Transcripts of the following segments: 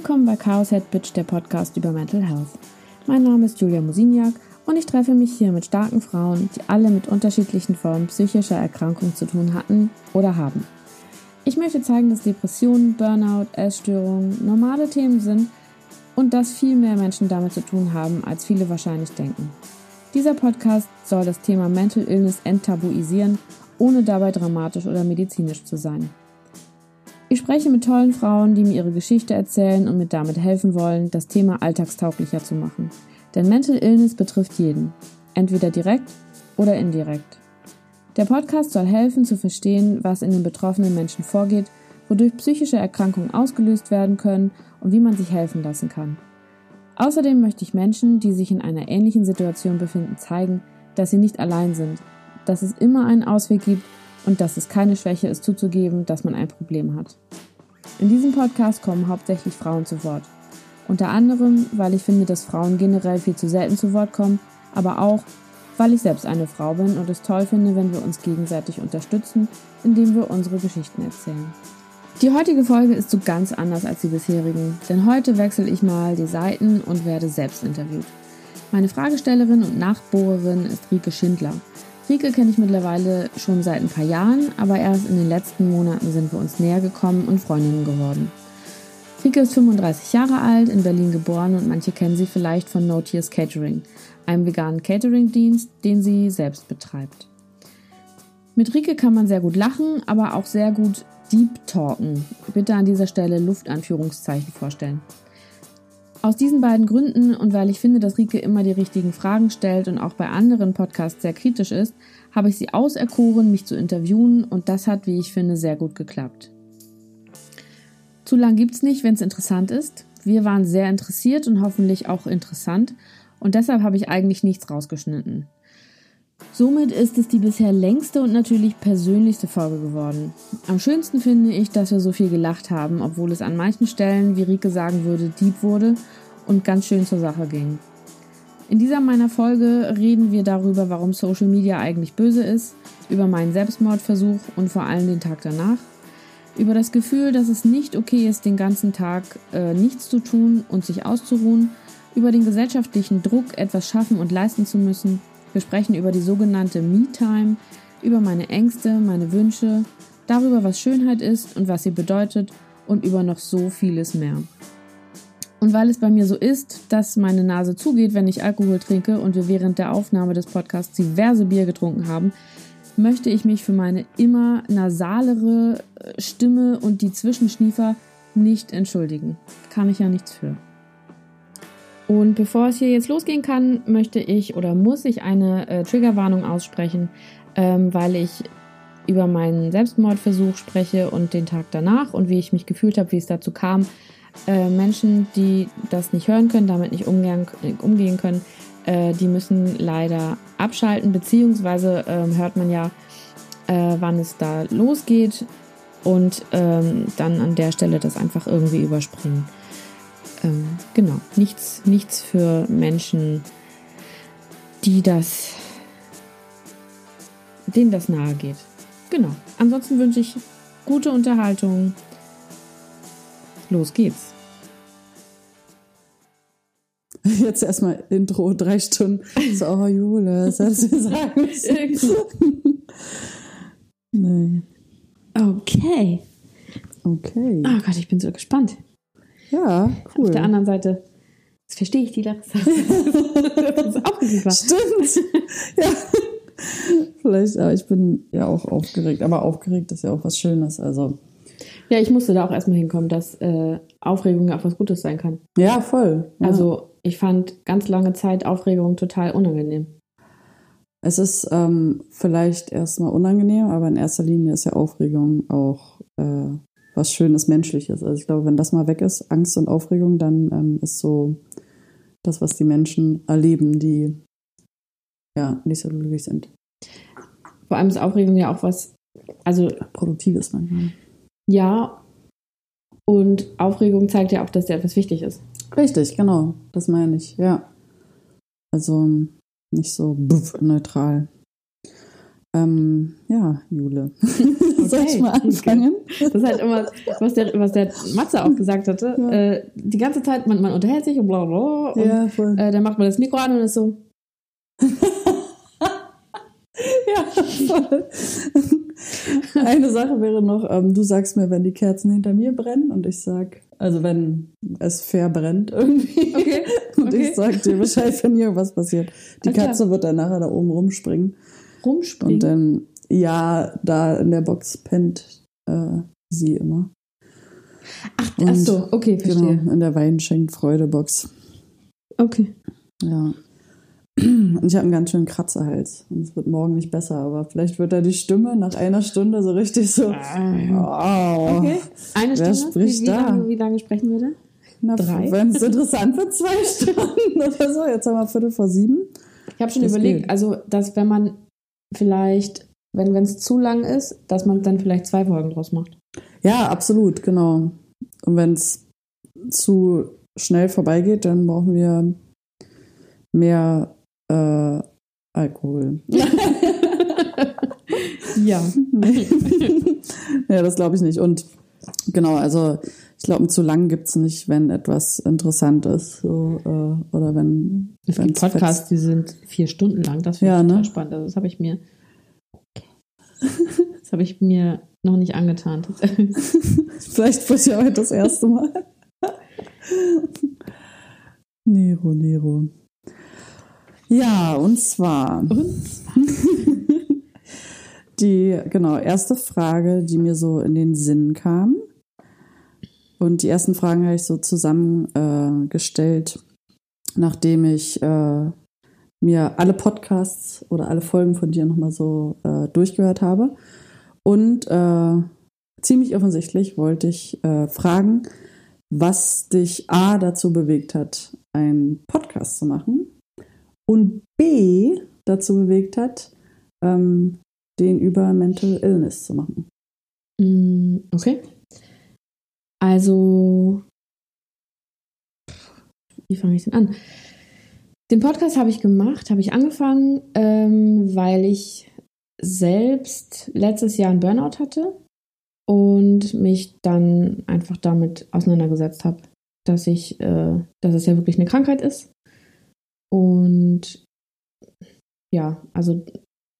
Willkommen bei Chaos Head Bitch, der Podcast über Mental Health. Mein Name ist Julia Musiniak und ich treffe mich hier mit starken Frauen, die alle mit unterschiedlichen Formen psychischer Erkrankung zu tun hatten oder haben. Ich möchte zeigen, dass Depressionen, Burnout, Essstörungen normale Themen sind und dass viel mehr Menschen damit zu tun haben, als viele wahrscheinlich denken. Dieser Podcast soll das Thema Mental Illness enttabuisieren, ohne dabei dramatisch oder medizinisch zu sein. Ich spreche mit tollen Frauen, die mir ihre Geschichte erzählen und mir damit helfen wollen, das Thema alltagstauglicher zu machen. Denn Mental Illness betrifft jeden, entweder direkt oder indirekt. Der Podcast soll helfen zu verstehen, was in den betroffenen Menschen vorgeht, wodurch psychische Erkrankungen ausgelöst werden können und wie man sich helfen lassen kann. Außerdem möchte ich Menschen, die sich in einer ähnlichen Situation befinden, zeigen, dass sie nicht allein sind, dass es immer einen Ausweg gibt und dass es keine Schwäche ist zuzugeben, dass man ein Problem hat. In diesem Podcast kommen hauptsächlich Frauen zu Wort. Unter anderem, weil ich finde, dass Frauen generell viel zu selten zu Wort kommen, aber auch, weil ich selbst eine Frau bin und es toll finde, wenn wir uns gegenseitig unterstützen, indem wir unsere Geschichten erzählen. Die heutige Folge ist so ganz anders als die bisherigen, denn heute wechsle ich mal die Seiten und werde selbst interviewt. Meine Fragestellerin und Nachbohrerin ist Rike Schindler. Rike kenne ich mittlerweile schon seit ein paar Jahren, aber erst in den letzten Monaten sind wir uns näher gekommen und Freundinnen geworden. Rike ist 35 Jahre alt, in Berlin geboren und manche kennen sie vielleicht von No Tears Catering, einem veganen Catering-Dienst, den sie selbst betreibt. Mit Rike kann man sehr gut lachen, aber auch sehr gut deep talken. Bitte an dieser Stelle Luftanführungszeichen vorstellen. Aus diesen beiden Gründen und weil ich finde, dass Rike immer die richtigen Fragen stellt und auch bei anderen Podcasts sehr kritisch ist, habe ich sie auserkoren, mich zu interviewen und das hat, wie ich finde, sehr gut geklappt. Zu lang gibt's nicht, wenn es interessant ist. Wir waren sehr interessiert und hoffentlich auch interessant und deshalb habe ich eigentlich nichts rausgeschnitten. Somit ist es die bisher längste und natürlich persönlichste Folge geworden. Am schönsten finde ich, dass wir so viel gelacht haben, obwohl es an manchen Stellen, wie Rike sagen würde, deep wurde und ganz schön zur Sache ging. In dieser meiner Folge reden wir darüber, warum Social Media eigentlich böse ist, über meinen Selbstmordversuch und vor allem den Tag danach, über das Gefühl, dass es nicht okay ist, den ganzen Tag äh, nichts zu tun und sich auszuruhen, über den gesellschaftlichen Druck, etwas schaffen und leisten zu müssen wir sprechen über die sogenannte Me-Time, über meine Ängste, meine Wünsche, darüber, was Schönheit ist und was sie bedeutet und über noch so vieles mehr. Und weil es bei mir so ist, dass meine Nase zugeht, wenn ich Alkohol trinke und wir während der Aufnahme des Podcasts diverse Bier getrunken haben, möchte ich mich für meine immer nasalere äh, Stimme und die Zwischenschniefer nicht entschuldigen. Kann ich ja nichts für. Und bevor es hier jetzt losgehen kann, möchte ich oder muss ich eine äh, Triggerwarnung aussprechen, ähm, weil ich über meinen Selbstmordversuch spreche und den Tag danach und wie ich mich gefühlt habe, wie es dazu kam. Äh, Menschen, die das nicht hören können, damit nicht umgehen, umgehen können, äh, die müssen leider abschalten, beziehungsweise ähm, hört man ja, äh, wann es da losgeht und ähm, dann an der Stelle das einfach irgendwie überspringen ähm, genau, nichts, nichts für Menschen, die das, denen das nahe geht. Genau. Ansonsten wünsche ich gute Unterhaltung. Los geht's. Jetzt erstmal Intro, drei Stunden. So, oh Jule, was sollst du sagen? nee. Okay. Okay. Oh Gott, ich bin so gespannt. Ja, cool. Auf der anderen Seite, das verstehe ich die Larissa. das ist aufgeregt Stimmt. ja. Vielleicht, aber ich bin ja auch aufgeregt. Aber aufgeregt ist ja auch was Schönes. Also. Ja, ich musste da auch erstmal hinkommen, dass äh, Aufregung ja auch was Gutes sein kann. Ja, voll. Ja. Also ich fand ganz lange Zeit Aufregung total unangenehm. Es ist ähm, vielleicht erstmal unangenehm, aber in erster Linie ist ja Aufregung auch äh, was Schönes, Menschliches. Also ich glaube, wenn das mal weg ist, Angst und Aufregung, dann ähm, ist so das, was die Menschen erleben, die ja nicht so glücklich sind. Vor allem ist Aufregung ja auch was, also Produktives manchmal. Ja, und Aufregung zeigt ja auch, dass dir etwas wichtig ist. Richtig, genau. Das meine ich, ja. Also nicht so neutral. Ähm, ja, Jule. Soll ich mal anfangen? Das ist halt immer, was der, was der Matze auch gesagt hatte. Ja. Äh, die ganze Zeit, man, man unterhält sich und bla bla. Und, ja, voll. Äh, dann macht man das Mikro an und ist so. ja, voll. Eine Sache wäre noch, ähm, du sagst mir, wenn die Kerzen hinter mir brennen und ich sag, also wenn es fair brennt irgendwie. Okay. Und okay. ich sag dir Bescheid, wenn hier was passiert. Die Alter. Katze wird dann nachher da oben rumspringen. Rumspringen? Und dann, ja, da in der Box pennt äh, sie immer. Ach, ach so, okay, verstehe. Genau, in der Wein schenkt Freude Box. Okay. Ja. Und ich habe einen ganz schönen Kratzerhals. Und es wird morgen nicht besser, aber vielleicht wird da die Stimme nach einer Stunde so richtig so. Oh, okay. Eine Stunde? Wer spricht wie, wie da? Lange, wie lange sprechen wir da? Na, Drei? Wenn es interessant wird, zwei Stunden oder so. Jetzt haben wir Viertel vor sieben. Ich habe schon das überlegt, geht. also, dass wenn man vielleicht, wenn es zu lang ist, dass man dann vielleicht zwei Folgen draus macht. Ja, absolut, genau. Und wenn es zu schnell vorbeigeht, dann brauchen wir mehr äh, Alkohol. ja. ja, das glaube ich nicht. Und genau, also ich glaube, zu lang gibt es nicht, wenn etwas interessant ist. So, äh, oder wenn. Es gibt Podcasts, die sind vier Stunden lang. Das finde ja, ich ne? spannend. Also das habe ich mir. Das habe ich mir noch nicht angetan. Vielleicht wird ja heute das erste Mal. Nero, Nero. Ja, und zwar. die, genau, erste Frage, die mir so in den Sinn kam. Und die ersten Fragen habe ich so zusammengestellt, äh, nachdem ich äh, mir alle Podcasts oder alle Folgen von dir nochmal so äh, durchgehört habe. Und äh, ziemlich offensichtlich wollte ich äh, fragen, was dich A dazu bewegt hat, einen Podcast zu machen und B dazu bewegt hat, ähm, den über Mental Illness zu machen. Mm, okay. Also, wie fange ich denn an? Den Podcast habe ich gemacht, habe ich angefangen, ähm, weil ich selbst letztes Jahr einen Burnout hatte und mich dann einfach damit auseinandergesetzt habe, dass ich, äh, dass es ja wirklich eine Krankheit ist und ja, also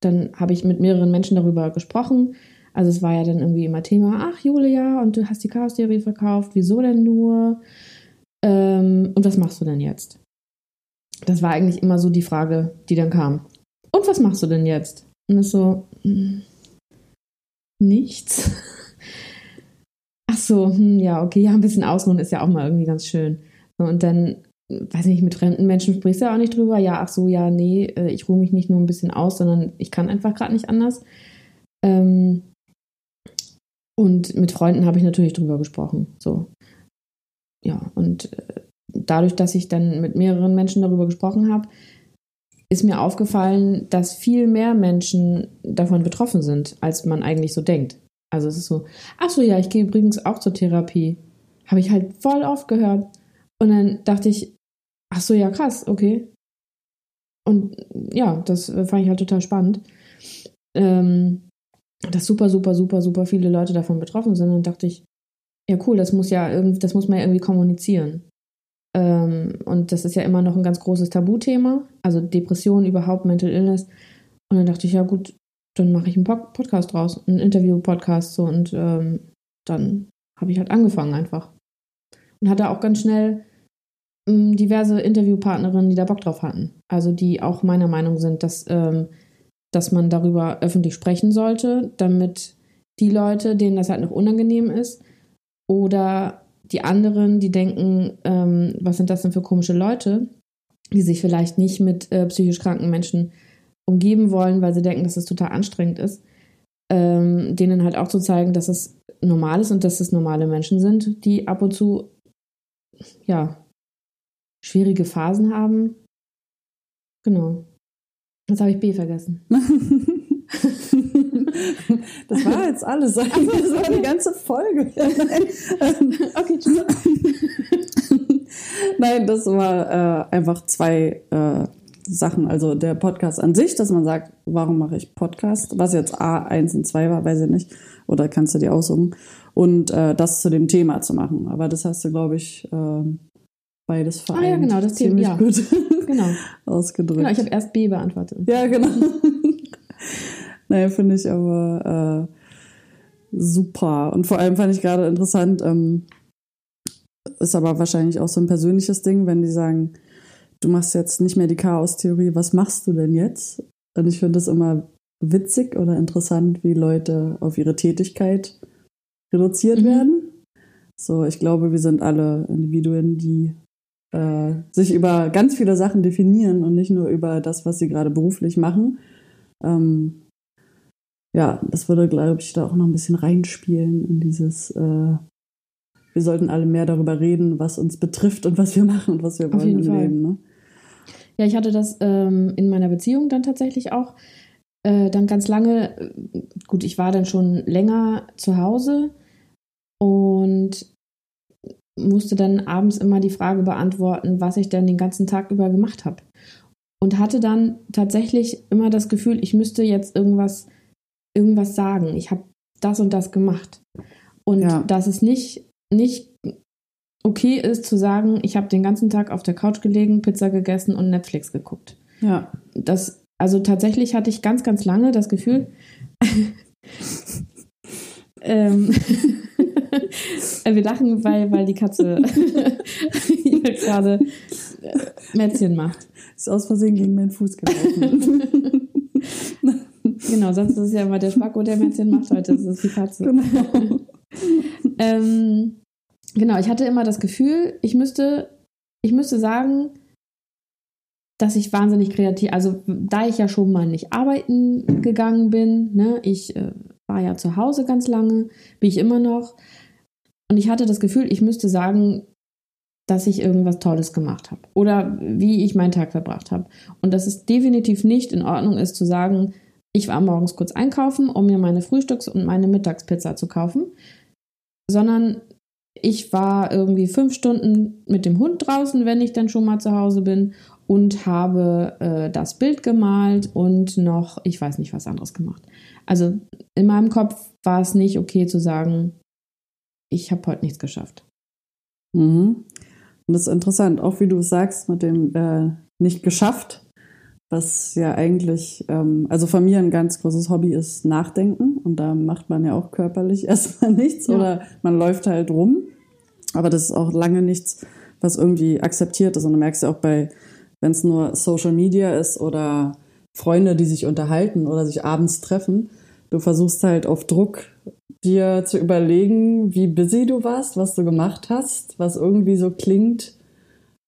dann habe ich mit mehreren Menschen darüber gesprochen. Also es war ja dann irgendwie immer Thema, ach Julia, und du hast die Chaos-Theorie verkauft, wieso denn nur? Ähm, und was machst du denn jetzt? Das war eigentlich immer so die Frage, die dann kam. Und was machst du denn jetzt? Und es so, hm, nichts. Ach so, hm, ja, okay, ja, ein bisschen ausruhen ist ja auch mal irgendwie ganz schön. Und dann weiß nicht, mit fremden Menschen sprichst du ja auch nicht drüber. Ja, ach so, ja, nee, äh, ich ruhe mich nicht nur ein bisschen aus, sondern ich kann einfach gerade nicht anders. Ähm, und mit Freunden habe ich natürlich drüber gesprochen. So. Ja, und äh, dadurch, dass ich dann mit mehreren Menschen darüber gesprochen habe, ist mir aufgefallen, dass viel mehr Menschen davon betroffen sind, als man eigentlich so denkt. Also es ist so, ach so, ja, ich gehe übrigens auch zur Therapie. Habe ich halt voll oft gehört. Und dann dachte ich, Ach so, ja, krass, okay. Und ja, das äh, fand ich halt total spannend. Ähm, dass super, super, super, super viele Leute davon betroffen sind. Und dachte ich, ja, cool, das muss ja irgendwie, das muss man ja irgendwie kommunizieren. Ähm, und das ist ja immer noch ein ganz großes Tabuthema. Also Depression, überhaupt Mental Illness. Und dann dachte ich, ja gut, dann mache ich einen Podcast draus, einen Interview-Podcast so und ähm, dann habe ich halt angefangen einfach. Und hatte auch ganz schnell ähm, diverse Interviewpartnerinnen, die da Bock drauf hatten. Also die auch meiner Meinung sind, dass, ähm, dass man darüber öffentlich sprechen sollte, damit die Leute, denen das halt noch unangenehm ist, oder die anderen, die denken, ähm, was sind das denn für komische Leute, die sich vielleicht nicht mit äh, psychisch kranken Menschen umgeben wollen, weil sie denken, dass es total anstrengend ist, ähm, denen halt auch zu zeigen, dass es normal ist und dass es normale Menschen sind, die ab und zu ja schwierige Phasen haben. Genau. Jetzt habe ich B vergessen. das war jetzt alles. Das war die ganze Folge. okay, tschüss. Nein, das war äh, einfach zwei äh, Sachen. Also der Podcast an sich, dass man sagt, warum mache ich Podcast? Was jetzt A1 und 2 war, weiß ich nicht. Oder kannst du dir aussuchen. Und äh, das zu dem Thema zu machen. Aber das hast du, glaube ich, äh, beides vereint. Ah ja, genau, das Thema, ja. gut Genau. ausgedrückt. genau ich habe erst B beantwortet. Ja, genau. Naja, finde ich aber äh, super. Und vor allem fand ich gerade interessant, ähm, ist aber wahrscheinlich auch so ein persönliches Ding, wenn die sagen, du machst jetzt nicht mehr die Chaos-Theorie, was machst du denn jetzt? Und ich finde das immer witzig oder interessant, wie Leute auf ihre Tätigkeit reduziert Mhm. werden. So, ich glaube, wir sind alle Individuen, die äh, sich über ganz viele Sachen definieren und nicht nur über das, was sie gerade beruflich machen. Ähm, ja, das würde, glaube ich, da auch noch ein bisschen reinspielen in dieses, äh, wir sollten alle mehr darüber reden, was uns betrifft und was wir machen und was wir wollen im Fall. Leben. Ne? Ja, ich hatte das ähm, in meiner Beziehung dann tatsächlich auch. Äh, dann ganz lange, äh, gut, ich war dann schon länger zu Hause und musste dann abends immer die Frage beantworten, was ich denn den ganzen Tag über gemacht habe. Und hatte dann tatsächlich immer das Gefühl, ich müsste jetzt irgendwas, irgendwas sagen. Ich habe das und das gemacht. Und Ja. dass es nicht, nicht okay ist zu sagen, ich habe den ganzen Tag auf der Couch gelegen, Pizza gegessen und Netflix geguckt. Ja. Das, also tatsächlich hatte ich ganz, ganz lange das Gefühl, ähm, wir lachen, weil, weil die Katze hier gerade äh, Mätzchen macht. Ist aus Versehen gegen meinen Fuß gelaufen. Genau, sonst ist es ja immer der Spacko, der Mätzchen macht. Heute ist es die Katze. genau. Ähm, genau, ich hatte immer das Gefühl, ich müsste, ich müsste sagen, dass ich wahnsinnig kreativ, also da ich ja schon mal nicht arbeiten gegangen bin, ne, ich äh, war ja zu Hause ganz lange, bin ich immer noch. Und ich hatte das Gefühl, ich müsste sagen, dass ich irgendwas Tolles gemacht habe oder wie ich meinen Tag verbracht habe. Und dass es definitiv nicht in Ordnung ist zu sagen, ich war morgens kurz einkaufen, um mir meine Frühstücks- und meine Mittagspizza zu kaufen, sondern ich war irgendwie fünf Stunden mit dem Hund draußen, wenn ich dann schon mal zu Hause bin und habe äh, das Bild gemalt und noch, ich weiß nicht, was anderes gemacht. Also in meinem Kopf war es nicht okay zu sagen, ich habe heute nichts geschafft. Mhm. Und das ist interessant, auch wie du sagst, mit dem äh, nicht geschafft, was ja eigentlich, ähm, also von mir ein ganz großes Hobby ist Nachdenken und da macht man ja auch körperlich erstmal nichts Ja. oder man läuft halt rum. Aber das ist auch lange nichts, was irgendwie akzeptiert ist. Und du merkst ja auch bei, wenn es nur Social Media ist oder Freunde, die sich unterhalten oder sich abends treffen, du versuchst halt auf Druck dir zu überlegen, wie busy du warst, was du gemacht hast, was irgendwie so klingt,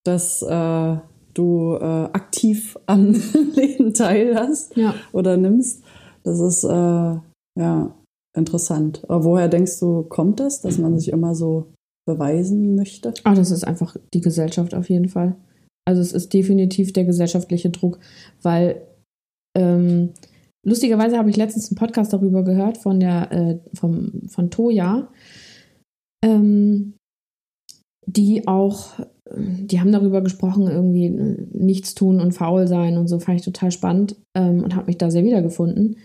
dass äh, du äh, aktiv am Leben teil hast Ja. oder nimmst. Das ist äh, ja interessant. Aber woher denkst du, kommt das, dass man sich immer so beweisen möchte? Ah, das ist einfach die Gesellschaft auf jeden Fall. Also es ist definitiv der gesellschaftliche Druck, weil ähm, lustigerweise habe ich letztens einen Podcast darüber gehört von der äh, vom, von Toya, ähm, die auch, die haben darüber gesprochen, irgendwie äh, nichts tun und faul sein und so, fand ich total spannend ähm, und habe mich da sehr wiedergefunden.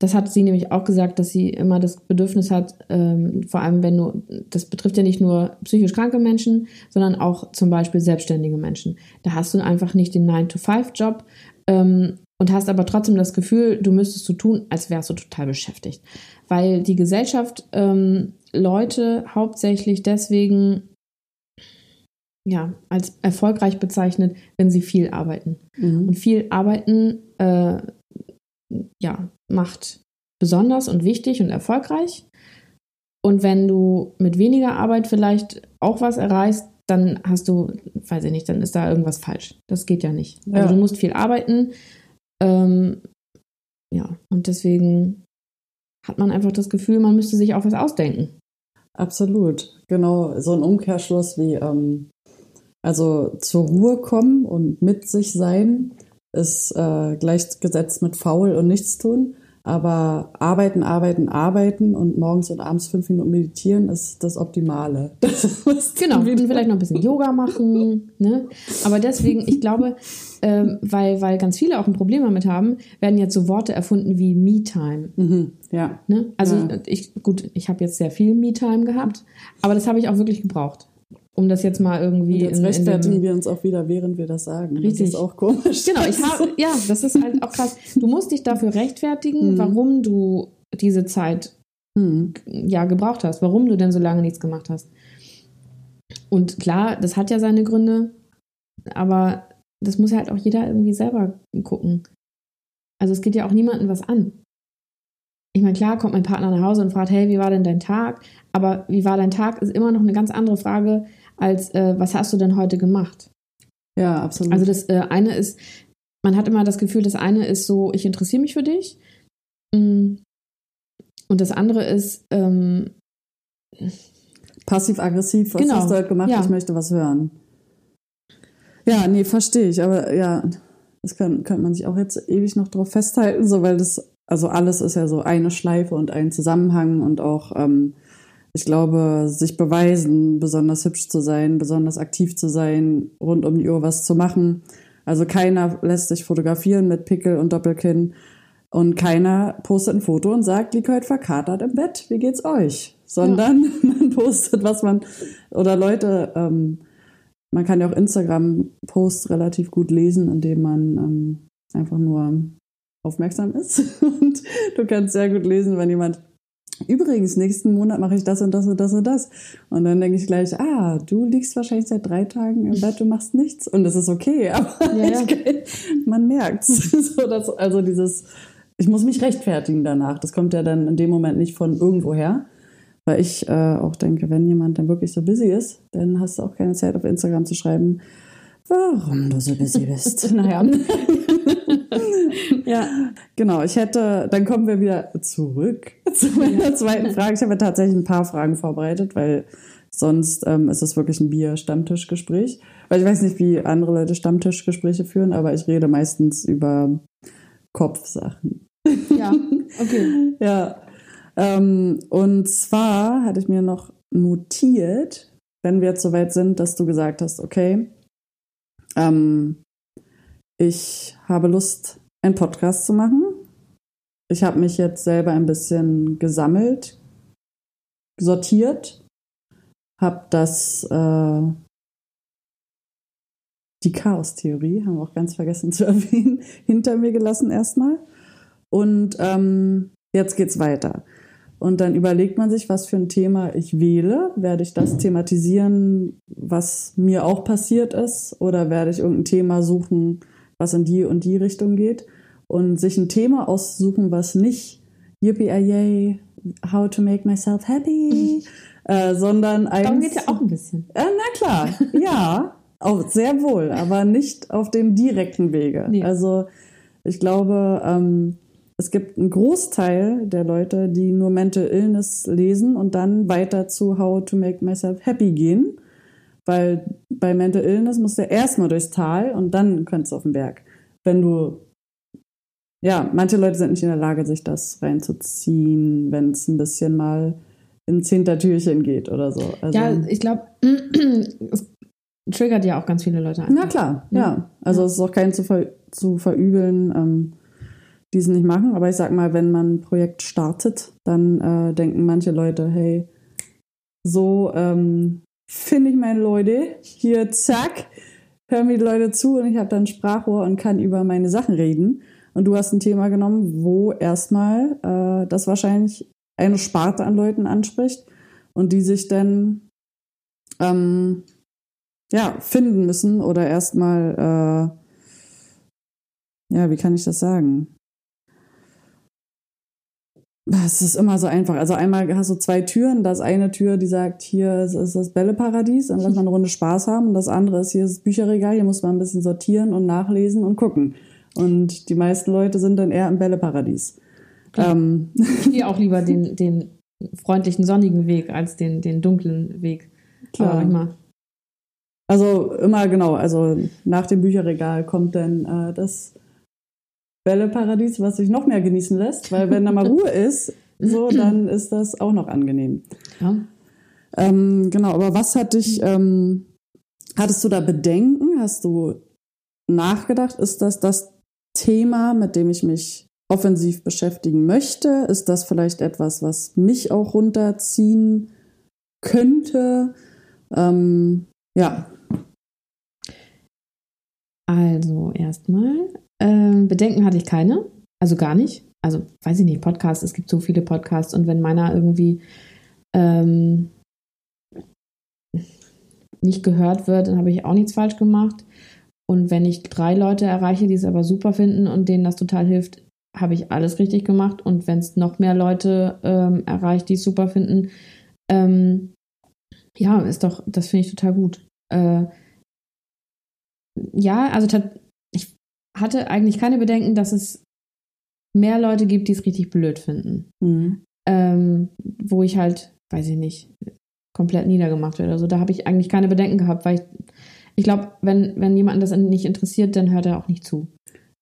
Das hat sie nämlich auch gesagt, dass sie immer das Bedürfnis hat, ähm, vor allem wenn du, das betrifft ja nicht nur psychisch kranke Menschen, sondern auch zum Beispiel selbstständige Menschen. Da hast du einfach nicht den 9-to-5-Job ähm, und hast aber trotzdem das Gefühl, du müsstest so tun, als wärst du total beschäftigt. Weil die Gesellschaft ähm, Leute hauptsächlich deswegen ja, als erfolgreich bezeichnet, wenn sie viel arbeiten. Mhm. Und viel arbeiten äh, ja, macht besonders und wichtig und erfolgreich. Und wenn du mit weniger Arbeit vielleicht auch was erreichst, dann hast du, weiß ich nicht, dann ist da irgendwas falsch. Das geht ja nicht. Ja. Also du musst viel arbeiten. Ähm, ja, und deswegen hat man einfach das Gefühl, man müsste sich auch was ausdenken. Absolut. Genau, so ein Umkehrschluss wie, ähm, also zur Ruhe kommen und mit sich sein ist äh, gleichgesetzt mit faul und nichts tun. Aber arbeiten, arbeiten, arbeiten und morgens und abends fünf Minuten meditieren ist das Optimale. Das genau, und vielleicht noch ein bisschen Yoga machen. Ne? Aber deswegen, ich glaube, ähm, weil, weil ganz viele auch ein Problem damit haben, werden jetzt so Worte erfunden wie Me-Time. Mhm, ja. Ne? Also Ja. ich, gut, ich habe jetzt sehr viel Me-Time gehabt, aber das habe ich auch wirklich gebraucht. Um das jetzt mal irgendwie Und jetzt in, in rechtfertigen dem, wir uns auch wieder, während wir das sagen. Das Richtig. ist auch komisch. Genau, ich habe, ja, das ist halt auch krass. Du musst dich dafür rechtfertigen, warum du diese Zeit Hm. ja gebraucht hast, warum du denn so lange nichts gemacht hast. Und klar, das hat ja seine Gründe, aber das muss halt auch jeder irgendwie selber gucken. Also es geht ja auch niemandem was an. Ich meine, klar kommt mein Partner nach Hause und fragt, hey, wie war denn dein Tag? Aber wie war dein Tag, ist immer noch eine ganz andere Frage als, äh, was hast du denn heute gemacht? Ja, absolut. Also das äh, eine ist, man hat immer das Gefühl, das eine ist so, ich interessiere mich für dich. Mm. Und das andere ist, ähm, Passiv-aggressiv, was Genau, hast du heute gemacht? ja. Ich möchte was hören. Ja, nee, verstehe ich. Aber ja, das kann, könnte man sich auch jetzt ewig noch drauf festhalten, so weil das, also alles ist ja so eine Schleife und ein Zusammenhang und auch, ähm, ich glaube, sich beweisen, besonders hübsch zu sein, besonders aktiv zu sein, rund um die Uhr was zu machen. Also keiner lässt sich fotografieren mit Pickel und Doppelkinn. Und keiner postet ein Foto und sagt, lieg heute verkatert im Bett, wie geht's euch? Sondern man postet, was man, oder Leute, ähm, man kann ja auch Instagram-Posts relativ gut lesen, indem man ähm, einfach nur aufmerksam ist. Und du kannst sehr gut lesen, wenn jemand, übrigens, nächsten Monat mache ich das und das und das und das. Und dann denke ich gleich, ah, du liegst wahrscheinlich seit drei Tagen im Bett, du machst nichts. Und das ist okay, aber Ja, ja. ich, man merkt's. so, dass, also dieses, ich muss mich rechtfertigen danach. Das kommt ja dann in dem Moment nicht von irgendwoher. Weil ich äh, auch denke, wenn jemand dann wirklich so busy ist, dann hast du auch keine Zeit auf Instagram zu schreiben, warum du so busy bist. naja. Ja, genau. Ich hätte, dann kommen wir wieder zurück zu meiner zweiten Frage. Ich habe tatsächlich ein paar Fragen vorbereitet, weil sonst ähm, ist es wirklich ein Bier-Stammtischgespräch. Weil ich weiß nicht, wie andere Leute Stammtischgespräche führen, aber ich rede meistens über Kopfsachen. ja, okay. Ja. Ähm, und zwar hatte ich mir noch notiert, wenn wir jetzt soweit sind, dass du gesagt hast, okay, ähm, ich habe Lust, einen Podcast zu machen. Ich habe mich jetzt selber ein bisschen gesammelt, sortiert, habe das äh, die Chaos-Theorie, haben wir auch ganz vergessen zu erwähnen, hinter mir gelassen erstmal. Und ähm, jetzt geht's weiter. Und dann überlegt man sich, was für ein Thema ich wähle. Werde ich das thematisieren, was mir auch passiert ist? Oder werde ich irgendein Thema suchen, was in die und die Richtung geht? Und sich ein Thema aussuchen, was nicht yippie yay, how to make myself happy, äh, sondern Darum eins. geht ja auch ein bisschen. Äh, na klar, ja, auch sehr wohl, aber nicht auf dem direkten Wege. Nee. Also ich glaube, ähm, es gibt einen Großteil der Leute, die nur Mental Illness lesen und dann weiter zu How to Make Myself Happy gehen. Weil bei Mental Illness musst du erstmal durchs Tal und dann kannst du auf den Berg. Wenn du, ja, manche Leute sind nicht in der Lage, sich das reinzuziehen, wenn es ein bisschen mal ins Hintertürchen geht oder so. Also, Ja, ich glaube, es triggert ja auch ganz viele Leute an. Na klar, ja. Also es ist auch kein zu, ver zu verübeln, ähm, die es nicht machen. Aber ich sag mal, wenn man ein Projekt startet, dann äh, denken manche Leute, hey, so ähm, finde ich meine Leute, hier zack, hören mir die Leute zu und ich habe dann Sprachrohr und kann über meine Sachen reden. Und du hast ein Thema genommen, wo erstmal äh, das wahrscheinlich eine Sparte an Leuten anspricht und die sich dann ähm, ja, finden müssen oder erstmal, äh, ja, wie kann ich das sagen? Es ist immer so einfach. Also einmal hast du zwei Türen. Das eine Tür, die sagt, hier ist das Bälleparadies, dann lass mal eine Runde Spaß haben. Und das andere ist, hier ist das Bücherregal, hier muss man ein bisschen sortieren und nachlesen und gucken. Und die meisten Leute sind dann eher im Bälleparadies. Klar. Ähm, Ich gehe auch lieber den, den freundlichen, sonnigen Weg als den, den dunklen Weg. Klar. Immer. Also immer genau, also nach dem Bücherregal kommt dann äh, das Bälleparadies, was sich noch mehr genießen lässt, weil wenn da mal Ruhe ist, so, dann ist das auch noch angenehm. Ja. Ähm, genau, aber was hat dich, ähm, hattest du da Bedenken? Hast du nachgedacht? Ist das das Thema, mit dem ich mich offensiv beschäftigen möchte? Ist das vielleicht etwas, was mich auch runterziehen könnte? Ähm, ja. Also erstmal, ähm, Bedenken hatte ich keine, also gar nicht. Also weiß ich nicht, Podcasts, es gibt so viele Podcasts und wenn meiner irgendwie ähm, nicht gehört wird, dann habe ich auch nichts falsch gemacht. Und wenn ich drei Leute erreiche, die es aber super finden und denen das total hilft, habe ich alles richtig gemacht. Und wenn es noch mehr Leute ähm, erreicht, die es super finden, ähm, ja, ist doch, das finde ich total gut. Äh, ja, also hatte eigentlich keine Bedenken, dass es mehr Leute gibt, die es richtig blöd finden. Mhm. Ähm, wo ich halt, weiß ich nicht, komplett niedergemacht werde. Also da habe ich eigentlich keine Bedenken gehabt, weil ich, ich glaube, wenn, wenn jemanden das nicht interessiert, dann hört er auch nicht zu.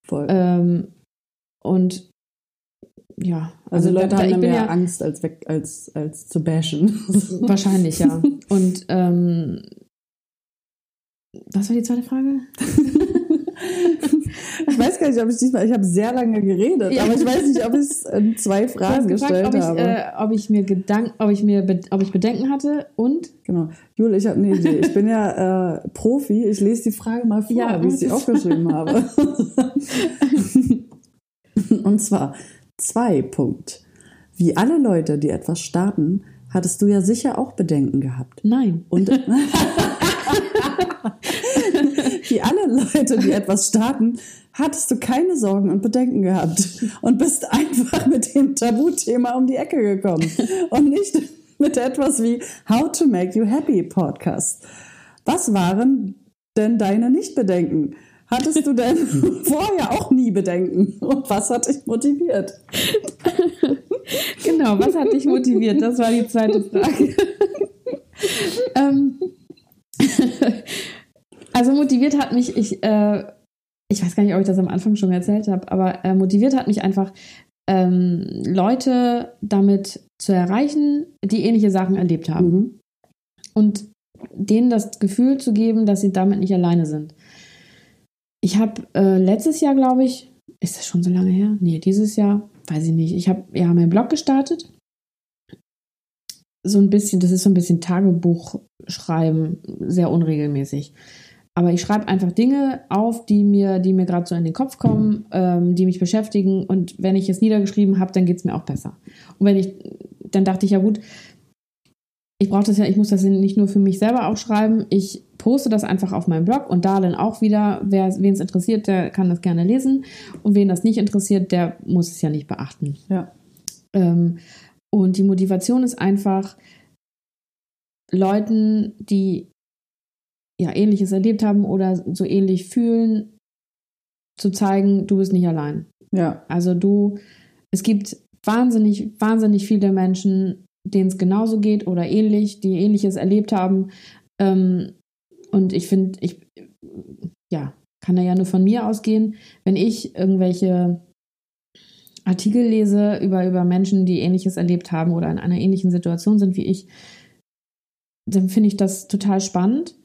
Voll. Ähm, und ja. Also, Leute da- haben bin mehr ja- Angst, als weg, als, als zu bashen. Wahrscheinlich, ja. Und ähm, was war die zweite Frage? ich weiß gar nicht, ob ich diesmal, ich habe sehr lange geredet, Ja. aber ich weiß nicht, ob ich es in zwei Fragen hast gefragt, gestellt ob ich, habe. äh, ob ich mir Gedanken, ob ich mir, ob ich Bedenken hatte und Genau. Jule, ich habe eine Idee. Ich bin ja äh, Profi. Ich lese die Frage mal vor, Ja, wie ich sie aufgeschrieben habe. Und zwar zwei Punkt. Wie alle Leute, die etwas starten, hattest du ja sicher auch Bedenken gehabt. nein. Und wie alle Leute, die etwas starten, hattest du keine Sorgen und Bedenken gehabt und bist einfach mit dem Tabuthema um die Ecke gekommen und nicht mit etwas wie How to Make You Happy Podcast. Was waren denn deine Nicht-Bedenken? Hattest du denn vorher auch nie Bedenken? Und was hat dich motiviert? Genau, was hat dich motiviert? Das war die zweite Frage. ähm, also motiviert hat mich, ich, äh, ich weiß gar nicht, ob ich das am Anfang schon erzählt habe, aber äh, motiviert hat mich einfach, ähm, Leute damit zu erreichen, die ähnliche Sachen erlebt haben. Mhm. Und denen das Gefühl zu geben, dass sie damit nicht alleine sind. Ich habe äh, letztes Jahr, glaube ich, ist das schon so lange her? Nee, dieses Jahr, weiß ich nicht. Ich habe ja meinen Blog gestartet. So ein bisschen, das ist so ein bisschen Tagebuch schreiben, sehr unregelmäßig. Aber ich schreibe einfach Dinge auf, die mir, die mir gerade so in den Kopf kommen, ähm, die mich beschäftigen. Und wenn ich es niedergeschrieben habe, dann geht es mir auch besser. Und wenn ich, dann dachte ich ja gut, ich brauche das ja, ich muss das nicht nur für mich selber aufschreiben. Ich poste das einfach auf meinem Blog und da dann auch wieder, wer wen es interessiert, der kann das gerne lesen. Und wen das nicht interessiert, der muss es ja nicht beachten. Ja. Ähm, und die Motivation ist einfach, Leuten, die ja ähnliches erlebt haben oder so ähnlich fühlen, zu zeigen, du bist nicht allein. Ja. Also du, es gibt wahnsinnig, wahnsinnig viele Menschen, denen es genauso geht oder ähnlich, die ähnliches erlebt haben. Ähm, und ich finde, ich, ja, kann da ja nur von mir ausgehen, wenn ich irgendwelche Artikel lese über, über Menschen, die ähnliches erlebt haben oder in einer ähnlichen Situation sind wie ich, dann finde ich das total spannend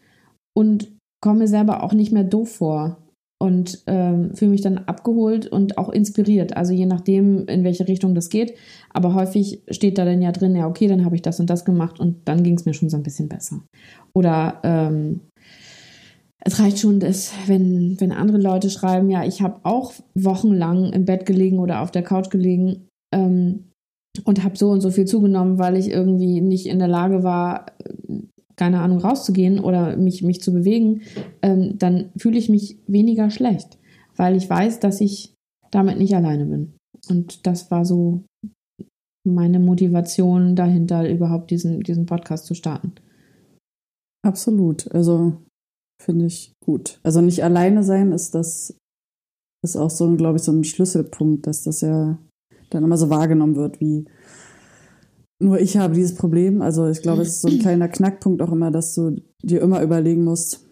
und komme selber auch nicht mehr doof vor und ähm, fühle mich dann abgeholt und auch inspiriert. Also je nachdem, in welche Richtung das geht. Aber häufig steht da dann ja drin, ja, okay, dann habe ich das und das gemacht und dann ging es mir schon so ein bisschen besser. Oder ähm, es reicht schon, dass, wenn, wenn andere Leute schreiben, ja, ich habe auch wochenlang im Bett gelegen oder auf der Couch gelegen ähm, und habe so und so viel zugenommen, weil ich irgendwie nicht in der Lage war, keine Ahnung, rauszugehen oder mich, mich zu bewegen, ähm, dann fühle ich mich weniger schlecht, weil ich weiß, dass ich damit nicht alleine bin. Und das war so meine Motivation dahinter, überhaupt diesen, diesen Podcast zu starten. Absolut. Also finde ich gut. Also nicht alleine sein ist das, ist auch so, glaube ich, so ein Schlüsselpunkt, dass das ja dann immer so wahrgenommen wird, wie nur ich habe dieses Problem. Also ich glaube, es ist so ein kleiner Knackpunkt auch immer, dass du dir immer überlegen musst,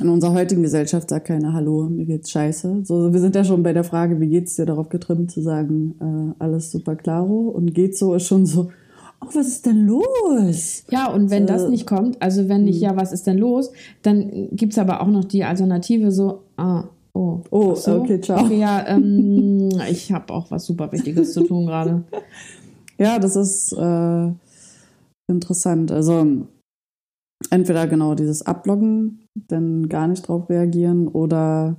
in unserer heutigen Gesellschaft sagt keiner Hallo, mir geht's scheiße. So, wir sind ja schon bei der Frage, wie geht's dir darauf getrimmt zu sagen, äh, alles super klaro und geht so ist schon so, oh, was ist denn los? Ja, und wenn das nicht kommt, also wenn nicht, ja, was ist denn los, dann gibt's aber auch noch die Alternative so, ah, oh, Oh, so? okay, ciao. Okay, ja, ähm, ich habe auch was super Wichtiges zu tun gerade. Ja, das ist äh, interessant. Also entweder genau dieses Abloggen, dann gar nicht drauf reagieren oder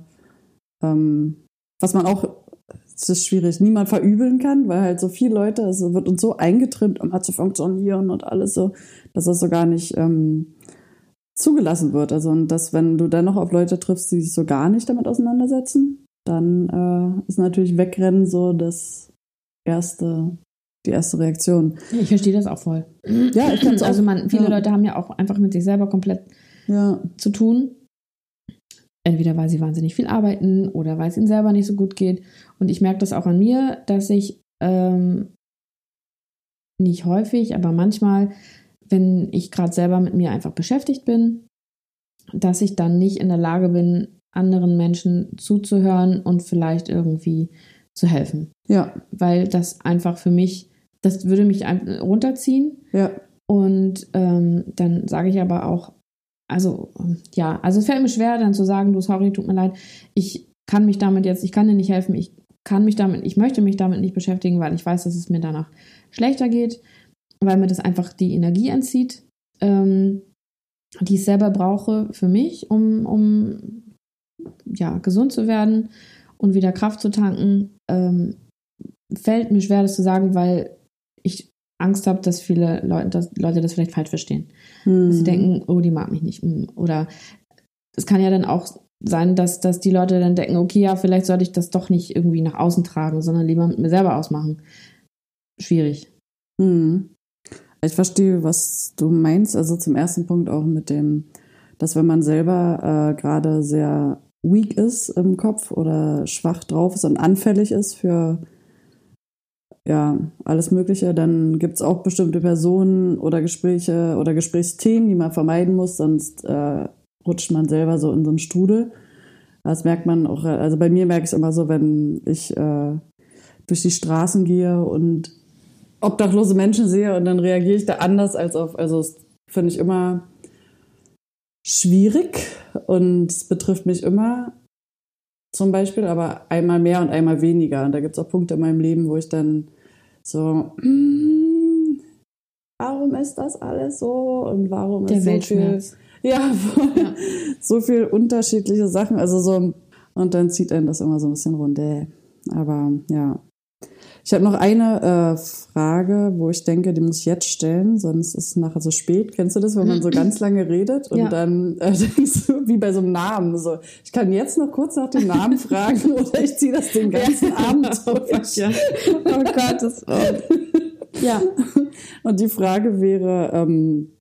ähm, was man auch, es ist schwierig, niemand verübeln kann, weil halt so viele Leute, es wird uns so eingetrimmt, um mal zu funktionieren und alles so, dass das so gar nicht ähm, zugelassen wird. Also und dass, wenn du dann noch auf Leute triffst, die sich so gar nicht damit auseinandersetzen, dann äh, ist natürlich Wegrennen so das erste, die erste Reaktion. Ich verstehe das auch voll. Ja, ich kann's auch. Also man, viele Ja. Leute haben ja auch einfach mit sich selber komplett Ja, zu tun. Entweder weil sie wahnsinnig viel arbeiten oder weil es ihnen selber nicht so gut geht. Und ich merke das auch an mir, dass ich ähm, nicht häufig, aber manchmal, wenn ich gerade selber mit mir einfach beschäftigt bin, dass ich dann nicht in der Lage bin, anderen Menschen zuzuhören und vielleicht irgendwie zu helfen. ja, Weil das einfach für mich, das würde mich runterziehen. ja, Und ähm, dann sage ich aber auch, also ähm, ja, also es fällt mir schwer, dann zu sagen, du sorry, tut mir leid, ich kann mich damit jetzt, ich kann dir nicht helfen, ich kann mich damit, ich möchte mich damit nicht beschäftigen, weil ich weiß, dass es mir danach schlechter geht, weil mir das einfach die Energie entzieht, ähm, die ich selber brauche für mich, um, um ja, gesund zu werden und wieder Kraft zu tanken. Ähm, fällt mir schwer, das zu sagen, weil ich Angst habe, dass viele Leute das, Leute das vielleicht falsch verstehen. Hm. Dass sie denken, oh, die mag mich nicht. mm, Oder es kann ja dann auch sein, dass, dass die Leute dann denken, okay, ja, vielleicht sollte ich das doch nicht irgendwie nach außen tragen, sondern lieber mit mir selber ausmachen. Schwierig. Hm. Ich verstehe, was du meinst. Also zum ersten Punkt auch mit dem, dass wenn man selber äh, gerade sehr weak ist im Kopf oder schwach drauf ist und anfällig ist für ja, alles Mögliche, dann gibt es auch bestimmte Personen oder Gespräche oder Gesprächsthemen, die man vermeiden muss, sonst äh, rutscht man selber so in so einen Strudel. Das merkt man auch, also bei mir merke ich es immer so, wenn ich äh, durch die Straßen gehe und obdachlose Menschen sehe und dann reagiere ich da anders als auf, also das finde ich immer schwierig und es betrifft mich immer zum Beispiel, aber einmal mehr und einmal weniger. Und da gibt es auch Punkte in meinem Leben, wo ich dann so, mm, warum ist das alles so und warum Der ist so viel, ja, Ja. so viel unterschiedliche Sachen, also so, und dann zieht einen das immer so ein bisschen runter. Aber ja. Ich habe noch eine äh, Frage, wo ich denke, die muss ich jetzt stellen, sonst ist es nachher so spät. Kennst du das, wenn man so ganz lange redet und Ja. dann äh, denkst du, wie bei so einem Namen, so, ich kann jetzt noch kurz nach dem Namen fragen oder ich ziehe das den ganzen Abend durch. Ja. Oh Gott, das Ja. Und die Frage wäre, ähm,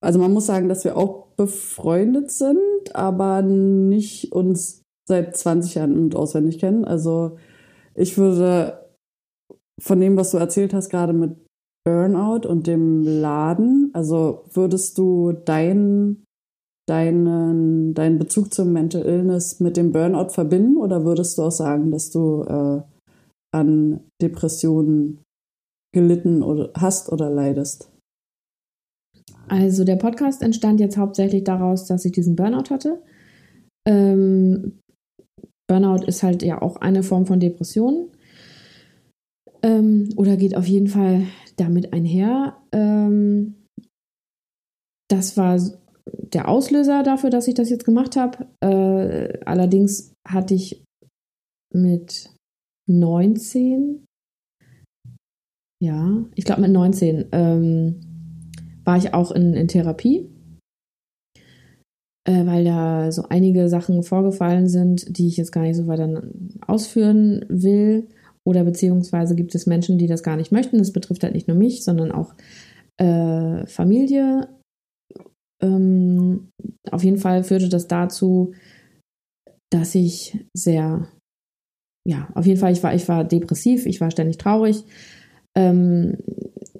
also man muss sagen, dass wir auch befreundet sind, aber nicht uns seit 20 Jahren und auswendig kennen. Also ich würde von dem, was du erzählt hast, gerade mit Burnout und dem Laden, also würdest du deinen deinen, deinen Bezug zum Mental Illness mit dem Burnout verbinden oder würdest du auch sagen, dass du äh, an Depressionen gelitten oder hast oder leidest? Also der Podcast entstand jetzt hauptsächlich daraus, dass ich diesen Burnout hatte. Ähm, Burnout ist halt ja auch eine Form von Depression. Ähm, oder geht auf jeden Fall damit einher. Ähm, das war der Auslöser dafür, dass ich das jetzt gemacht habe. Äh, allerdings hatte ich mit 19, ja, ich glaube mit 19, ähm, war ich auch in, in Therapie, äh, weil da so einige Sachen vorgefallen sind, die ich jetzt gar nicht so weiter ausführen will. Oder beziehungsweise gibt es Menschen, die das gar nicht möchten. Das betrifft halt nicht nur mich, sondern auch äh, Familie. Ähm, auf jeden Fall führte das dazu, dass ich sehr, ja, auf jeden Fall, ich war, ich war depressiv, ich war ständig traurig. Ähm,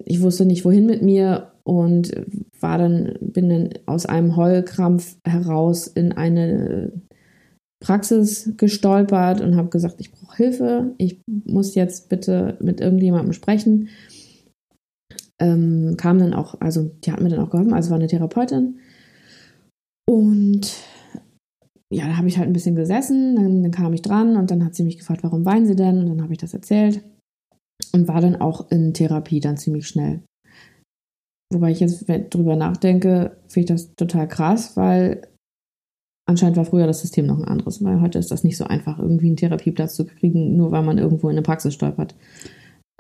ich wusste nicht, wohin mit mir und war dann, bin dann aus einem Heulkrampf heraus in eine Praxis gestolpert und habe gesagt, ich brauche Hilfe, ich muss jetzt bitte mit irgendjemandem sprechen. Ähm, kam dann auch, also die hat mir dann auch geholfen, also war eine Therapeutin. Und ja, da habe ich halt ein bisschen gesessen, dann, dann, kam ich dran und dann hat sie mich gefragt, warum weinen sie denn? Und dann habe ich das erzählt und war dann auch in Therapie dann ziemlich schnell. Wobei ich jetzt drüber nachdenke, finde ich das total krass, weil anscheinend war früher das System noch ein anderes, weil heute ist das nicht so einfach, irgendwie einen Therapieplatz zu kriegen, nur weil man irgendwo in eine Praxis stolpert.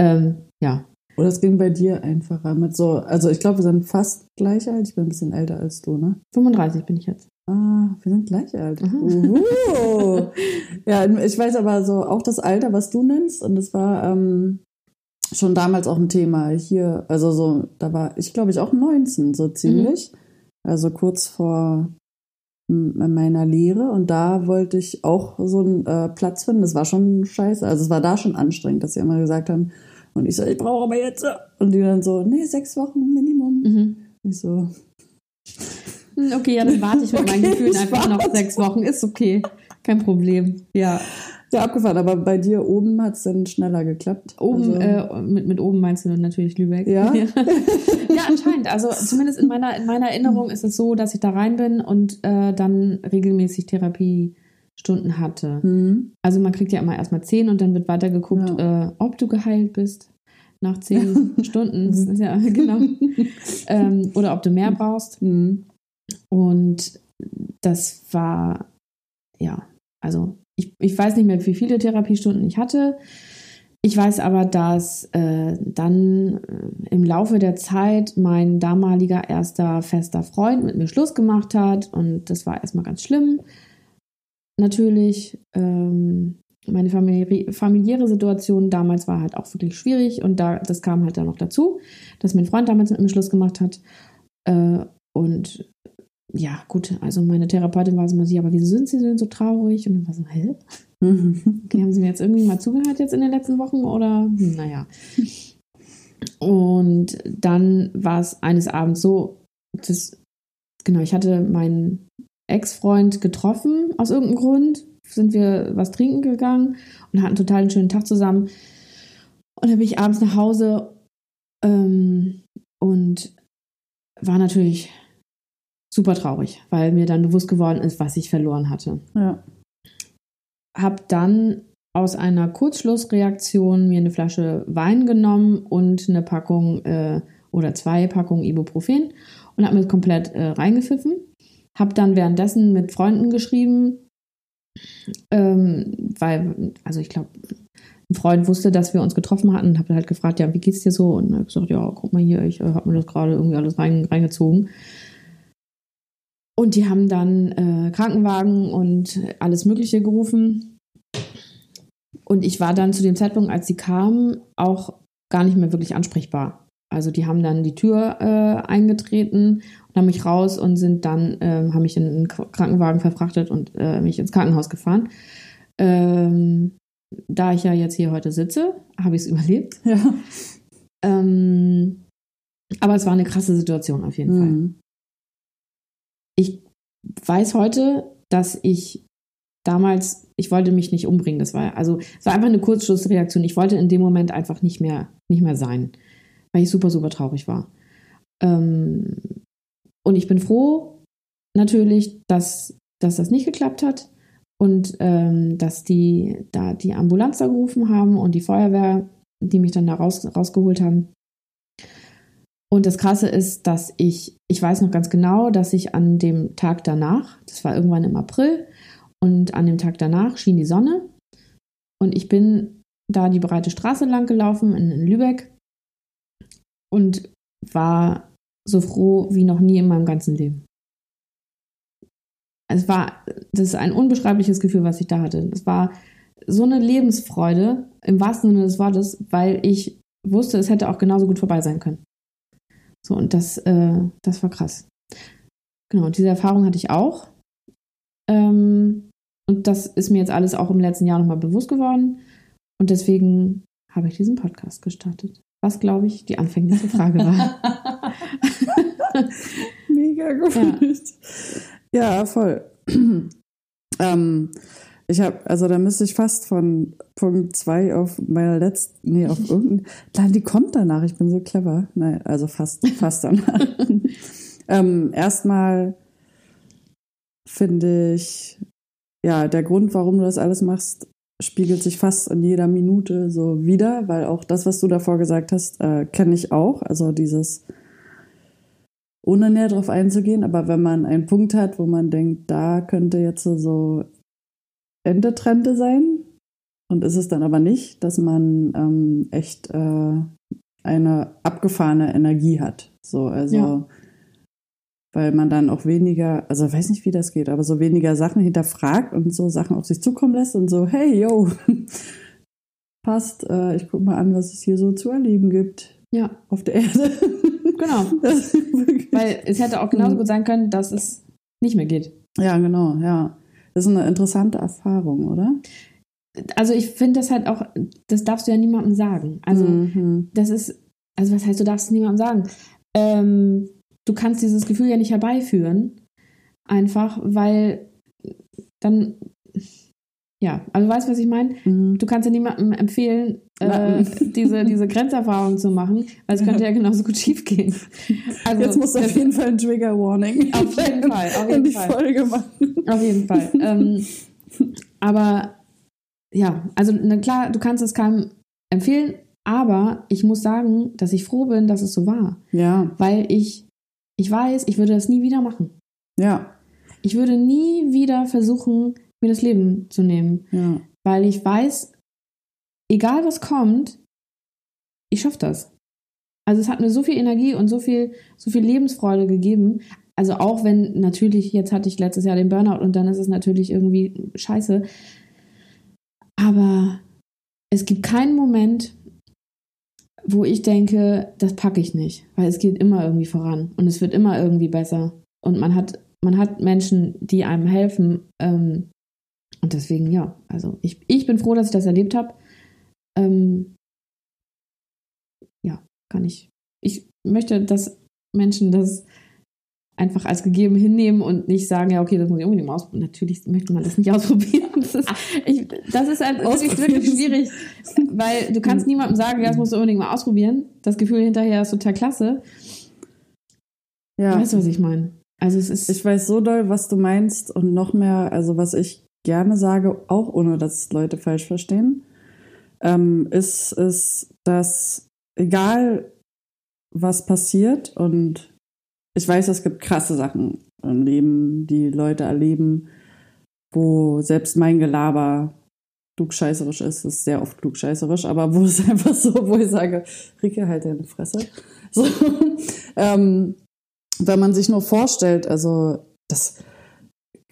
Ähm, ja. Oder es ging bei dir einfacher mit so, also ich glaube, wir sind fast gleich alt, ich bin ein bisschen älter als du, ne? 35 bin ich jetzt. Ah, wir sind gleich alt. Ja, ich weiß aber so auch das Alter, was du nennst, und das war ähm, schon damals auch ein Thema hier. Also so, da war ich glaube ich auch 19 so ziemlich, mhm. also kurz vor meiner Lehre und da wollte ich auch so einen äh, Platz finden. Das war schon scheiße. Also es war da schon anstrengend, dass sie immer gesagt haben, und ich so, ich brauche aber jetzt. Und die dann so, nee, sechs Wochen Minimum. Mhm. Ich so, hm, okay, ja, dann warte ich mit okay, meinen Gefühlen einfach noch sechs Wochen. Ist okay. Kein Problem. Ja. Ja, abgefahren, aber bei dir oben hat es dann schneller geklappt. Oben, also. äh, mit, mit oben meinst du natürlich Lübeck. Ja? ja, anscheinend. Also zumindest in meiner, in meiner Erinnerung ist es so, dass ich da rein bin und äh, dann regelmäßig Therapiestunden hatte. Mhm. Also man kriegt ja immer erstmal zehn und dann wird weiter geguckt, ja. äh, ob du geheilt bist nach zehn Stunden. Ja, genau. ähm, oder ob du mehr brauchst. Mhm. Und das war, ja, also ich, ich weiß nicht mehr, wie viele Therapiestunden ich hatte. Ich weiß aber, dass äh, dann äh, im Laufe der Zeit mein damaliger erster fester Freund mit mir Schluss gemacht hat und das war erstmal ganz schlimm. Natürlich, ähm, meine famili familiäre Situation damals war halt auch wirklich schwierig und da, das kam halt dann noch dazu, dass mein Freund damals mit mir Schluss gemacht hat. Äh, und ja, gut, also meine Therapeutin war so mal sie, aber wieso sind sie denn so traurig? Und dann war so, hä? Okay, haben sie mir jetzt irgendwie mal zugehört jetzt in den letzten Wochen oder? Hm, naja. Und dann war es eines Abends so, dass, genau, ich hatte meinen Ex-Freund getroffen, aus irgendeinem Grund, sind wir was trinken gegangen und hatten total einen schönen Tag zusammen. Und dann bin ich abends nach Hause ähm, und war natürlich super traurig, weil mir dann bewusst geworden ist, was ich verloren hatte. Ja. Hab dann aus einer Kurzschlussreaktion mir eine Flasche Wein genommen und eine Packung äh, oder zwei Packungen Ibuprofen und habe mir komplett äh, reingepfiffen. Hab dann währenddessen mit Freunden geschrieben, ähm, weil, also ich glaube, ein Freund wusste, dass wir uns getroffen hatten und habe halt gefragt, ja, wie geht's dir so? Und habe gesagt, ja, guck mal hier, ich äh, habe mir das gerade irgendwie alles rein, reingezogen. Und die haben dann äh, Krankenwagen und alles Mögliche gerufen. Und ich war dann zu dem Zeitpunkt, als sie kamen, auch gar nicht mehr wirklich ansprechbar. Also die haben dann die Tür äh, eingetreten und haben mich raus und sind dann, äh, haben mich in einen Krankenwagen verfrachtet und äh, mich ins Krankenhaus gefahren. Ähm, da ich ja jetzt hier heute sitze, habe ich es überlebt. Ja. Ähm, aber es war eine krasse Situation auf jeden mhm. Fall ich weiß heute, dass ich damals, ich wollte mich nicht umbringen. Das war also, es war einfach eine Kurzschlussreaktion. Ich wollte in dem Moment einfach nicht mehr, nicht mehr sein, weil ich super, super traurig war. Ähm, und ich bin froh, natürlich, dass, dass das nicht geklappt hat und ähm, dass die da die Ambulanz da gerufen haben und die Feuerwehr, die mich dann da raus, rausgeholt haben. Und das Krasse ist, dass ich, ich weiß noch ganz genau, dass ich an dem Tag danach, das war irgendwann im April, und an dem Tag danach schien die Sonne. Und ich bin da die breite Straße lang gelaufen in, in Lübeck und war so froh wie noch nie in meinem ganzen Leben. Es war, das ist ein unbeschreibliches Gefühl, was ich da hatte. Es war so eine Lebensfreude im wahrsten Sinne des Wortes, weil ich wusste, es hätte auch genauso gut vorbei sein können. So, und das, äh, das war krass. Genau, diese Erfahrung hatte ich auch. Ähm, und das ist mir jetzt alles auch im letzten Jahr nochmal bewusst geworden. Und deswegen habe ich diesen Podcast gestartet. Was, glaube ich, die anfängliche Frage war. Mega gut. Ja, ja voll. ähm, ich habe, also da müsste ich fast von Punkt 2 auf meiner letzten, nee, auf irgendein, dann die kommt danach, ich bin so clever. Nein, also fast, fast danach. ähm, erstmal finde ich, ja, der Grund, warum du das alles machst, spiegelt sich fast in jeder Minute so wieder, weil auch das, was du davor gesagt hast, äh, kenne ich auch. Also dieses, ohne näher drauf einzugehen, aber wenn man einen Punkt hat, wo man denkt, da könnte jetzt so Ende Trente sein und ist es dann aber nicht, dass man ähm, echt äh, eine abgefahrene Energie hat. So, also ja. weil man dann auch weniger, also weiß nicht, wie das geht, aber so weniger Sachen hinterfragt und so Sachen auf sich zukommen lässt und so, hey, yo, passt, äh, ich guck mal an, was es hier so zu erleben gibt. Ja. Auf der Erde. Genau. Weil es hätte auch genauso gut sein können, dass es nicht mehr geht. Ja, genau, ja. Das ist eine interessante Erfahrung, oder? Also ich finde das halt auch, das darfst du ja niemandem sagen. Also mhm. das ist, also was heißt, du darfst es niemandem sagen? Ähm, du kannst dieses Gefühl ja nicht herbeiführen, einfach, weil dann ja, also du weißt, was ich meine? Mhm. Du kannst ja niemandem empfehlen, äh, diese, diese Grenzerfahrung zu machen, weil es könnte ja genauso gut schief gehen. Also, Jetzt musst du auf jeden Fall ein Trigger Warning auf jeden Fall, auf jeden die Fall. Folge machen. Auf jeden Fall. ähm, aber ja, also na klar, du kannst es keinem empfehlen, aber ich muss sagen, dass ich froh bin, dass es so war. Ja. Weil ich, ich weiß, ich würde das nie wieder machen. Ja. Ich würde nie wieder versuchen, mir das Leben zu nehmen. Ja. Weil ich weiß, egal was kommt, ich schaffe das. Also es hat mir so viel Energie und so viel, so viel Lebensfreude gegeben. Also auch wenn natürlich, jetzt hatte ich letztes Jahr den Burnout und dann ist es natürlich irgendwie scheiße. Aber es gibt keinen Moment, wo ich denke, das packe ich nicht, weil es geht immer irgendwie voran und es wird immer irgendwie besser. Und man hat, man hat Menschen, die einem helfen, ähm, und deswegen, ja, also ich, ich bin froh, dass ich das erlebt habe. Ähm, ja, kann ich. Ich möchte, dass Menschen das einfach als gegeben hinnehmen und nicht sagen, ja, okay, das muss ich unbedingt mal ausprobieren. Natürlich möchte man das nicht ausprobieren. Das ist, ich, das ist halt wirklich, wirklich schwierig, weil du kannst niemandem sagen, ja, das musst du unbedingt mal ausprobieren. Das Gefühl hinterher ist total klasse. Ja. Weißt du, was ich meine? Also es ist. Ich weiß so doll, was du meinst und noch mehr, also was ich gerne sage, auch ohne dass Leute falsch verstehen, ähm, ist, ist, dass egal was passiert und ich weiß, es gibt krasse Sachen im Leben, die Leute erleben, wo selbst mein Gelaber klugscheißerisch ist, ist sehr oft klugscheißerisch, aber wo es einfach so, wo ich sage, Rike, halt deine Fresse. So, ähm, wenn man sich nur vorstellt, also das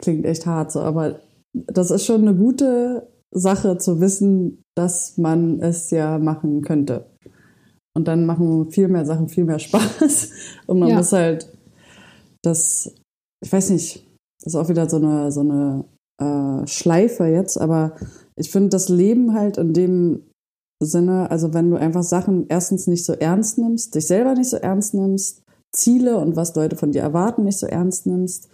klingt echt hart so, aber das ist schon eine gute Sache zu wissen, dass man es ja machen könnte. Und dann machen viel mehr Sachen viel mehr Spaß. Und man ja. muss halt das, ich weiß nicht, das ist auch wieder so eine, so eine äh, Schleife jetzt, aber ich finde das Leben halt in dem Sinne, also wenn du einfach Sachen erstens nicht so ernst nimmst, dich selber nicht so ernst nimmst, Ziele und was Leute von dir erwarten nicht so ernst nimmst,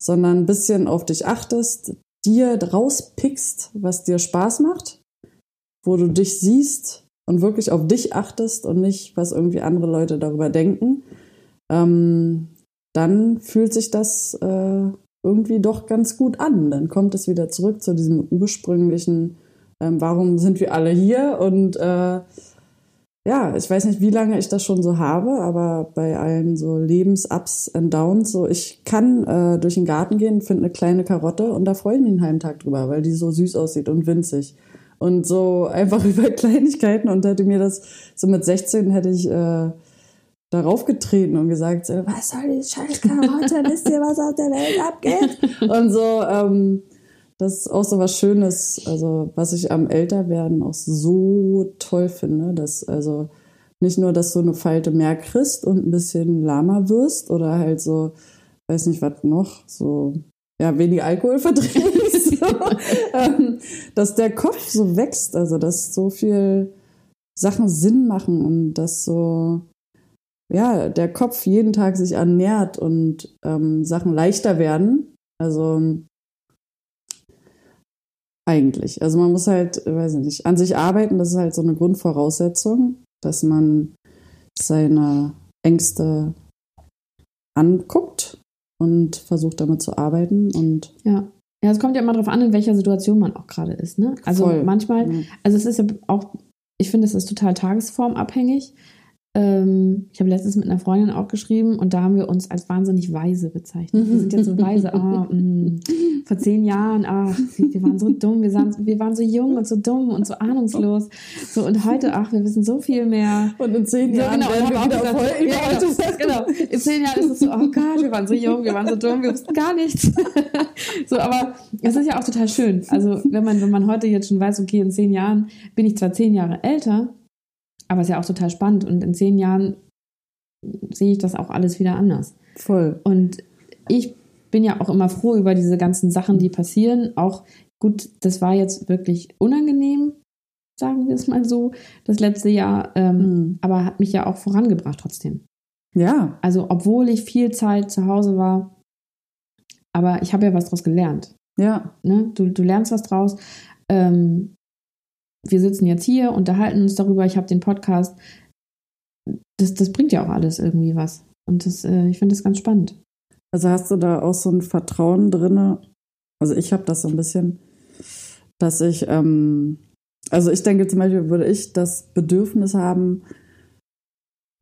sondern ein bisschen auf dich achtest, dir rauspickst, was dir Spaß macht, wo du dich siehst und wirklich auf dich achtest und nicht, was irgendwie andere Leute darüber denken, ähm, dann fühlt sich das äh, irgendwie doch ganz gut an. Dann kommt es wieder zurück zu diesem ursprünglichen, ähm, warum sind wir alle hier und äh, ja, ich weiß nicht, wie lange ich das schon so habe, aber bei allen so Lebens-Ups and Downs, so ich kann äh, durch den Garten gehen, finde eine kleine Karotte und da freue ich mich einen halben Tag drüber, weil die so süß aussieht und winzig. Und so einfach über Kleinigkeiten und hätte mir das, so mit 16 hätte ich äh, darauf getreten und gesagt, was soll die scheiß Karotte, wisst ihr, was auf der Welt abgeht? Und so, ähm, das ist auch so was Schönes, also was ich am Älterwerden auch so toll finde, dass also nicht nur, dass du eine Falte mehr kriegst und ein bisschen lahmer wirst oder halt so, weiß nicht was noch, so ja, weniger Alkohol verträgst, so, ähm, dass der Kopf so wächst, also dass so viel Sachen Sinn machen und dass so ja, der Kopf jeden Tag sich ernährt und ähm, Sachen leichter werden. Also eigentlich. Also man muss halt, weiß ich nicht, an sich arbeiten, das ist halt so eine Grundvoraussetzung, dass man seine Ängste anguckt und versucht damit zu arbeiten und ja. Ja, es kommt ja immer darauf an, in welcher Situation man auch gerade ist. Ne? Also Voll. manchmal, also es ist ja auch, ich finde, es ist total tagesformabhängig. Ähm, ich habe letztens mit einer Freundin auch geschrieben und da haben wir uns als wahnsinnig weise bezeichnet. Wir sind jetzt so weise. Oh, mh, vor zehn Jahren, ach, wir waren so dumm, wir, sahen, wir waren so jung und so dumm und so ahnungslos. So, und heute, ach, wir wissen so viel mehr. Und in zehn Jahren so, genau, werden wir wieder voll ja, genau, genau. In zehn Jahren ist es so, oh Gott, wir waren so jung, wir waren so dumm, wir wussten gar nichts. so, aber es ist ja auch total schön. Also, wenn man, wenn man heute jetzt schon weiß, okay, in zehn Jahren bin ich zwar zehn Jahre älter, aber es ist ja auch total spannend und in zehn Jahren sehe ich das auch alles wieder anders. Voll. Und ich bin ja auch immer froh über diese ganzen Sachen, die passieren. Auch gut, das war jetzt wirklich unangenehm, sagen wir es mal so, das letzte Jahr, ähm, mhm. aber hat mich ja auch vorangebracht trotzdem. Ja. Also, obwohl ich viel Zeit zu Hause war, aber ich habe ja was daraus gelernt. Ja. Ne? Du, du lernst was draus. Ähm, wir sitzen jetzt hier, unterhalten uns darüber, ich habe den Podcast. Das, das bringt ja auch alles irgendwie was. Und das, äh, ich finde das ganz spannend. Also hast du da auch so ein Vertrauen drin? Also ich habe das so ein bisschen, dass ich, ähm, also ich denke zum Beispiel, würde ich das Bedürfnis haben,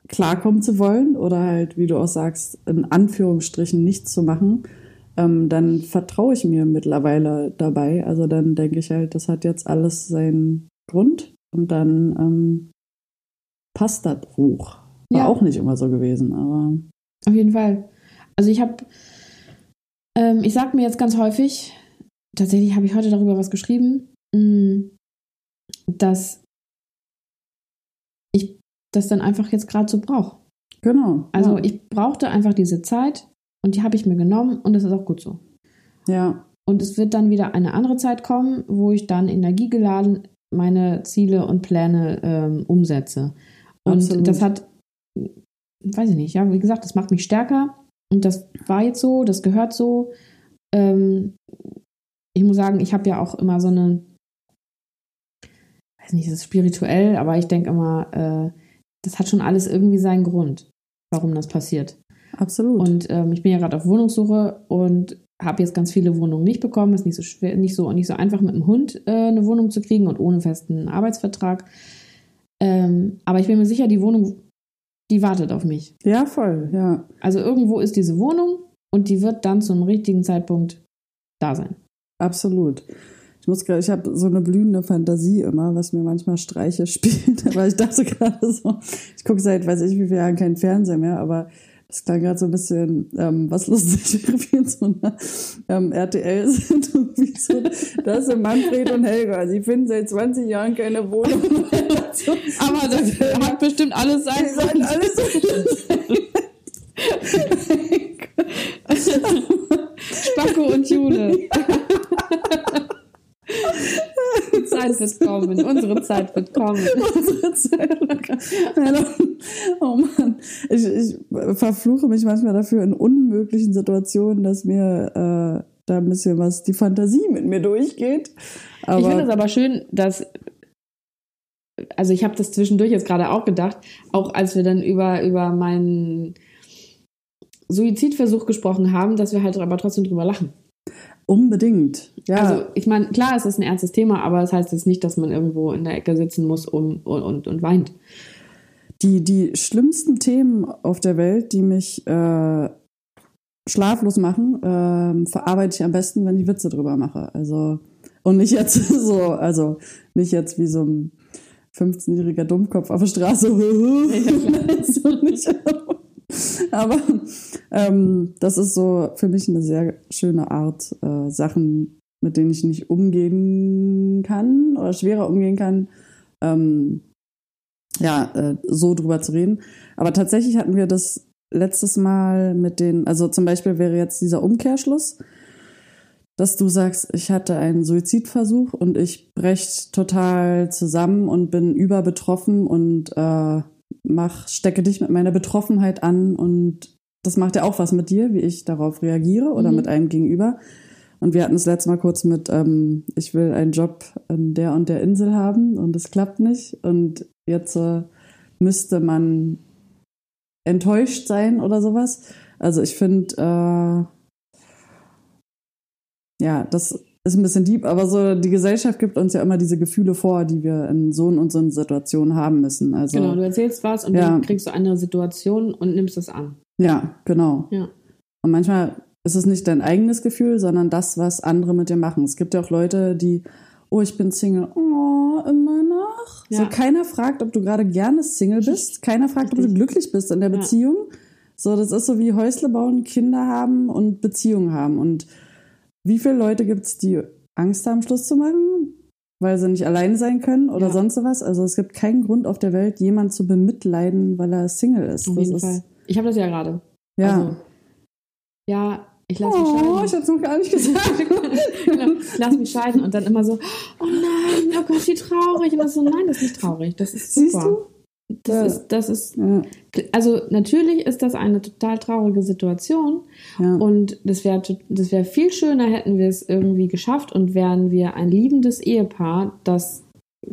klarkommen zu wollen oder halt, wie du auch sagst, in Anführungsstrichen nichts zu machen, ähm, dann vertraue ich mir mittlerweile dabei. Also dann denke ich halt, das hat jetzt alles seinen Grund und dann ähm, passt das hoch. War ja. auch nicht immer so gewesen, aber. Auf jeden Fall. Also ich habe, ähm, ich sage mir jetzt ganz häufig, tatsächlich habe ich heute darüber was geschrieben, mm, dass ich das dann einfach jetzt gerade so brauche. Genau. Also ja. ich brauchte einfach diese Zeit und die habe ich mir genommen und das ist auch gut so. Ja. Und es wird dann wieder eine andere Zeit kommen, wo ich dann energiegeladen meine Ziele und Pläne ähm, umsetze. Und Absolut. das hat, weiß ich nicht, ja, wie gesagt, das macht mich stärker. Und das war jetzt so, das gehört so. Ähm, ich muss sagen, ich habe ja auch immer so eine, weiß nicht, es ist spirituell, aber ich denke immer, äh, das hat schon alles irgendwie seinen Grund, warum das passiert. Absolut. Und ähm, ich bin ja gerade auf Wohnungssuche und habe jetzt ganz viele Wohnungen nicht bekommen. Ist nicht so schwer, nicht so nicht so einfach mit einem Hund äh, eine Wohnung zu kriegen und ohne festen Arbeitsvertrag. Ähm, aber ich bin mir sicher, die Wohnung, die wartet auf mich. Ja, voll, ja. Also irgendwo ist diese Wohnung und die wird dann zum richtigen Zeitpunkt da sein. Absolut. Ich muss gerade, ich habe so eine blühende Fantasie immer, was mir manchmal Streiche spielt. Aber ich dachte gerade so, ich gucke seit weiß ich wie vielen Jahren keinen Fernseher mehr, aber das klang gerade so ein bisschen, ähm, was lustig in so einer ähm, RTL sind. so, das sind Manfred und Helga. Sie finden seit 20 Jahren keine Wohnung mehr. Aber das hat bestimmt alles sein sollen. Alles Spacko und Jule. Zeit wird kommen. Unsere Zeit wird kommen. Unsere Zeit wird kommen. Oh Mann. Ich, ich verfluche mich manchmal dafür in unmöglichen Situationen, dass mir äh, da ein bisschen was, die Fantasie mit mir durchgeht. Aber ich finde es aber schön, dass also ich habe das zwischendurch jetzt gerade auch gedacht, auch als wir dann über, über meinen Suizidversuch gesprochen haben, dass wir halt aber trotzdem drüber lachen. Unbedingt, ja. Also ich meine, klar, es ist ein ernstes Thema, aber das heißt jetzt nicht, dass man irgendwo in der Ecke sitzen muss um, und, und, und weint. Die, die schlimmsten Themen auf der Welt, die mich äh, schlaflos machen, äh, verarbeite ich am besten, wenn ich Witze drüber mache. Also und nicht jetzt so, also nicht jetzt wie so ein 15-jähriger Dummkopf auf der Straße. Ja, so nicht. Aber ähm, das ist so für mich eine sehr schöne Art, äh, Sachen, mit denen ich nicht umgehen kann oder schwerer umgehen kann, ähm, ja, äh, so drüber zu reden. Aber tatsächlich hatten wir das letztes Mal mit den, also zum Beispiel wäre jetzt dieser Umkehrschluss, dass du sagst, ich hatte einen Suizidversuch und ich brech total zusammen und bin überbetroffen und äh, mach, stecke dich mit meiner Betroffenheit an und das macht ja auch was mit dir, wie ich darauf reagiere oder Mhm. mit einem gegenüber. Und wir hatten es letztes Mal kurz mit, ähm, ich will einen Job an der und der Insel haben und es klappt nicht. Und jetzt äh, müsste man enttäuscht sein oder sowas. Also ich finde, äh, ja, das ist ein bisschen deep, aber so die Gesellschaft gibt uns ja immer diese Gefühle vor, die wir in so und so einer Situation haben müssen. Also Genau, du erzählst was und Ja. dann kriegst du andere Situationen und nimmst es an. ja, genau. Ja. Und manchmal ist es nicht dein eigenes Gefühl, sondern das, was andere mit dir machen. Es gibt ja auch Leute, die, oh, ich bin Single, oh, immer noch. Ja. So keiner fragt, ob du gerade gerne Single bist. Keiner fragt, ob du Richtig. glücklich bist in der. Beziehung. So, das ist so wie Häusle bauen, Kinder haben und Beziehungen haben. Und wie viele Leute gibt's, die Angst haben, Schluss zu machen, weil sie nicht allein sein können oder Ja. sonst was? Also es gibt keinen Grund auf der Welt, jemand zu bemitleiden, weil er Single ist. Auf das jeden ist, Fall. Ich habe das ja gerade. Ja. Also, ja, ich lasse mich oh, scheiden. ich hab's noch gar nicht gesagt. Genau, ich lasse mich scheiden und dann immer so, oh nein, oh Gott, wie traurig. Und das so, nein, das ist nicht traurig. Das ist super. Siehst du? Das Ja. ist, das ist, Ja, also natürlich ist das eine total traurige Situation ja. und das wäre das wäre viel schöner, hätten wir es irgendwie geschafft und wären wir ein liebendes Ehepaar, das,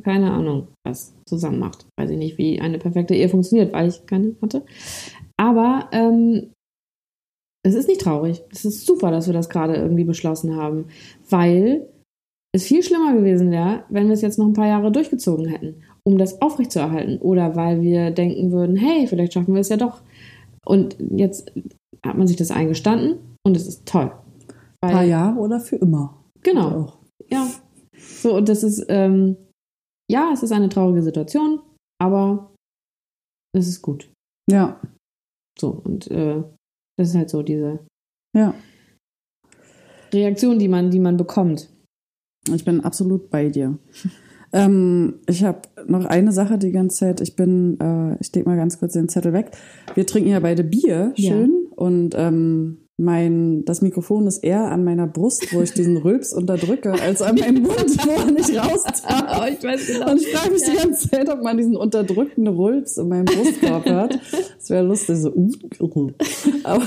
keine Ahnung, was zusammen macht. Weiß ich nicht, wie eine perfekte Ehe funktioniert, weil ich keine hatte. Aber ähm, es ist nicht traurig. Es ist super, dass wir das gerade irgendwie beschlossen haben, weil es viel schlimmer gewesen wäre, wenn wir es jetzt noch ein paar Jahre durchgezogen hätten, um das aufrechtzuerhalten. Oder weil wir denken würden, hey, vielleicht schaffen wir es ja doch. Und jetzt hat man sich das eingestanden und es ist toll. Ein paar Jahre oder für immer. Genau. Auch. Ja. So, und das ist, ähm, ja, es ist eine traurige Situation, aber es ist gut. Ja, So, und äh, das ist halt so diese ja. Reaktion, die man, die man bekommt. Ich bin absolut bei dir. Ähm, ich habe noch eine Sache die ganze Zeit. Ich bin, äh, ich leg mal ganz kurz den Zettel weg. Wir trinken ja beide Bier, Ja. schön. Und ähm, mein, das Mikrofon ist eher an meiner Brust, wo ich diesen Rülps unterdrücke, als an meinem Mund, wo er nicht raus darf. ich weiß Und ich frage mich die ganze Zeit, ob man diesen unterdrückten Rülps in meinem Brustkorb hört. Das wäre lustig. So. uh, uh. Aber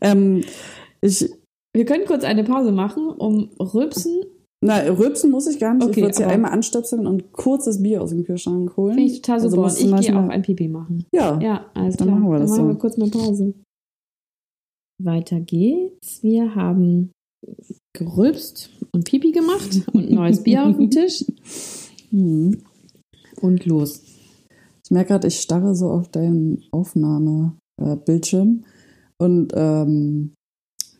ähm, ich, Wir können kurz eine Pause machen, um Rülpsen. Na, rülpsen muss ich gar nicht. Okay, ich würde sie einmal anstöpseln und kurzes Bier aus dem Kühlschrank holen. Finde ich total Also super. musst und ich gehe auch ein Pipi machen. Ja, Ja, alles Dann klar. machen wir das Dann machen so. wir kurz eine Pause. Weiter geht's. Wir haben gerülpst und Pipi gemacht und neues Bier auf dem Tisch Hm. und los. Ich merke gerade, ich starre so auf deinen Aufnahmebildschirm und ähm,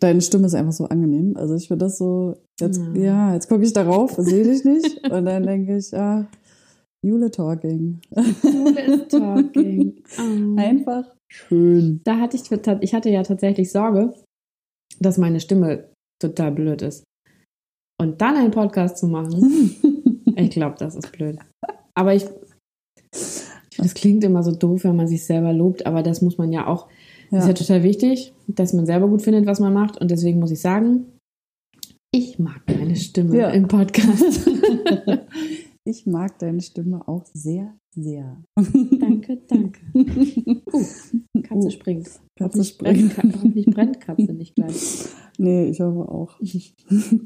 deine Stimme ist einfach so angenehm. Also ich finde das so, jetzt, Ja. ja, jetzt gucke ich darauf, sehe dich nicht und dann denke ich, ah, Jule Talking. Jule is talking. Oh. Einfach schön. Da hatte ich, ich hatte ja tatsächlich Sorge, dass meine Stimme total blöd ist. Und dann einen Podcast zu machen, ich glaube, das ist blöd. Aber ich, das klingt immer so doof, wenn man sich selber lobt, aber das muss man ja auch, das ist ja Ja. total wichtig, dass man selber gut findet, was man macht. Und deswegen muss ich sagen, ich mag meine Stimme Ja. im Podcast. Ich mag deine Stimme auch sehr, sehr. danke, danke. Uh, Katze Uh, springt. Katze springt. Brennt, hoffentlich brennt Katze nicht gleich. Nee, ich hoffe auch.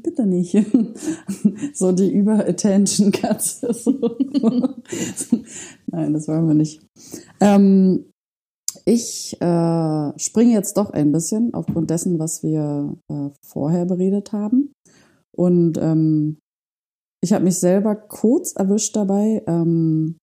Bitte nicht. So die Über-Attention-Katze. Nein, das wollen wir nicht. Ähm, ich äh, springe jetzt doch ein bisschen aufgrund dessen, was wir äh, vorher beredet haben. Und ähm, ich habe mich selber kurz erwischt dabei, ähm,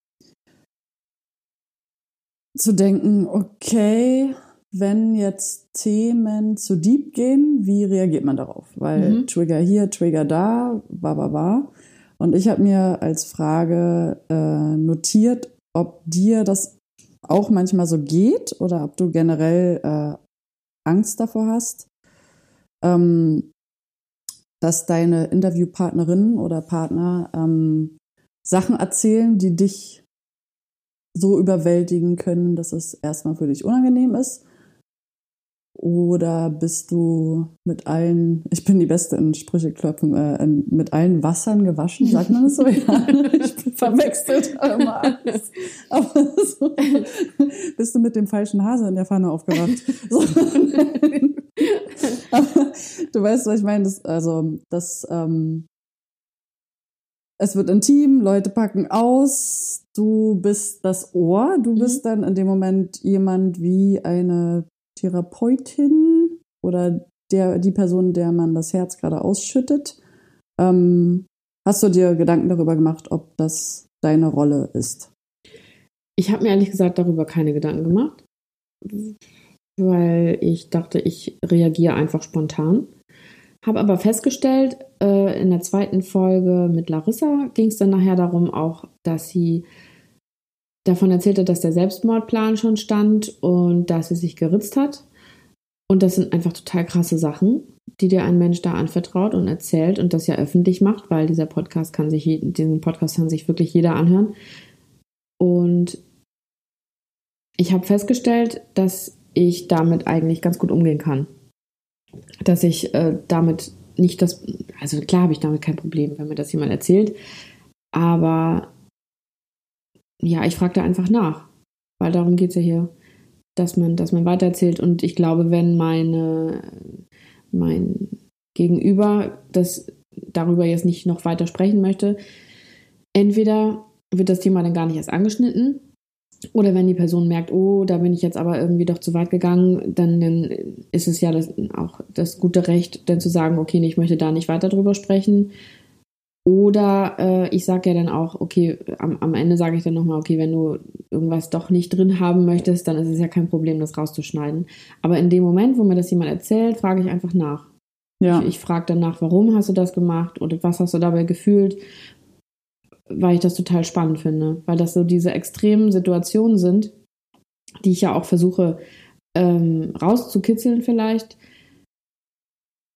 zu denken, okay, wenn jetzt Themen zu deep gehen, wie reagiert man darauf? Weil Mhm. Trigger hier, Trigger da, ba, ba, ba. Und ich habe mir als Frage äh, notiert, ob dir das auch manchmal so geht oder ob du generell äh, Angst davor hast, ähm, dass deine Interviewpartnerinnen oder Partner ähm, Sachen erzählen, die dich so überwältigen können, dass es erstmal für dich unangenehm ist. Oder bist du mit allen, ich bin die Beste in Sprüche klopfen, äh, mit allen Wassern gewaschen, sagt man das so? Ja, ich bin verwechselt immer alles. Aber so, bist du mit dem falschen Hase in der Pfanne aufgewacht. So. Aber du weißt, was ich meine. Das, also, das, ähm, es wird intim, Leute packen aus, du bist das Ohr, du bist mhm. dann in dem Moment jemand wie eine Therapeutin oder der, die Person, der man das Herz gerade ausschüttet. Ähm, hast du dir Gedanken darüber gemacht, ob das deine Rolle ist? Ich habe mir ehrlich gesagt darüber keine Gedanken gemacht, weil ich dachte, ich reagiere einfach spontan. Habe aber festgestellt, äh, in der zweiten Folge mit Larissa ging es dann nachher darum auch, dass sie davon erzählte, dass der Selbstmordplan schon stand und dass sie sich geritzt hat. Und das sind einfach total krasse Sachen, die dir ein Mensch da anvertraut und erzählt und das ja öffentlich macht, weil dieser Podcast kann sich, diesen Podcast kann sich wirklich jeder anhören. Und ich habe festgestellt, dass ich damit eigentlich ganz gut umgehen kann. Dass ich äh, damit nicht das, also klar habe ich damit kein Problem, wenn mir das jemand erzählt, aber ja, ich frage da einfach nach, weil darum geht es ja hier, dass man, dass man weitererzählt. Und ich glaube, wenn meine, mein Gegenüber das darüber jetzt nicht noch weiter sprechen möchte, entweder wird das Thema dann gar nicht erst angeschnitten. Oder wenn die Person merkt, oh, da bin ich jetzt aber irgendwie doch zu weit gegangen, dann, dann ist es ja das, auch das gute Recht, dann zu sagen, okay, ich möchte da nicht weiter drüber sprechen. Oder äh, ich sage ja dann auch, okay, am, am Ende sage ich dann nochmal, okay, wenn du irgendwas doch nicht drin haben möchtest, dann ist es ja kein Problem, das rauszuschneiden. Aber in dem Moment, wo mir das jemand erzählt, frage ich einfach nach. Ja. Ich, ich frage danach, warum hast du das gemacht oder was hast du dabei gefühlt, weil ich das total spannend finde, weil das so diese extremen Situationen sind, die ich ja auch versuche ähm, rauszukitzeln vielleicht,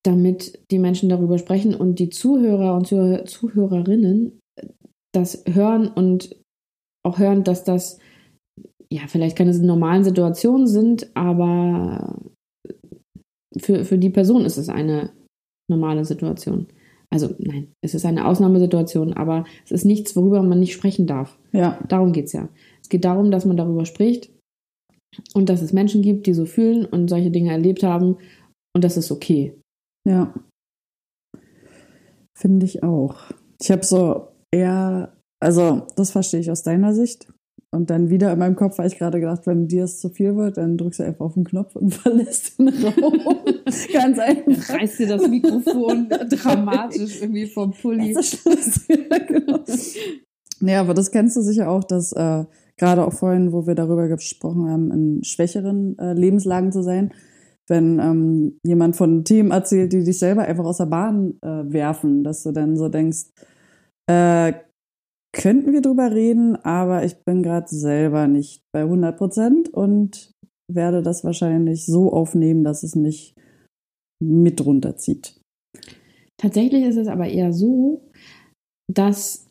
damit die Menschen darüber sprechen und die Zuhörer und Zuhörerinnen das hören und auch hören, dass das ja vielleicht keine normalen Situationen sind, aber für, für die Person ist es eine normale Situation. Also nein, es ist eine Ausnahmesituation, aber es ist nichts, worüber man nicht sprechen darf. Ja. Darum geht es ja. Es geht darum, dass man darüber spricht und dass es Menschen gibt, die so fühlen und solche Dinge erlebt haben und das ist okay. Ja. Finde ich auch. Ich habe so eher, also das verstehe ich aus deiner Sicht. Und dann wieder in meinem Kopf habe ich gerade gedacht, wenn dir es zu viel wird, dann drückst du einfach auf den Knopf und verlässt den Raum. Ganz einfach. Reißt dir das Mikrofon dramatisch irgendwie vom Pulli. Das ist ja, genau. Nee, aber das kennst du sicher auch, dass äh, gerade auch vorhin, wo wir darüber gesprochen haben, in schwächeren äh, Lebenslagen zu sein, wenn ähm, jemand von Themen erzählt, die dich selber einfach aus der Bahn äh, werfen, dass du dann so denkst, äh, könnten wir drüber reden, aber ich bin gerade selber nicht bei 100 Prozent und werde das wahrscheinlich so aufnehmen, dass es mich mit runterzieht. Tatsächlich ist es aber eher so, dass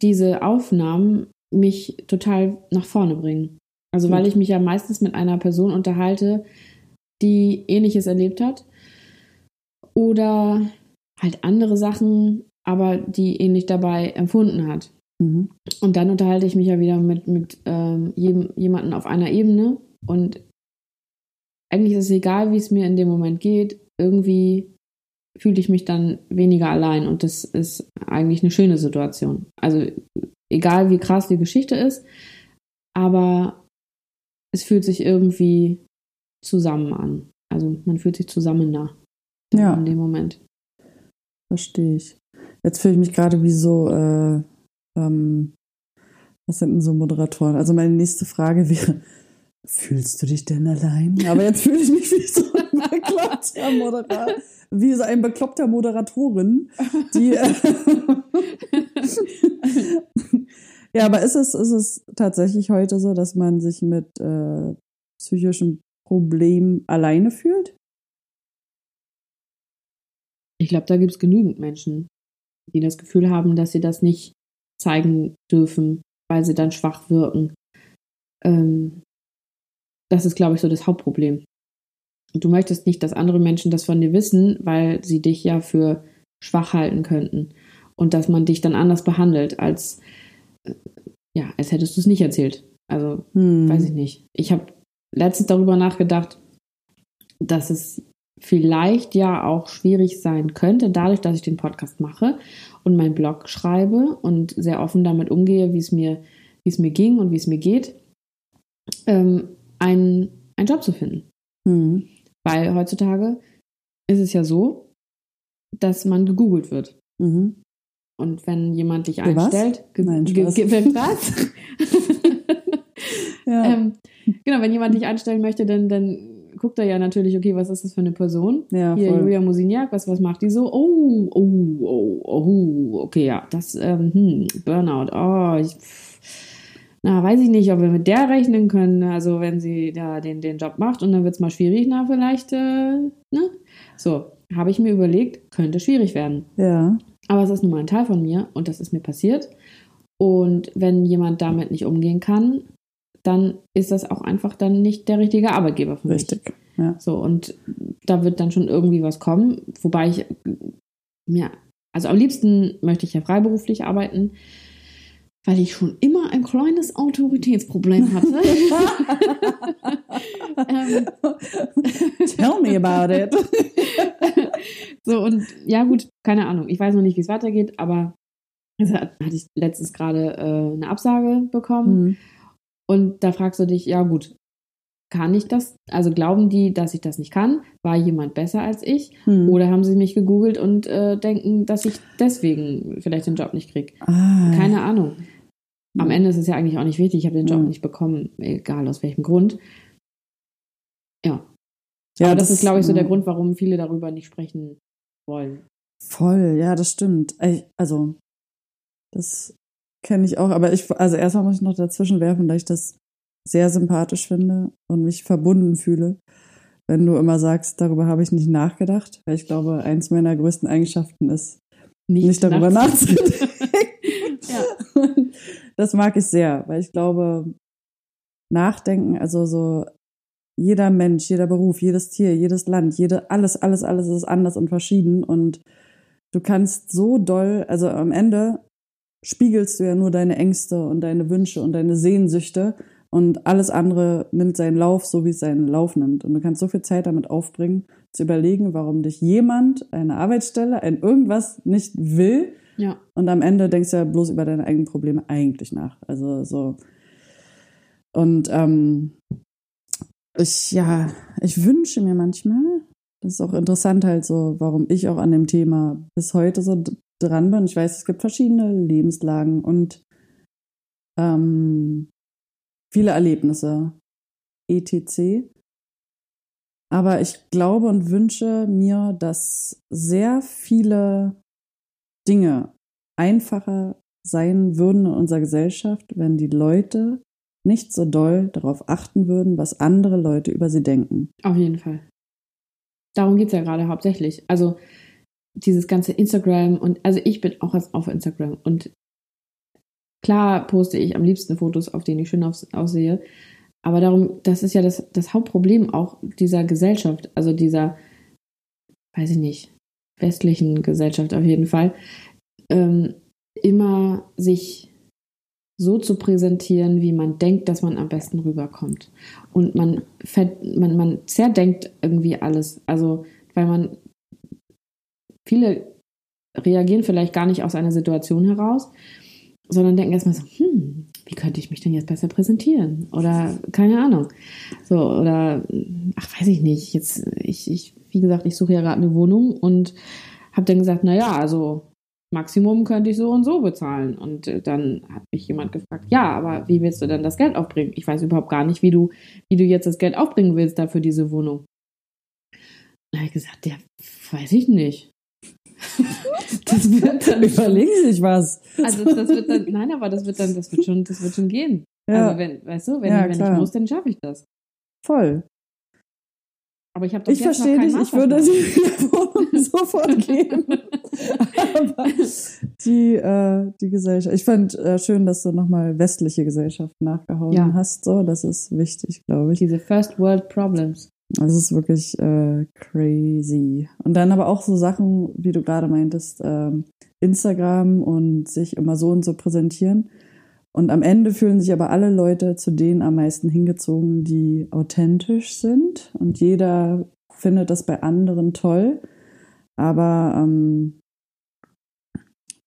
diese Aufnahmen mich total nach vorne bringen. Also weil ich mich ja meistens mit einer Person unterhalte, die ähnliches erlebt hat. Oder halt andere Sachen, aber die ähnlich dabei empfunden hat. Mhm. Und dann unterhalte ich mich ja wieder mit, mit ähm, jedem, jemandem auf einer Ebene. Und eigentlich ist es egal, wie es mir in dem Moment geht. Irgendwie fühle ich mich dann weniger allein. Und das ist eigentlich eine schöne Situation. Also egal, wie krass die Geschichte ist, aber es fühlt sich irgendwie zusammen an. Also man fühlt sich zusammen nah. Ja. In dem Moment. Verstehe ich. Jetzt fühle ich mich gerade wie so, äh, ähm, was sind denn so Moderatoren? Also meine nächste Frage wäre, fühlst du dich denn allein? Aber jetzt fühle ich mich wie so ein bekloppter Moderator, wie so ein bekloppter Moderatorin, die. Äh, ja, aber ist es, ist es tatsächlich heute so, dass man sich mit äh, psychischen Problem alleine fühlt? Ich glaube, da gibt es genügend Menschen, die das Gefühl haben, dass sie das nicht zeigen dürfen, weil sie dann schwach wirken. Ähm, das ist, glaube ich, so das Hauptproblem. Du möchtest nicht, dass andere Menschen das von dir wissen, weil sie dich ja für schwach halten könnten. Und dass man dich dann anders behandelt, als, äh, ja, als hättest du es nicht erzählt. Also, Hm. weiß ich nicht. Ich habe letztens darüber nachgedacht, dass es vielleicht ja auch schwierig sein könnte, dadurch, dass ich den Podcast mache und meinen Blog schreibe und sehr offen damit umgehe, wie es mir, wie es mir ging und wie es mir geht, ähm, einen, einen Job zu finden. Hm. Weil heutzutage ist es ja so, dass man gegoogelt wird. Mhm. Und wenn jemand dich was? einstellt, ge- Nein, Spaß. ge- ge- was? Ja. ähm, genau, wenn jemand dich einstellen möchte, dann, dann guckt er ja natürlich, okay, was ist das für eine Person? ja, Hier, voll. Julia Musiniak, was, was macht die so? Oh, oh, oh, oh, okay, ja, das, ähm, hm, Burnout, oh, ich, na, weiß ich nicht, ob wir mit der rechnen können, also wenn sie da den, den Job macht und dann wird es mal schwierig, na, vielleicht, äh, ne? So, habe ich mir überlegt, könnte schwierig werden. Ja. Aber es ist nun mal ein Teil von mir und das ist mir passiert. Und wenn jemand damit nicht umgehen kann, dann ist das auch einfach dann nicht der richtige Arbeitgeber für mich. Richtig. Ja. So, und da wird dann schon irgendwie was kommen, wobei ich, ja, also am liebsten möchte ich ja freiberuflich arbeiten, weil ich schon immer ein kleines Autoritätsproblem hatte. ähm, Tell me about it. so, und ja, gut, keine Ahnung. Ich weiß noch nicht, wie es weitergeht, aber also hatte ich letztens gerade äh, eine Absage bekommen. Hm. Und da fragst du dich, ja gut, kann ich das? Also glauben die, dass ich das nicht kann? War jemand besser als ich? Hm. Oder haben sie mich gegoogelt und äh, denken, dass ich deswegen vielleicht den Job nicht kriege? Ah. Keine Ahnung. Am Hm. Ende ist es ja eigentlich auch nicht wichtig. Ich habe den Job Hm. nicht bekommen, egal aus welchem Grund. Ja. Ja, Aber das, ist, glaube ich, so der ja. Grund, warum viele darüber nicht sprechen wollen. Voll, ja, das stimmt. Also, das kenne ich auch. Aber ich, also erstmal muss ich noch dazwischen werfen, dass ich das sehr sympathisch finde und mich verbunden fühle, wenn du immer sagst, darüber habe ich nicht nachgedacht. Weil ich glaube, eins meiner größten Eigenschaften ist, nicht darüber nachts- nachzudenken. ja. Und das mag ich sehr, weil ich glaube, Nachdenken, also so jeder Mensch, jeder Beruf, jedes Tier, jedes Land, jede, alles, alles, alles ist anders und verschieden und du kannst so doll, also am Ende spiegelst du ja nur deine Ängste und deine Wünsche und deine Sehnsüchte und alles andere nimmt seinen Lauf, so wie es seinen Lauf nimmt. Und du kannst so viel Zeit damit aufbringen, zu überlegen, warum dich jemand, eine Arbeitsstelle, ein irgendwas nicht will. ja. Und am Ende denkst du ja bloß über deine eigenen Probleme eigentlich nach. Also so. Und ähm, ich, ja, ich wünsche mir manchmal, das ist auch interessant halt so, warum ich auch an dem Thema bis heute so dran bin. Ich weiß, es gibt verschiedene Lebenslagen und ähm, viele Erlebnisse, etc. Aber ich glaube und wünsche mir, dass sehr viele Dinge einfacher sein würden in unserer Gesellschaft, wenn die Leute nicht so doll darauf achten würden, was andere Leute über sie denken. Auf jeden Fall. Darum geht es ja gerade hauptsächlich. Also dieses ganze Instagram und also ich bin auch auf Instagram und klar poste ich am liebsten Fotos, auf denen ich schön aus, aussehe. Aber darum, das ist ja das, das Hauptproblem auch dieser Gesellschaft, also dieser, weiß ich nicht, westlichen Gesellschaft auf jeden Fall, ähm, immer sich so zu präsentieren, wie man denkt, dass man am besten rüberkommt. Und man, man, man zerdenkt irgendwie alles. Also, weil man, viele reagieren vielleicht gar nicht aus einer Situation heraus, sondern denken erstmal so, hm, wie könnte ich mich denn jetzt besser präsentieren? Oder keine Ahnung. So, oder ach, weiß ich nicht. Jetzt, ich, ich, wie gesagt, ich suche ja gerade eine Wohnung und habe dann gesagt, naja, also Maximum könnte ich so und so bezahlen. Und äh, dann hat mich jemand gefragt, ja, aber wie willst du denn das Geld aufbringen? Ich weiß überhaupt gar nicht, wie du, wie du jetzt das Geld aufbringen willst da für diese Wohnung. Da habe ich gesagt, ja, weiß ich nicht. das wird dann Überlegen Sie sich was. also das wird dann, nein, aber das wird dann, das wird schon, das wird schon gehen. Ja, Also wenn, weißt du, wenn, Ja, wenn ich muss, dann schaffe ich das. voll. Aber ich habe doch Ich verstehe dich, ich würde Wohnung sofort geben. Aber die, äh, die Gesellschaft, ich fand äh, schön, dass du nochmal westliche Gesellschaft nachgehauen Ja. hast. So, das ist wichtig, glaube ich. Diese First World Problems. Das ist wirklich äh, crazy. Und dann aber auch so Sachen, wie du gerade meintest, ähm, Instagram und sich immer so und so präsentieren. Und am Ende fühlen sich aber alle Leute zu denen am meisten hingezogen, die authentisch sind. Und jeder findet das bei anderen toll. Aber ähm,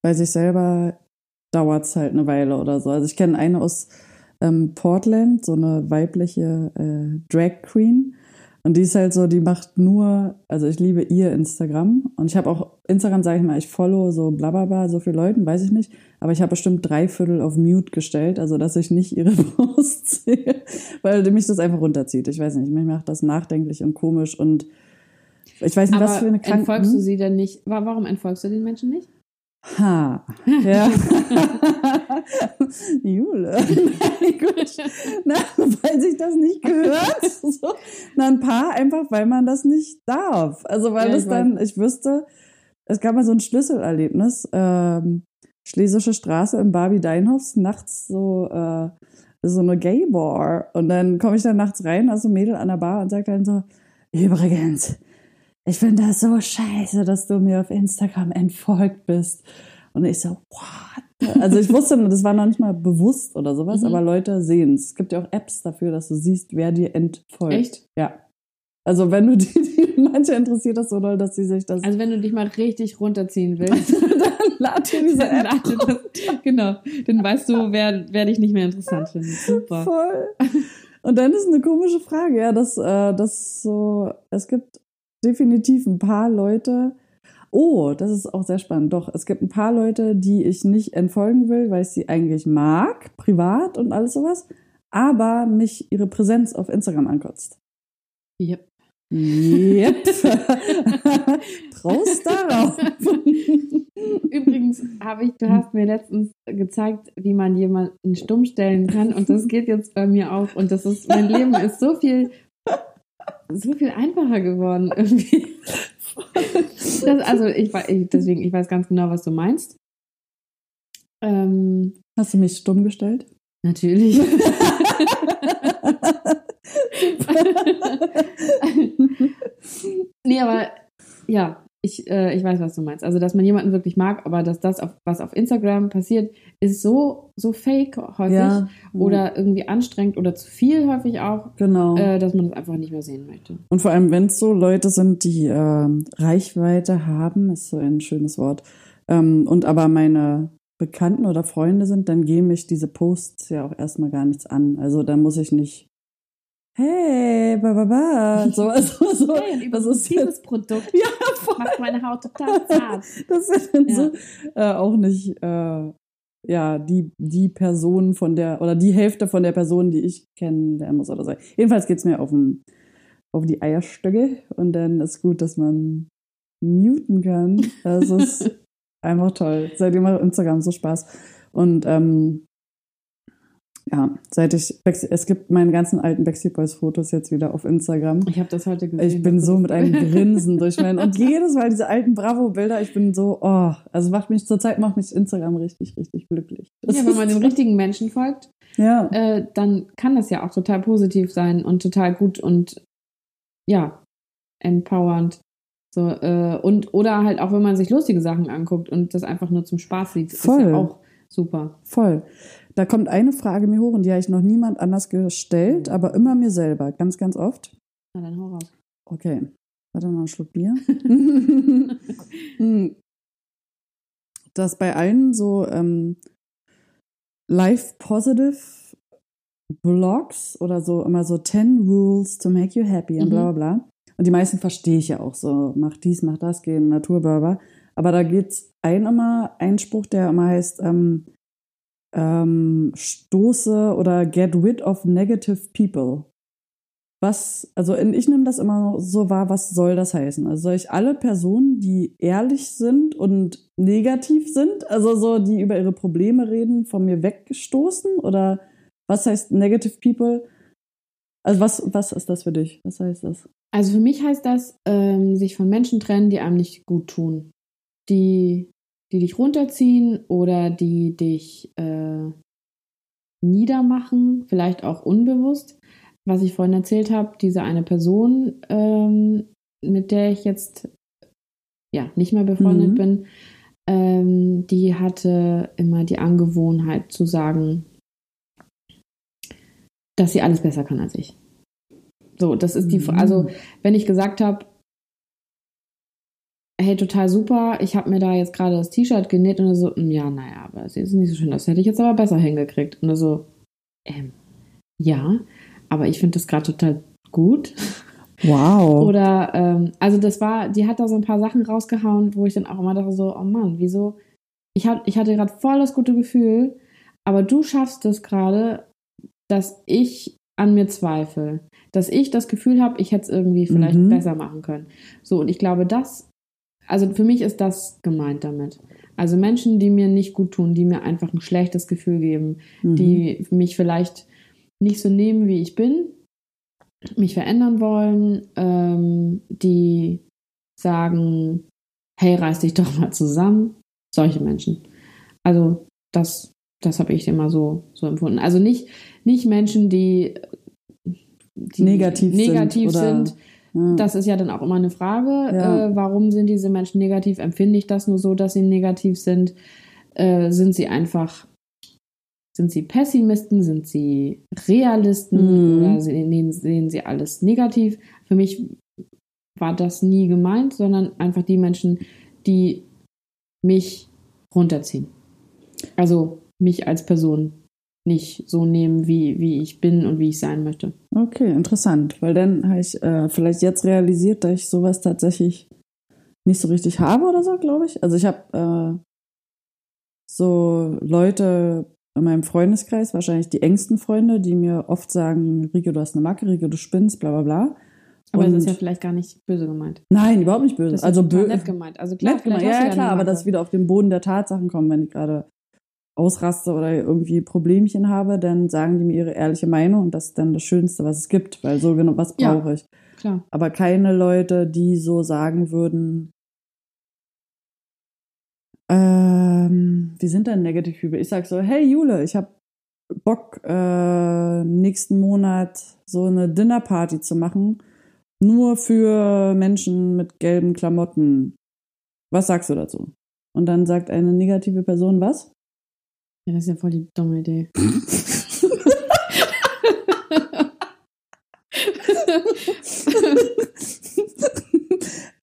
bei sich selber dauert es halt eine Weile oder so. Also ich kenne eine aus ähm, Portland, so eine weibliche äh, Drag Queen. Und die ist halt so, die macht nur, also ich liebe ihr Instagram. Und ich habe auch Instagram, sage ich mal, ich follow so blablabla, so viele Leuten, weiß ich nicht. Aber ich habe bestimmt drei Viertel auf Mute gestellt, also dass ich nicht ihre Posts sehe, weil mich das einfach runterzieht. Ich weiß nicht, mich macht das nachdenklich und komisch und ich weiß nicht, Aber was für eine Krankheit. Entfolgst du sie denn nicht? Warum entfolgst du den Menschen nicht? Ha, ja. Jule. Gut. Na, weil sich das nicht gehört. So. Na, ein paar einfach, weil man das nicht darf. Also, weil Ja, es ich dann, ich wüsste, es gab mal so ein Schlüsselerlebnis, ähm, Schlesische Straße im Barbie Deinhofs, nachts so, äh, so eine Gay Bar. Und dann komme ich dann nachts rein, also Mädel an der Bar und sagt dann so, übrigens, ich finde das so scheiße, dass du mir auf Instagram entfolgt bist. Und ich so, what? Also ich wusste, das war noch nicht mal bewusst oder sowas, Mhm. aber Leute sehen es. Es gibt ja auch Apps dafür, dass du siehst, wer dir entfolgt. Echt? Ja. Also wenn du die, die manche interessiert das so doll, dass sie sich das Also wenn du dich mal richtig runterziehen willst, dann lad dir diese App lade das, genau, dann weißt du, wer, wer dich nicht mehr interessant findet. Super. Voll. Und dann ist eine komische Frage, ja, dass, äh, dass so, es gibt definitiv ein paar Leute, oh, das ist auch sehr spannend, doch, es gibt ein paar Leute, die ich nicht entfolgen will, weil ich sie eigentlich mag, privat und alles sowas, aber mich ihre Präsenz auf Instagram ankotzt. Yep. Yep. Prost darauf. Übrigens habe ich, du hast mir letztens gezeigt, wie man jemanden stumm stellen kann und das geht jetzt bei mir auch und das ist, mein Leben ist so viel, so viel einfacher geworden irgendwie. Das, also ich, ich, deswegen, ich weiß ganz genau, was du meinst. Ähm, Hast du mich stumm gestellt? natürlich. nee, aber ja, ich, äh, ich weiß, was du meinst. Also, dass man jemanden wirklich mag, aber dass das, auf, was auf Instagram passiert, ist so, so fake häufig oder irgendwie anstrengend oder zu viel häufig auch, genau. äh, dass man das einfach nicht mehr sehen möchte. Und vor allem, wenn es so Leute sind, die ähm, Reichweite haben, ist so ein schönes Wort, ähm, und aber meine Bekannten oder Freunde sind, dann gehen mich diese Posts ja auch erstmal gar nichts an. Also da muss ich nicht, hey, ba, ba, ba, so, also, so, das ist dieses Produkt ja, voll, macht meine Haut total zart. das ist dann Ja. so äh, auch nicht, äh, ja, die, die Person von der, oder die Hälfte von der Person, die ich kennenlernen muss oder so. Jedenfalls geht's mir auf, den, auf die Eierstöcke und dann ist gut, dass man muten kann. Das ist einfach toll. Seitdem macht Instagram so Spaß. Und ähm, ja, seit ich, es gibt meine ganzen alten Backstreet Boys Fotos jetzt wieder auf Instagram. Ich habe das heute gesehen. Ich bin so mit einem Grinsen durch meinen und jedes Mal diese alten Bravo-Bilder, ich bin so, oh, also macht mich zurzeit macht mich Instagram richtig, richtig glücklich. Das Ja, wenn man ist- dem richtigen Menschen folgt, ja, äh, dann kann das ja auch total positiv sein und total gut und ja, empowernd. So, äh, und oder halt auch, wenn man sich lustige Sachen anguckt und das einfach nur zum Spaß sieht, ist Voll. ja auch super. voll. Da kommt eine Frage mir hoch und die habe ich noch niemand anders gestellt, aber immer mir selber, ganz, ganz oft. Na dann hau raus. Okay, warte mal einen Schluck Bier. Hm. Dass bei allen so ähm, life-positive Blogs oder so immer so 10 Rules to make you happy und Mhm. bla bla bla. Und die meisten verstehe ich ja auch so, mach dies, mach das, geh in Naturburger. Aber da geht's ein immer, ein Spruch, der immer heißt, ähm, ähm, stoße oder get rid of negative people. Was, also ich nehme das immer so wahr, was soll das heißen? Also soll ich alle Personen, die ehrlich sind und negativ sind, also so, die über ihre Probleme reden, von mir weggestoßen? Oder was heißt negative people? Also was, was ist das für dich? Was heißt das? Also für mich heißt das, ähm, sich von Menschen trennen, die einem nicht gut tun. Die, die dich runterziehen oder die dich äh, niedermachen, vielleicht auch unbewusst. Was ich vorhin erzählt habe, diese eine Person, ähm, mit der ich jetzt ja nicht mehr befreundet Mhm. bin, ähm, die hatte immer die Angewohnheit zu sagen, dass sie alles besser kann als ich. So, das ist die, Mhm. also wenn ich gesagt habe, hey, total super, ich habe mir da jetzt gerade das T-Shirt genäht und er so, "Mm, ja, naja, aber es ist nicht so schön, das hätte ich jetzt aber besser hingekriegt. Und er so, ähm, ja, aber ich finde das gerade total gut. Wow. Oder, ähm, also das war, die hat da so ein paar Sachen rausgehauen, wo ich dann auch immer dachte so, oh Mann, wieso? Ich, hab, ich hatte gerade voll das gute Gefühl, aber du schaffst es gerade, dass ich an mir zweifle. Dass ich das Gefühl habe, ich hätte es irgendwie vielleicht Mhm. besser machen können. So, und ich glaube, das, also für mich ist das gemeint damit. Also Menschen, die mir nicht gut tun, die mir einfach ein schlechtes Gefühl geben, Mhm. die mich vielleicht nicht so nehmen, wie ich bin, mich verändern wollen, ähm, die sagen, hey, reiß dich doch mal zusammen. Solche Menschen. Also das, das habe ich immer so, so empfunden. Also nicht, nicht Menschen, die, die Negativ sind negativ oder- sind. Ja. Das ist ja dann auch immer eine Frage. Ja. Äh, warum sind diese Menschen negativ? Empfinde ich das nur so, dass sie negativ sind? Äh, sind sie einfach, sind sie Pessimisten? Sind sie Realisten? Mhm. Oder sehen, sehen sie alles negativ? Für mich war das nie gemeint, sondern einfach die Menschen, die mich runterziehen. Also mich als Person nicht so nehmen, wie, wie ich bin und wie ich sein möchte. Okay, interessant. Weil dann habe ich äh, vielleicht jetzt realisiert, dass ich sowas tatsächlich nicht so richtig habe oder so, glaube ich. Also ich habe äh, so Leute in meinem Freundeskreis, wahrscheinlich die engsten Freunde, die mir oft sagen, Rico, du hast eine Macke, Rico, du spinnst, bla bla bla. Aber Und- das ist ja vielleicht gar nicht böse gemeint. Nein, überhaupt nicht böse. Das ist also total bö nett gemeint. Also klar, nett gemeint. Ja, ja, klar, aber dass wieder auf den Boden der Tatsachen komme, wenn ich gerade ausraste oder irgendwie Problemchen habe, dann sagen die mir ihre ehrliche Meinung und das ist dann das Schönste, was es gibt, weil so genau was Ja. brauche ich. Klar. Aber keine Leute, die so sagen würden, ähm, wie sind denn Negative People? Ich sag so, hey Jule, ich habe Bock, äh, nächsten Monat so eine Dinnerparty zu machen, nur für Menschen mit gelben Klamotten. Was sagst du dazu? Und dann sagt eine negative Person was? Ja, das ist ja voll die dumme Idee.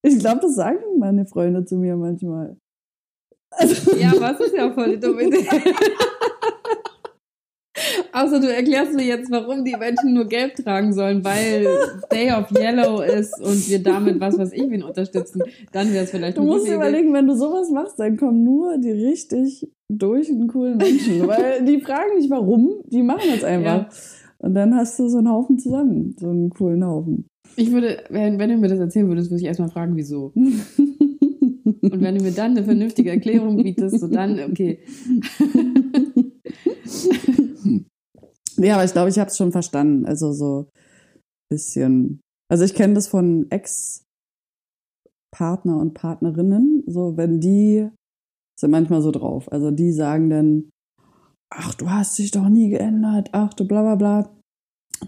Ich glaube, das sagen meine Freunde zu mir manchmal. Also, ja, was ist ja voll die dumme Idee. Außer du erklärst mir jetzt, warum die Menschen nur gelb tragen sollen, weil Day of Yellow ist und wir damit was weiß ich wen unterstützen. Dann wäre es vielleicht Du musst dir überlegen, wenn du sowas machst, dann kommen nur die richtig durch und coolen Menschen. weil die fragen nicht warum, die machen das einfach. Ja. Und dann hast du so einen Haufen zusammen, so einen coolen Haufen. Ich würde, wenn, wenn du mir das erzählen würdest, würde ich erstmal fragen, wieso. Und wenn du mir dann eine vernünftige Erklärung bietest, so dann, okay. ja, aber ich glaube, ich habe es schon verstanden. Also so bisschen. Also ich kenne das von Ex-Partner und Partnerinnen. So, wenn die sind manchmal so drauf. Also die sagen dann, ach, du hast dich doch nie geändert, ach, du bla bla bla.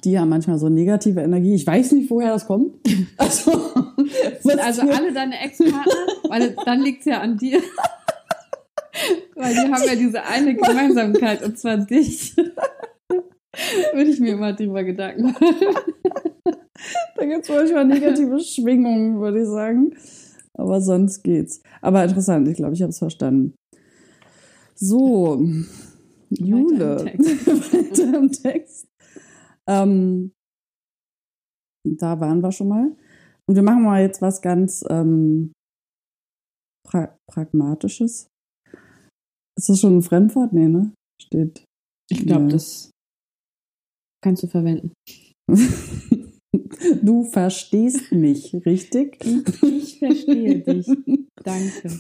Die haben manchmal so negative Energie. Ich weiß nicht, woher das kommt. Also, Sind also alle deine Ex-Partner, weil dann liegt es ja an dir. weil die haben ja diese eine Gemeinsamkeit, und zwar dich. Würde ich mir immer drüber Gedanken machen. Da gibt es manchmal negative Schwingungen, würde ich sagen. Aber sonst geht's. Aber interessant, ich glaube, ich habe es verstanden. So, Jule. Weiter im Text. Weiter im Text. Ähm, da waren wir schon mal. Und wir machen mal jetzt was ganz ähm, pra Pragmatisches. Ist das schon ein Fremdwort? Nee, ne? Steht. Ich glaube, das kannst du verwenden. Du verstehst mich, richtig? Ich verstehe dich. Danke.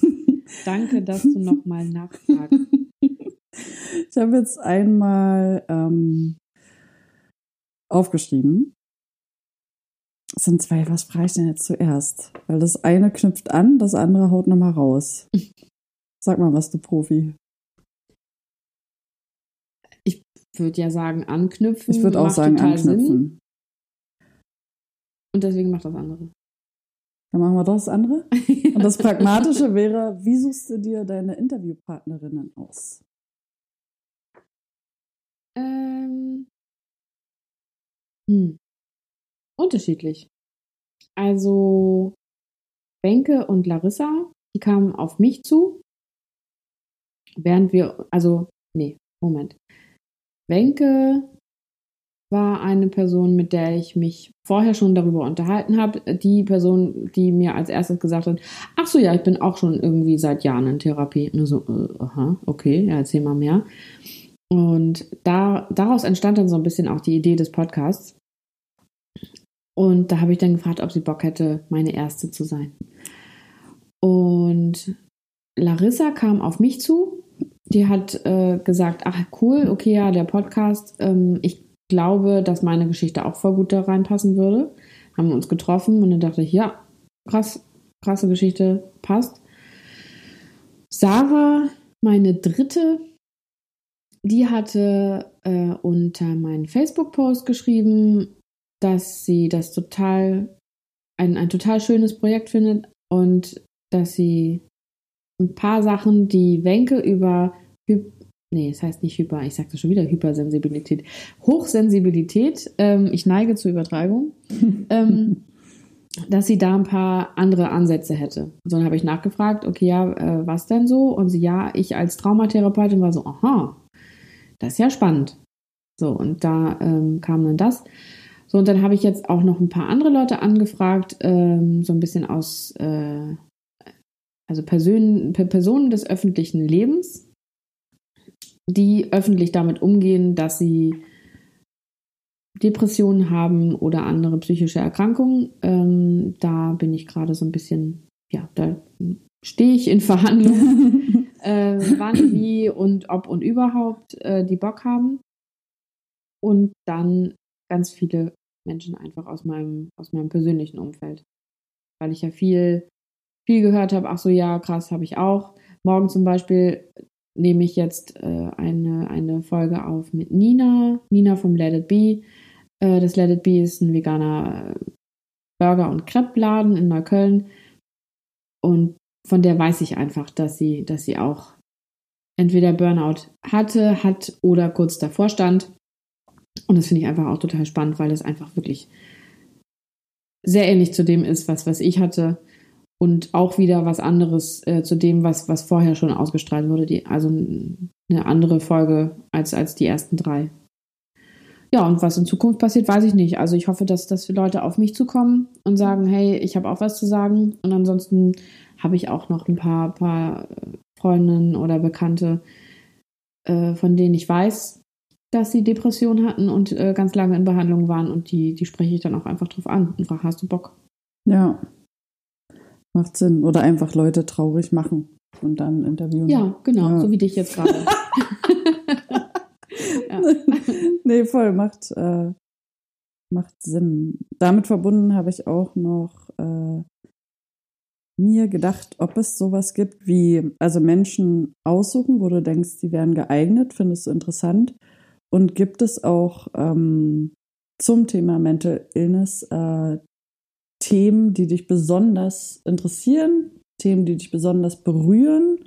Danke, dass du nochmal nachfragst. Ich habe jetzt einmal ähm, aufgeschrieben. Es sind zwei, was frage ich denn jetzt zuerst? Weil das eine knüpft an, das andere haut nochmal raus. Sag mal was, du Profi. Ich würde ja sagen, anknüpfen. Ich würde auch sagen, total Sinn. anknüpfen. Und deswegen macht das andere. Dann machen wir doch das andere. Und das Pragmatische wäre, wie suchst du dir deine Interviewpartnerinnen aus? Ähm, Hm. Unterschiedlich. Also Benke und Larissa, die kamen auf mich zu, während wir, also, nee, Moment. Wenke war eine Person, mit der ich mich vorher schon darüber unterhalten habe. Die Person, die mir als erstes gesagt hat, ach so, ja, ich bin auch schon irgendwie seit Jahren in Therapie. Nur so, äh, aha, okay, ja, erzähl mal mehr. Und da, daraus entstand dann so ein bisschen auch die Idee des Podcasts. Und da habe ich dann gefragt, ob sie Bock hätte, meine Erste zu sein. Und Larissa kam auf mich zu. Die hat äh, gesagt, ach cool, okay, ja, der Podcast. Ähm, ich glaube, dass meine Geschichte auch voll gut da reinpassen würde. Haben wir uns getroffen und dann dachte ich, ja, krass, krasse Geschichte, passt. Sarah, meine dritte, die hatte äh, unter meinen Facebook-Post geschrieben, dass sie das total, ein, ein total schönes Projekt findet und dass sie ein paar Sachen, die Wenke über nee, es das heißt nicht Hyper, ich sagte schon wieder Hypersensibilität. Hochsensibilität, ähm, ich neige zur Übertreibung, ähm, dass sie da ein paar andere Ansätze hätte. So, dann habe ich nachgefragt, okay, ja, äh, was denn so? Und sie, ja, ich als Traumatherapeutin war so, aha, das ist ja spannend. So, und da ähm, kam dann das. So, und dann habe ich jetzt auch noch ein paar andere Leute angefragt, ähm, so ein bisschen aus, äh, also Person, Personen des öffentlichen Lebens, die öffentlich damit umgehen, dass sie Depressionen haben oder andere psychische Erkrankungen. Ähm, da bin ich gerade so ein bisschen, ja, da stehe ich in Verhandlungen, äh, wann, wie und ob und überhaupt äh, die Bock haben. Und dann ganz viele Menschen einfach aus meinem, aus meinem persönlichen Umfeld. Weil ich ja viel, viel gehört habe, ach so, ja, krass, habe ich auch. Morgen zum Beispiel nehme ich jetzt äh, eine, eine Folge auf mit Nina, Nina vom Let It Be. Äh, das Let It Be ist ein veganer Burger- und Crepe-Laden in Neukölln. Und von der weiß ich einfach, dass sie, dass sie auch entweder Burnout hatte, hat oder kurz davor stand. Und das finde ich einfach auch total spannend, weil das einfach wirklich sehr ähnlich zu dem ist, was, was ich hatte und auch wieder was anderes äh, zu dem, was, was vorher schon ausgestrahlt wurde. Die, also eine andere Folge als, als die ersten drei. Ja, und was in Zukunft passiert, weiß ich nicht. Also ich hoffe, dass, dass Leute auf mich zukommen und sagen, hey, ich habe auch was zu sagen. Und ansonsten habe ich auch noch ein paar, paar Freundinnen oder Bekannte, äh, von denen ich weiß, dass sie Depressionen hatten und äh, ganz lange in Behandlung waren. Und die, die spreche ich dann auch einfach drauf an und frage, hast du Bock? Ja, Macht Sinn. Oder einfach Leute traurig machen und dann interviewen. Ja, genau, ja. so wie dich jetzt gerade. ja. Nee, voll, macht, äh, macht Sinn. Damit verbunden habe ich auch noch äh, mir gedacht, ob es sowas gibt wie, also Menschen aussuchen, wo du denkst, die wären geeignet, findest du interessant. Und gibt es auch ähm, zum Thema Mental Illness äh, Themen, die dich besonders interessieren, Themen, die dich besonders berühren?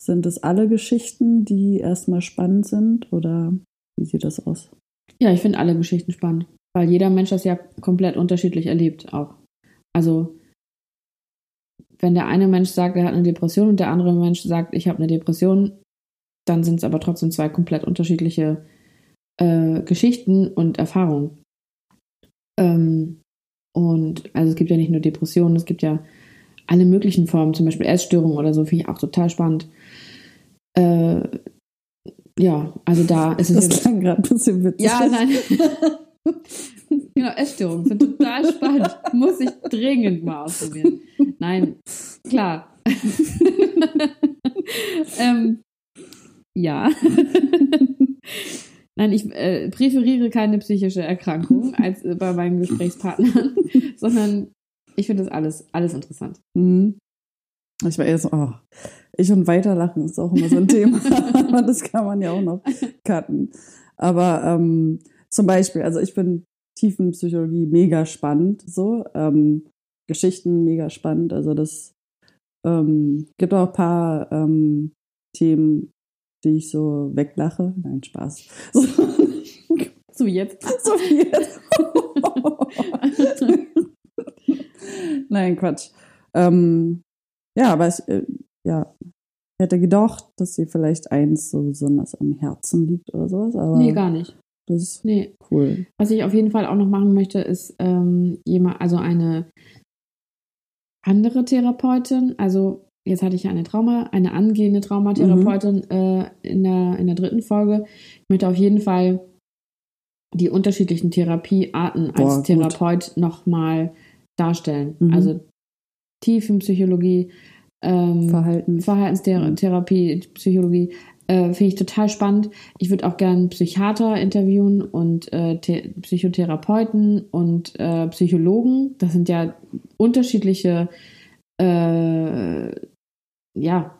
Sind es alle Geschichten, die erstmal spannend sind oder wie sieht das aus? Ja, ich finde alle Geschichten spannend, weil jeder Mensch das ja komplett unterschiedlich erlebt auch. Also wenn der eine Mensch sagt, er hat eine Depression und der andere Mensch sagt, ich habe eine Depression, dann sind es aber trotzdem zwei komplett unterschiedliche äh, Geschichten und Erfahrungen. Ähm, und also es gibt ja nicht nur Depressionen, es gibt ja alle möglichen Formen, zum Beispiel Essstörungen oder so, finde ich auch total spannend. Äh, ja, also da ist es. Das klang gerade ein bisschen witzig. Ja, nein. genau, Essstörungen sind total spannend. Muss ich dringend mal ausprobieren. Nein, klar. ähm, ja. Nein, ich äh, präferiere keine psychische Erkrankung als äh, bei meinen Gesprächspartnern, sondern ich finde das alles, alles interessant. Mhm. Ich war eher so, oh, ich und Weiterlachen ist auch immer so ein Thema. Das kann man ja auch noch cutten. Aber ähm, zum Beispiel, also ich finde Tiefenpsychologie mega spannend, so. Ähm, Geschichten mega spannend. Also das ähm, gibt auch ein paar ähm, Themen, die ich so weglache. Nein, Spaß. So, So jetzt. So jetzt. Nein, Quatsch. Ähm, ja, aber ich äh, ja, hätte gedacht, dass sie vielleicht eins so besonders am Herzen liegt oder sowas. Aber Nee, gar nicht. das ist Nee. cool. Was ich auf jeden Fall auch noch machen möchte, ist ähm, jemand, also eine andere Therapeutin, also jetzt hatte ich ja eine Trauma, eine angehende Traumatherapeutin äh, in, der, in der dritten Folge. Ich möchte auf jeden Fall die unterschiedlichen Therapiearten als Boah, gut. Therapeut nochmal darstellen. Mhm. Also Tiefenpsychologie, ähm, Verhalten. Verhaltenstherapie, Psychologie, äh, finde ich total spannend. Ich würde auch gerne Psychiater interviewen und äh, The Psychotherapeuten und äh, Psychologen. Das sind ja unterschiedliche äh, ja,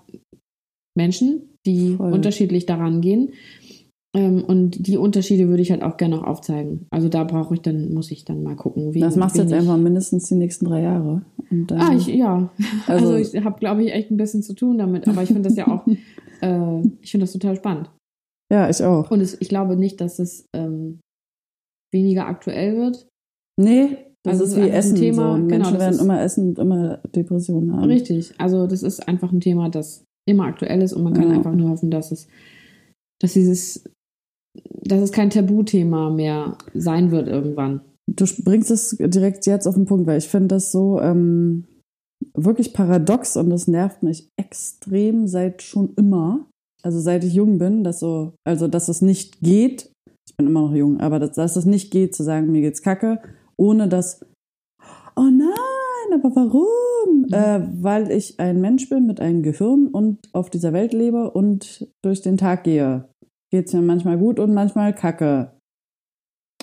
Menschen, die Voll. unterschiedlich daran gehen. Ähm, und die Unterschiede würde ich halt auch gerne noch aufzeigen. Also da brauche ich dann, muss ich dann mal gucken. Wie, Das machst du jetzt einfach mindestens die nächsten drei Jahre. Ah, ich, ja. Also, Also- ich habe, glaube ich, echt ein bisschen zu tun damit. Aber ich finde das ja auch, äh, ich finde das total spannend. ja, ich auch. Und es, ich glaube nicht, dass es ähm, weniger aktuell wird. Nee, das Also ist wie Essen. Thema, so. genau, Menschen das werden immer essen und immer Depressionen haben. Richtig. Also das ist einfach ein Thema, das immer aktuell ist und man kann Ja. einfach nur hoffen, dass es, dass dieses, dass es kein Tabuthema mehr sein wird irgendwann. Du bringst es direkt jetzt auf den Punkt, weil ich finde das so ähm, wirklich paradox und das nervt mich extrem seit schon immer. Also seit ich jung bin, dass so, also dass es nicht geht, ich bin immer noch jung, aber dass, dass es nicht geht zu sagen, mir geht's kacke, ohne dass, oh nein, aber warum? Mhm. Äh, weil ich ein Mensch bin mit einem Gehirn und auf dieser Welt lebe und durch den Tag gehe. Geht's mir manchmal gut und manchmal kacke.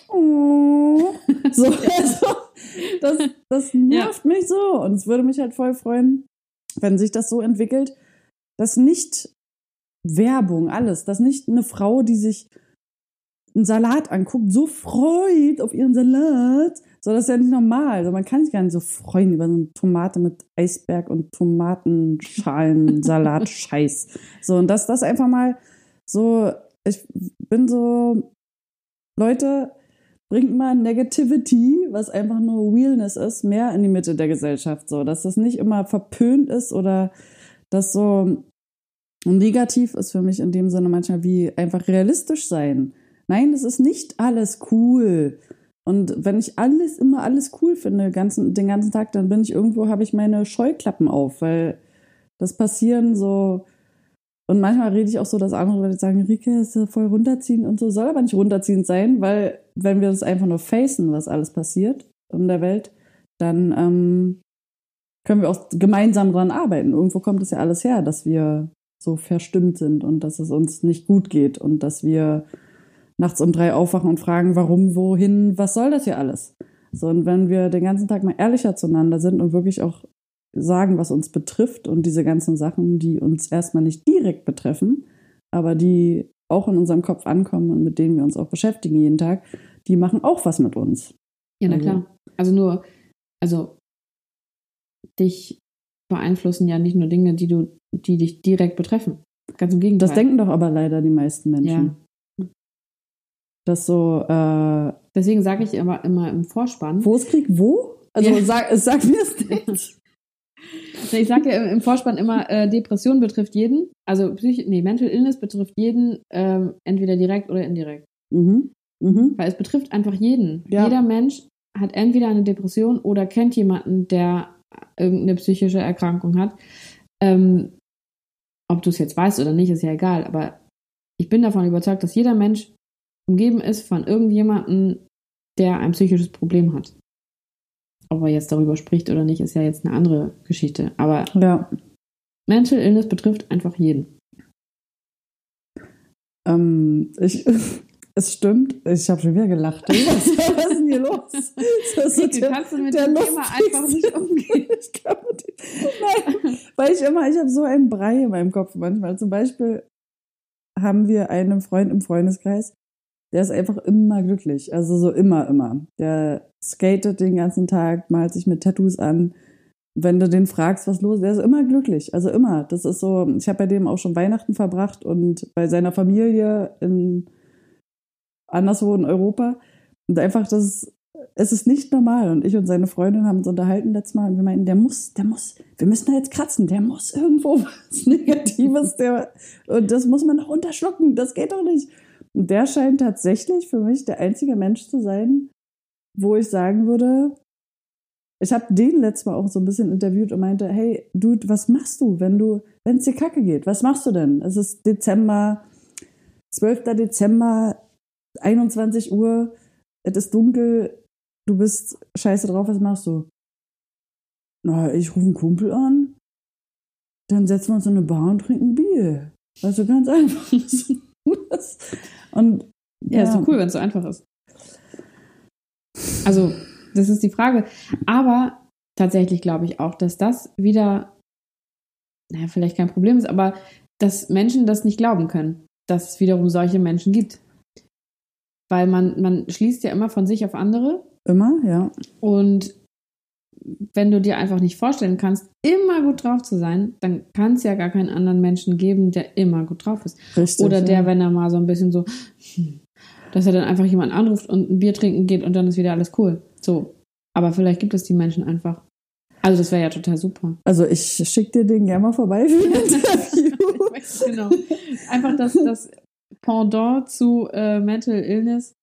Oh. So, also, das, das nervt mich so. Und es würde mich halt voll freuen, wenn sich das so entwickelt, dass nicht Werbung, alles, dass nicht eine Frau, die sich einen Salat anguckt, so freut auf ihren Salat. So, das ist ja nicht normal. Also man kann sich gar nicht so freuen über so eine Tomate mit Eisberg und Tomatenschalen, Salat, Scheiß. So, und dass das einfach mal so, ich bin so, Leute, bringt mal Negativity, was einfach nur Realness ist, mehr in die Mitte der Gesellschaft. So, dass das nicht immer verpönt ist oder das so negativ ist für mich in dem Sinne manchmal wie einfach realistisch sein. Nein, es ist nicht alles cool. Und wenn ich alles, immer alles cool finde, ganzen, den ganzen Tag, dann bin ich irgendwo, habe ich meine Scheuklappen auf, weil das passieren so. Und manchmal rede ich auch so, dass andere Leute sagen, Rike, ist voll runterziehen und so. Soll aber nicht runterziehend sein, weil wenn wir das einfach nur facen, was alles passiert in der Welt, dann ähm, können wir auch gemeinsam dran arbeiten. Irgendwo kommt es ja alles her, dass wir so verstimmt sind und dass es uns nicht gut geht und dass wir nachts um drei aufwachen und fragen, warum, wohin, was soll das hier alles? So, und wenn wir den ganzen Tag mal ehrlicher zueinander sind und wirklich auch sagen, was uns betrifft und diese ganzen Sachen, die uns erstmal nicht direkt betreffen, aber die auch in unserem Kopf ankommen und mit denen wir uns auch beschäftigen jeden Tag, die machen auch was mit uns. Ja, na Also- klar. Also nur, also dich beeinflussen ja nicht nur Dinge, die du, die dich direkt betreffen. Ganz im Gegenteil. Das denken doch aber leider die meisten Menschen. Dass so, äh, Deswegen sage ich immer, immer im Vorspann. wo ist Krieg, wo? Also Ja. sag, sag mir es nicht. Ich sage ja im- im Vorspann immer, äh, Depression betrifft jeden. Also Psych nee, Mental Illness betrifft jeden, ähm, entweder direkt oder indirekt. mhm. Mhm. Weil es betrifft einfach jeden. Ja. Jeder Mensch hat entweder eine Depression oder kennt jemanden, der irgendeine psychische Erkrankung hat. Ähm, ob du es jetzt weißt oder nicht, ist ja egal. Aber ich bin davon überzeugt, dass jeder Mensch umgeben ist von irgendjemandem, der ein psychisches Problem hat. Ob er jetzt darüber spricht oder nicht, ist ja jetzt eine andere Geschichte. Aber Ja. Mental Illness betrifft einfach jeden. Ähm, ich, es stimmt, ich habe schon wieder gelacht. Was, was ist denn hier los? Das ist Rieke, der- kannst du mit dem Thema lustigste- einfach nicht umgehen? ich kann mit dem, nein, weil ich immer, ich habe so einen Brei in meinem Kopf manchmal. Zum Beispiel haben wir einen Freund im Freundeskreis, der ist einfach immer glücklich. Also so immer, immer. Der skatet den ganzen Tag, malt sich mit Tattoos an. Wenn du den fragst, was los ist, der ist immer glücklich. Also immer. Das ist so, ich habe bei dem auch schon Weihnachten verbracht und bei seiner Familie in anderswo in Europa. Und einfach, das ist, es ist nicht normal. Und ich und seine Freundin haben uns unterhalten letztes Mal und wir meinten, der muss, der muss, wir müssen da jetzt kratzen, der muss irgendwo was Negatives, der, und das muss man noch unterschlucken, das geht doch nicht. Und der scheint tatsächlich für mich der einzige Mensch zu sein, wo ich sagen würde, ich habe den letztes Mal auch so ein bisschen interviewt und meinte, hey, Dude, was machst du, wenn du, wenn es dir kacke geht? Was machst du denn? Es ist Dezember, 12. Dezember, 21 Uhr, es ist dunkel, du bist scheiße drauf, was machst du? Na, ich rufe einen Kumpel an, dann setzen wir uns in eine Bar und trinken Bier. Also ganz einfach. Und ja, ja, ist doch cool, wenn es so einfach ist. Also, das ist die Frage. Aber tatsächlich glaube ich auch, dass das wieder, naja, vielleicht kein Problem ist, aber dass Menschen das nicht glauben können, dass es wiederum solche Menschen gibt. Weil man, man schließt ja immer von sich auf andere. Immer, ja. Und wenn du dir einfach nicht vorstellen kannst, immer gut drauf zu sein, dann kann es ja gar keinen anderen Menschen geben, der immer gut drauf ist. Richtig, Oder der, ja. wenn er mal so ein bisschen so, hm, dass er dann einfach jemanden anruft und ein Bier trinken geht und dann ist wieder alles cool. So. Aber vielleicht gibt es die Menschen einfach. Also das wäre ja total super. Also ich schicke dir den gerne mal vorbei für ein Interview. genau. Einfach das, das Pendant zu äh, Mental Illness.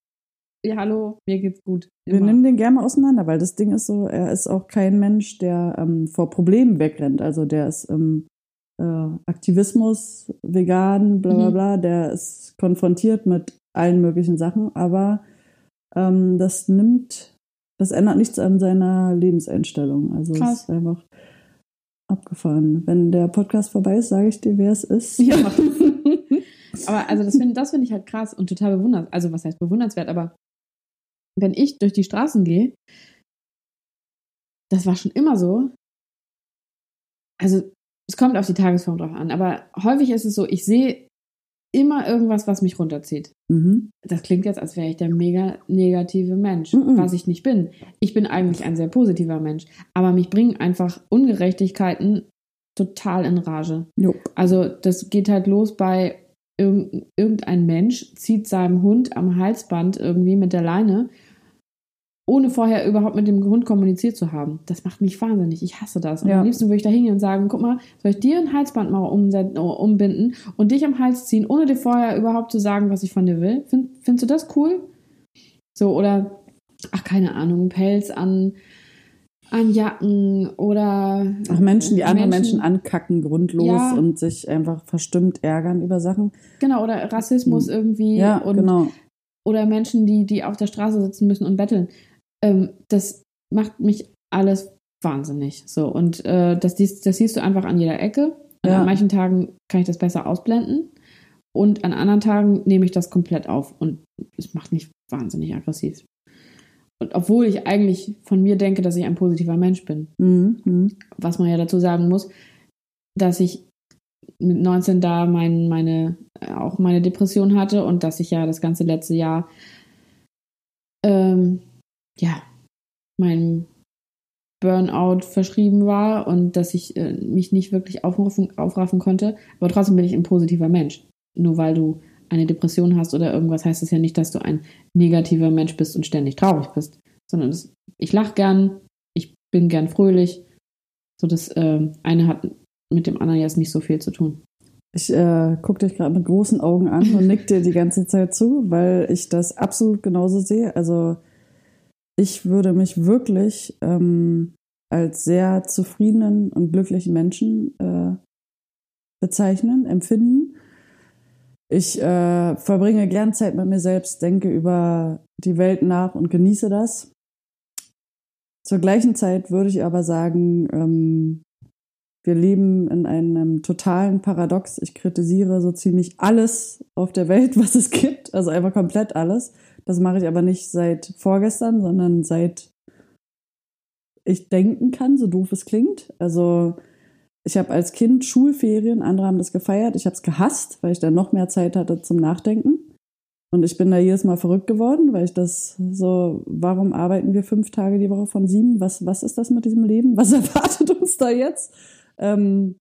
Ja, hallo, mir geht's gut. Immer. Wir nehmen den gerne mal auseinander, weil das Ding ist so, er ist auch kein Mensch, der ähm, vor Problemen wegrennt. Also der ist ähm, äh, Aktivismus, vegan, bla bla mhm. bla, der ist konfrontiert mit allen möglichen Sachen, aber ähm, das nimmt das ändert nichts an seiner Lebenseinstellung. Also Krass. es ist einfach abgefahren. Wenn der Podcast vorbei ist, sage ich dir, wer es ist. Ja. aber also das finde das find ich halt krass und total bewundernswert. Also was heißt bewundernswert, aber wenn ich durch die Straßen gehe, das war schon immer so. Also es kommt auf die Tagesform drauf an, aber häufig ist es so, ich sehe immer irgendwas, was mich runterzieht. Mhm. Das klingt jetzt, als wäre ich der mega negative Mensch, mhm. was ich nicht bin. Ich bin eigentlich ein sehr positiver Mensch, aber mich bringen einfach Ungerechtigkeiten total in Rage. Jo. Also das geht halt los bei irgendein Mensch zieht seinem Hund am Halsband irgendwie mit der Leine ohne vorher überhaupt mit dem Hund kommuniziert zu haben. Das macht mich wahnsinnig. Ich hasse das. Und ja. am liebsten würde ich da hingehen und sagen, guck mal, soll ich dir ein Halsband mal umbinden und dich am Hals ziehen, ohne dir vorher überhaupt zu sagen, was ich von dir will? Find, findest du das cool? So, oder, ach, keine Ahnung, Pelz an, an Jacken oder. Ach, Menschen, die andere Menschen, Menschen ankacken, grundlos ja. und sich einfach verstimmt ärgern über Sachen. Genau, oder Rassismus hm. irgendwie. Ja, und, genau. Oder Menschen, die, die auf der Straße sitzen müssen und betteln ähm, das macht mich alles wahnsinnig. So, und äh, das, das siehst du einfach an jeder Ecke. Ja. An manchen Tagen kann ich das besser ausblenden. Und an anderen Tagen nehme ich das komplett auf. Und es macht mich wahnsinnig aggressiv. Und obwohl ich eigentlich von mir denke, dass ich ein positiver Mensch bin. Mhm. mhm. Was man ja dazu sagen muss, dass ich mit 19 da mein, meine, auch meine Depression hatte und dass ich ja das ganze letzte Jahr ähm, ja, meinem Burnout verschrieben war und dass ich äh, mich nicht wirklich aufraffen, aufraffen konnte. Aber trotzdem bin ich ein positiver Mensch. Nur weil du eine Depression hast oder irgendwas, heißt das ja nicht, dass du ein negativer Mensch bist und ständig traurig bist. Sondern das, ich lache gern, ich bin gern fröhlich. So das äh, eine hat mit dem anderen jetzt nicht so viel zu tun. Ich äh, gucke dich gerade mit großen Augen an und nick dir die ganze Zeit zu, weil ich das absolut genauso sehe. Also ich würde mich wirklich ähm, als sehr zufriedenen und glücklichen Menschen äh, bezeichnen, empfinden. Ich äh, verbringe gern Zeit mit mir selbst, denke über die Welt nach und genieße das. Zur gleichen Zeit würde ich aber sagen, ähm, wir leben in einem totalen Paradox. Ich kritisiere so ziemlich alles auf der Welt, was es gibt, also einfach komplett alles. Das mache ich aber nicht seit vorgestern, sondern seit ich denken kann, so doof es klingt. Also ich habe als Kind Schulferien, andere haben das gefeiert, ich habe es gehasst, weil ich dann noch mehr Zeit hatte zum Nachdenken. Und ich bin da jedes Mal verrückt geworden, weil ich das so, warum arbeiten wir fünf Tage die Woche von sieben? Was, was ist das mit diesem Leben? Was erwartet uns da jetzt? Ähm,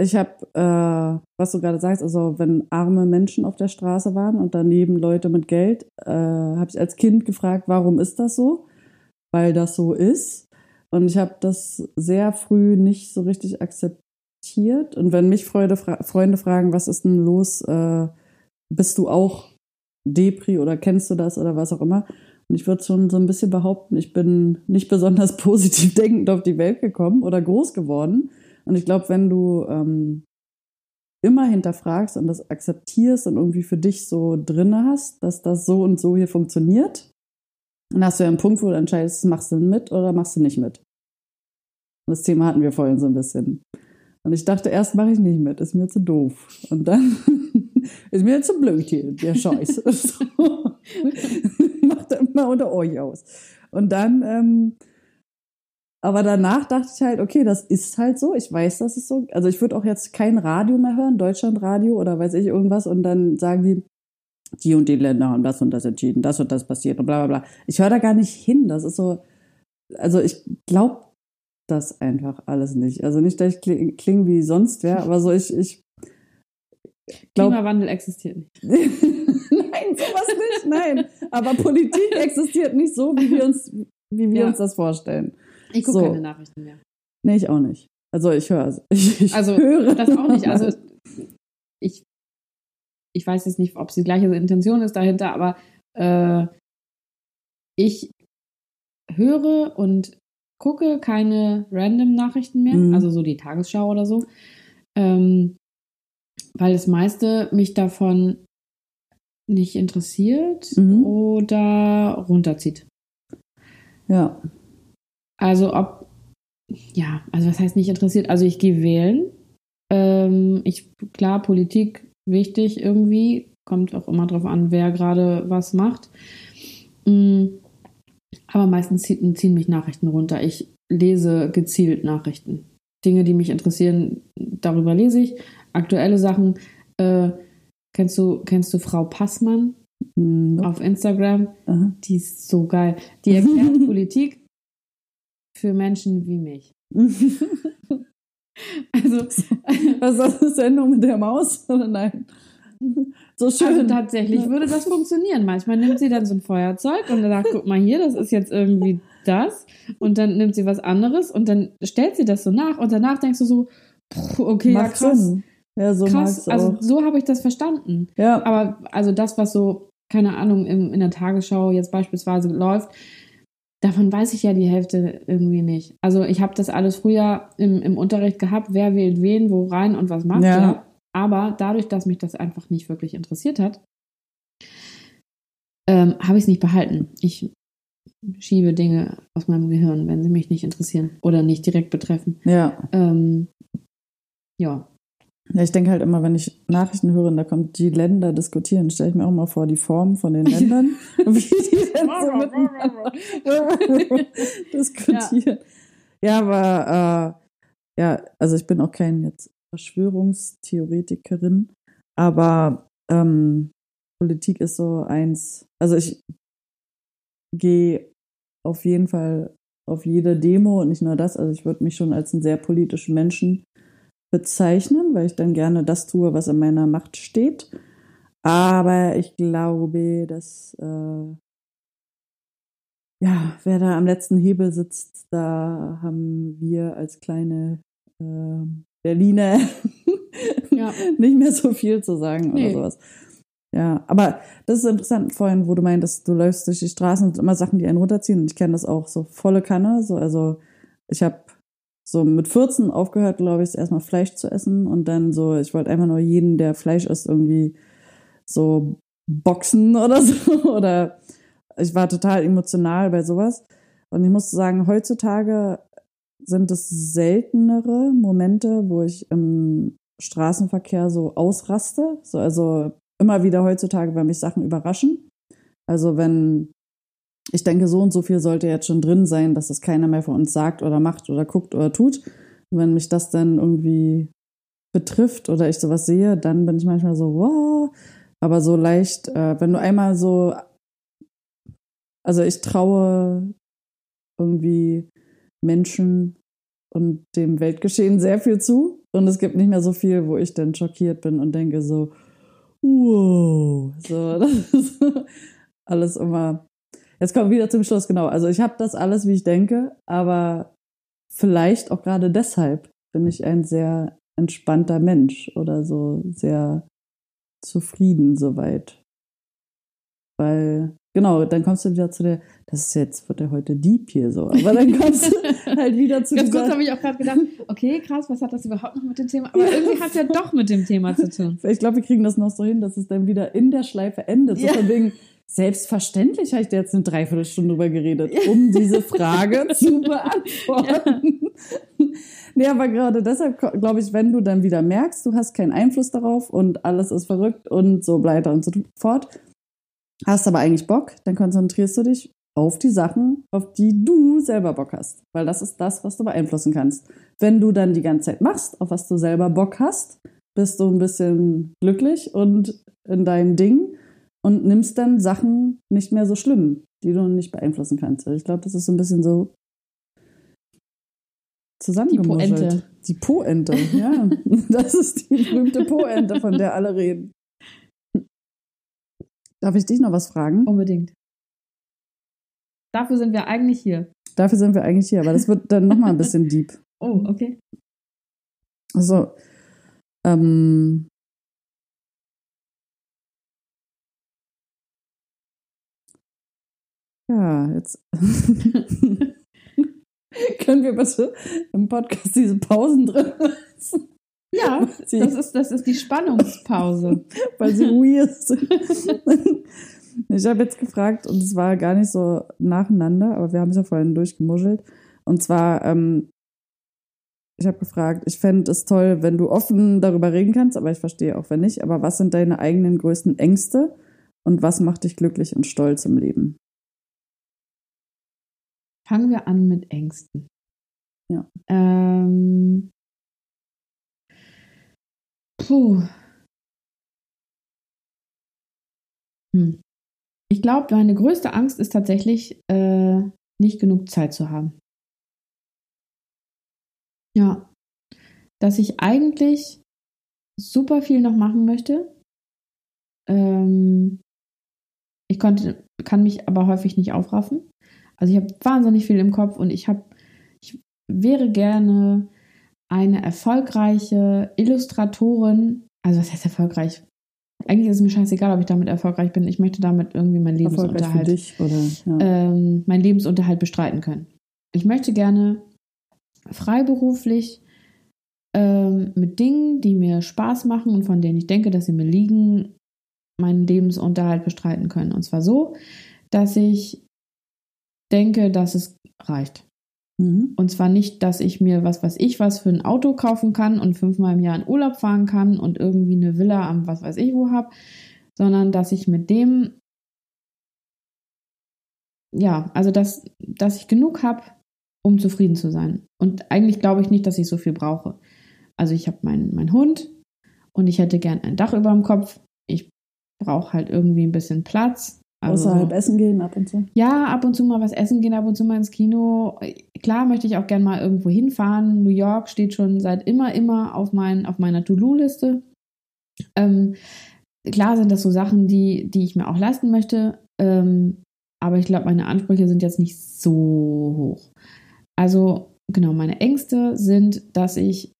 ich habe, äh, was du gerade sagst, also wenn arme Menschen auf der Straße waren und daneben Leute mit Geld, äh, habe ich als Kind gefragt, warum ist das so? Weil das so ist. Und ich habe das sehr früh nicht so richtig akzeptiert. Und wenn mich Freunde, fra Freunde fragen, was ist denn los, äh, bist du auch Depri oder kennst du das oder was auch immer? Und ich würde schon so ein bisschen behaupten, ich bin nicht besonders positiv denkend auf die Welt gekommen oder groß geworden. Und ich glaube, wenn du ähm, immer hinterfragst und das akzeptierst und irgendwie für dich so drinne hast, dass das so und so hier funktioniert, dann hast du ja einen Punkt, wo du entscheidest, machst du mit oder machst du nicht mit. Das Thema hatten wir vorhin so ein bisschen. Und ich dachte, erst mache ich nicht mit, ist mir zu doof. Und dann ist mir zu blöd hier, der Scheiß. Macht immer unter euch aus. Und dann, ähm, aber danach dachte ich halt, okay, das ist halt so. Ich weiß, dass es so. Also ich würde auch jetzt kein Radio mehr hören, Deutschlandradio oder weiß ich irgendwas, und dann sagen die, die und die Länder haben das und das entschieden, das und das passiert und bla bla bla. Ich höre da gar nicht hin. Das ist so, also ich glaube das einfach alles nicht. Also nicht, dass ich klinge kling wie sonst wer, aber so ich, ich glaub, Klimawandel existiert nicht. nein, sowas nicht, nein. Aber Politik existiert nicht so, wie wir uns, wie wir ja. uns das vorstellen. Ich gucke so. keine Nachrichten mehr. Nee, ich auch nicht. Also ich höre. Ich, ich also höre. das auch nicht. Also ich ich weiß jetzt nicht, ob es die gleiche Intention ist dahinter, aber äh, ich höre und gucke keine random Nachrichten mehr, mhm. also so die Tagesschau oder so, ähm, weil das meiste mich davon nicht interessiert mhm. oder runterzieht. Ja. Also ob, ja, also was heißt nicht interessiert? Also ich gehe wählen. Ähm, ich, klar, Politik wichtig irgendwie. Kommt auch immer drauf an, wer gerade was macht. Mm, aber meistens ziehen mich Nachrichten runter. Ich lese gezielt Nachrichten. Dinge, die mich interessieren, darüber lese ich. Aktuelle Sachen. Äh, kennst, du, kennst du Frau Passmann nope. auf Instagram? Aha. Die ist so geil. Die erklärt Politik für Menschen wie mich. Also, was ist das, eine Sendung mit der Maus oder nein? So schön. Also tatsächlich würde das funktionieren. Manchmal nimmt sie dann so ein Feuerzeug und sagt, guck mal hier, das ist jetzt irgendwie das. Und dann nimmt sie was anderes und dann stellt sie das so nach und danach denkst du so, okay, Macht ja krass. Sinn. Ja, so krass. Also so habe ich das verstanden. Ja. Aber also das, was so, keine Ahnung, in, in der Tagesschau jetzt beispielsweise läuft, davon weiß ich ja die Hälfte irgendwie nicht. Also ich habe das alles früher im, im Unterricht gehabt, wer wählt wen, wo rein und was macht. Ja. ja. Aber dadurch, dass mich das einfach nicht wirklich interessiert hat, ähm, habe ich es nicht behalten. Ich schiebe Dinge aus meinem Gehirn, wenn sie mich nicht interessieren oder nicht direkt betreffen. Ja. Ähm, ja. Ja, ich denke halt immer, wenn ich Nachrichten höre und da kommt die Länder diskutieren, stelle ich mir auch mal vor, die Form von den Ländern, wie die denn so miteinander diskutieren. Ja, ja aber äh, ja, also ich bin auch kein jetzt Verschwörungstheoretikerin, aber ähm, Politik ist so eins, also ich gehe auf jeden Fall auf jede Demo und nicht nur das, also ich würde mich schon als einen sehr politischen Menschen bezeichnen, weil ich dann gerne das tue, was in meiner Macht steht. Aber ich glaube, dass äh, ja, wer da am letzten Hebel sitzt, da haben wir als kleine äh, Berliner ja. nicht mehr so viel zu sagen nee. oder sowas. Ja, aber das ist interessant vorhin, wo du meintest, du läufst durch die Straßen und immer Sachen, die einen runterziehen. Und ich kenne das auch so volle Kanne. So, also ich habe so mit 14 aufgehört, glaube ich, erstmal Fleisch zu essen und dann so, ich wollte einfach nur jeden, der Fleisch isst, irgendwie so boxen oder so. Oder ich war total emotional bei sowas. Und ich muss sagen, heutzutage sind es seltenere Momente, wo ich im Straßenverkehr so ausraste. So, also immer wieder heutzutage, weil mich Sachen überraschen. Also wenn ich denke, so und so viel sollte jetzt schon drin sein, dass das keiner mehr von uns sagt oder macht oder guckt oder tut. Und wenn mich das dann irgendwie betrifft oder ich sowas sehe, dann bin ich manchmal so, wow. Aber so leicht, äh, wenn du einmal so, also ich traue irgendwie Menschen und dem Weltgeschehen sehr viel zu. Und es gibt nicht mehr so viel, wo ich dann schockiert bin und denke so, wow. So, das ist alles immer. Jetzt kommen wir wieder zum Schluss, genau. Also ich habe das alles, wie ich denke, aber vielleicht auch gerade deshalb bin ich ein sehr entspannter Mensch oder so sehr zufrieden soweit. Weil, genau, dann kommst du wieder zu der, das ist jetzt, wird ja heute deep hier so, aber dann kommst du halt wieder zu Ganz dieser, kurz habe ich auch gerade gedacht, okay, krass, was hat das überhaupt noch mit dem Thema? Aber irgendwie hat es ja doch mit dem Thema zu tun. Ich glaube, wir kriegen das noch so hin, dass es dann wieder in der Schleife endet. So Ja. von wegen, selbstverständlich habe ich da jetzt eine Dreiviertelstunde drüber geredet, um diese Frage zu beantworten. Nee, aber gerade deshalb glaube ich, wenn du dann wieder merkst, du hast keinen Einfluss darauf und alles ist verrückt und so weiter und so fort, hast aber eigentlich Bock, dann konzentrierst du dich auf die Sachen, auf die du selber Bock hast. Weil das ist das, was du beeinflussen kannst. Wenn du dann die ganze Zeit machst, auf was du selber Bock hast, bist du ein bisschen glücklich und in deinem Ding und nimmst dann Sachen nicht mehr so schlimm, die du nicht beeinflussen kannst. Also Ich glaube, das ist so ein bisschen so zusammengemuschelt. Poente. Die Poente, ja. Das ist die berühmte Poente, von der alle reden. Darf ich dich noch was fragen? Unbedingt. Dafür sind wir eigentlich hier. Dafür sind wir eigentlich hier, aber das wird dann nochmal ein bisschen deep. Oh, okay. Also, ähm, ja, jetzt können wir bitte im Podcast diese Pausen drin lassen, Ja, Sie- das ist, das ist die Spannungspause. weil sie weird sind. Ich habe jetzt gefragt, und es war gar nicht so nacheinander, aber wir haben es ja vorhin durchgemuschelt. Und zwar, ähm, ich habe gefragt, ich fände es toll, wenn du offen darüber reden kannst, aber ich verstehe auch, wenn nicht. Aber was sind deine eigenen größten Ängste und was macht dich glücklich und stolz im Leben? Fangen wir an mit Ängsten. Ja. Ähm, puh. Hm. Ich glaube, meine größte Angst ist tatsächlich, äh, nicht genug Zeit zu haben. Ja. Dass ich eigentlich super viel noch machen möchte. Ähm, ich konnte, kann mich aber häufig nicht aufraffen. Also ich habe wahnsinnig viel im Kopf und ich habe, ich wäre gerne eine erfolgreiche Illustratorin. Also was heißt erfolgreich? Eigentlich ist es mir scheißegal, ob ich damit erfolgreich bin. Ich möchte damit irgendwie meinen für Lebensunterhalt, dich oder ja. ähm, meinen Lebensunterhalt bestreiten können. Ich möchte gerne freiberuflich ähm, mit Dingen, die mir Spaß machen und von denen ich denke, dass sie mir liegen, meinen Lebensunterhalt bestreiten können. Und zwar so, dass ich denke, dass es reicht. Mhm. Und zwar nicht, dass ich mir was weiß ich was für ein Auto kaufen kann und fünfmal im Jahr in Urlaub fahren kann und irgendwie eine Villa am was weiß ich wo habe, sondern dass ich mit dem, ja, also dass, dass ich genug habe, um zufrieden zu sein. Und eigentlich glaube ich nicht, dass ich so viel brauche. Also ich habe meinen mein Hund und ich hätte gern ein Dach über dem Kopf. Ich brauche halt irgendwie ein bisschen Platz. Also, Außerhalb essen gehen ab und zu. ja, ab und zu mal was essen gehen, ab und zu mal ins Kino. Klar möchte ich auch gern mal irgendwo hinfahren. New York steht schon seit immer, immer auf, mein, auf meiner To-Do-Liste. Ähm, klar sind das so Sachen, die, die ich mir auch leisten möchte. Ähm, aber ich glaube, meine Ansprüche sind jetzt nicht so hoch. Also, genau, meine Ängste sind, dass ich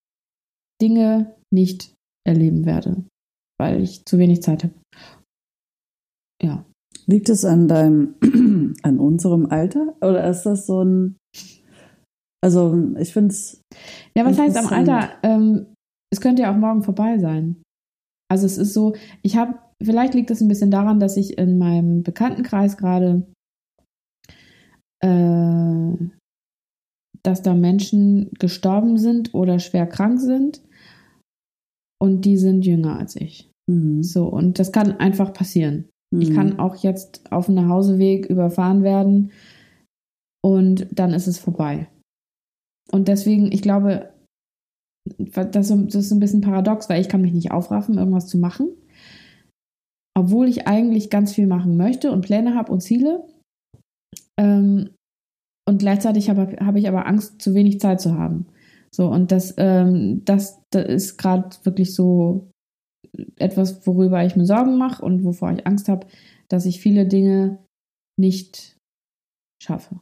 Dinge nicht erleben werde, weil ich zu wenig Zeit habe. Ja. Liegt es an deinem, an unserem Alter? Oder ist das so ein, also ich finde es, Ja, was heißt am. Alter? Ähm, es könnte ja auch morgen vorbei sein. Also es ist so, ich habe, vielleicht liegt es ein bisschen daran, dass ich in meinem Bekanntenkreis gerade, äh, dass da Menschen gestorben sind oder schwer krank sind und die sind jünger als ich. mhm. So, und das kann einfach passieren. Ich kann auch jetzt auf dem Nachhauseweg überfahren werden und dann ist es vorbei. Und deswegen, ich glaube, das das ist ein bisschen paradox, weil ich kann mich nicht aufraffen, irgendwas zu machen. Obwohl ich eigentlich ganz viel machen möchte und Pläne habe und Ziele. Ähm, und gleichzeitig habe hab ich aber Angst, zu wenig Zeit zu haben. So, und das, ähm, das, das ist gerade wirklich so etwas, worüber ich mir Sorgen mache und wovor ich Angst habe, dass ich viele Dinge nicht schaffe.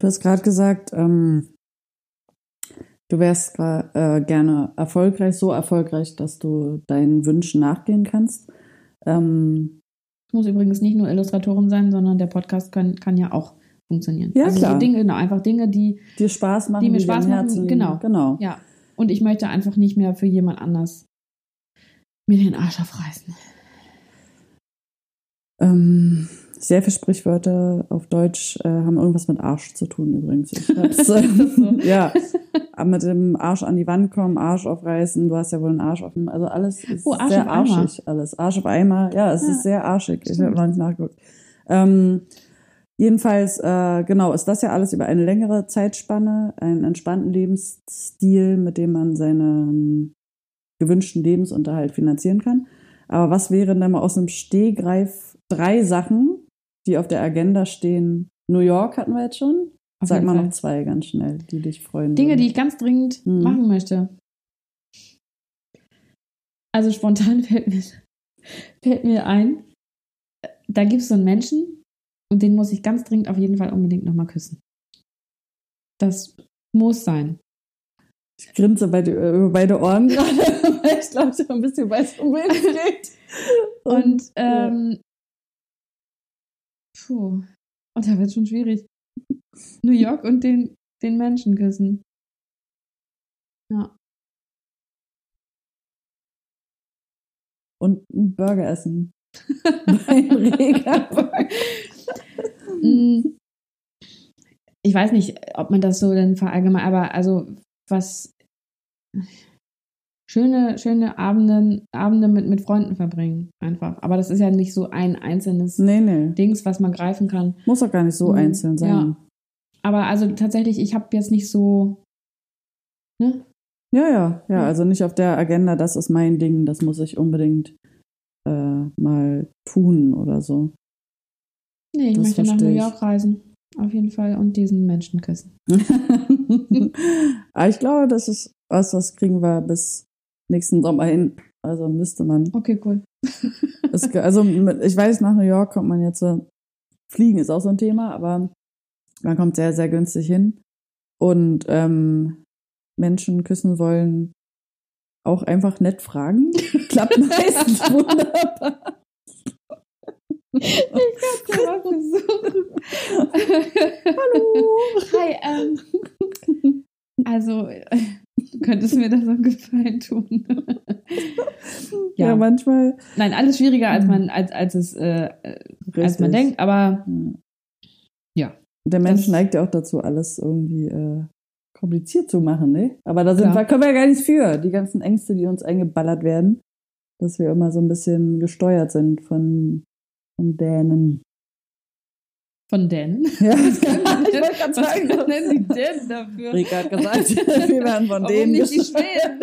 Du hast gerade gesagt, ähm, du wärst äh, gerne erfolgreich, so erfolgreich, dass du deinen Wünschen nachgehen kannst. Ähm, es muss übrigens nicht nur Illustratorin sein, sondern der Podcast kann, kann ja auch funktionieren. Ja, also klar. so Dinge, genau, einfach Dinge, die dir Spaß machen, die mir Spaß machen, genau. genau. Ja. Und ich möchte einfach nicht mehr für jemand anders mir den Arsch aufreißen. Ähm, sehr viele Sprichwörter auf Deutsch äh, haben irgendwas mit Arsch zu tun übrigens. Ich hab's, äh, so? ja, aber mit dem Arsch an die Wand kommen, Arsch aufreißen, du hast ja wohl einen Arsch auf dem, also alles ist Oh, Arsch sehr Eimer. arschig, alles. Arsch auf Eimer, ja, es Ja, ist sehr arschig. Ich stimmt. habe noch nicht nachgeguckt. Ähm, jedenfalls, äh, genau, ist das ja alles über eine längere Zeitspanne, einen entspannten Lebensstil, mit dem man seinen gewünschten Lebensunterhalt finanzieren kann. Aber was wären denn mal aus einem Stehgreif drei Sachen, die auf der Agenda stehen? New York hatten wir jetzt schon. Auf Sag mal Fall. noch zwei ganz schnell, die dich freuen. Dinge, würden. die ich ganz dringend Mhm. machen möchte. Also spontan fällt mir, fällt mir ein, da gibt es so einen Menschen und den muss ich ganz dringend auf jeden Fall unbedingt nochmal küssen. Das muss sein. Ich grinse bei die, über beide Ohren gerade, weil ich glaube, ich ein bisschen weiß, um geht. Und ja. ähm, puh, und da wird schon schwierig. New York und den, den Menschen küssen. Ja. und einen Burger essen. Beim Rega. Mm, Ich weiß nicht, ob man das so dann verallgemeinert, aber also was schöne, schöne Abende, Abende mit, mit Freunden verbringen, einfach. Aber das ist ja nicht so ein einzelnes nee, nee. Dings, was man greifen kann. Muss auch gar nicht so Mhm, einzeln sein. ja. Aber also tatsächlich, ich habe jetzt nicht so. Ne? Ja, ja, ja, also nicht auf der Agenda, das ist mein Ding, das muss ich unbedingt äh, mal tun oder so. Nee, ich Das möchte nach New. York reisen. Auf jeden Fall. Und diesen Menschen küssen. Aber ich glaube, das ist was, was kriegen wir bis nächsten Sommer hin. Also müsste man. Okay, cool. Es, also ich weiß, nach New York kommt man jetzt, so- fliegen ist auch so ein Thema, aber man kommt sehr, sehr günstig hin. Und ähm, Menschen küssen wollen, auch einfach nett fragen. Klappt meistens wunderbar. Hallo. Hi, ähm, also, du könntest mir das einen Gefallen tun. Ja, ja, manchmal. nein, alles schwieriger, als man, als, als es, äh, als man denkt, aber Ja. Der Mensch neigt ja auch dazu, alles irgendwie äh, kompliziert zu machen, ne? Aber da sind wir, können wir ja gar nichts für. Die ganzen Ängste, die uns eingeballert werden, dass wir immer so ein bisschen gesteuert sind von, von Dänen. von denen. Ja, ich wollte gerade Was sagen, nennen die denn dafür? Rika hat gesagt, wir werden von Warum denen nicht die. Schweden?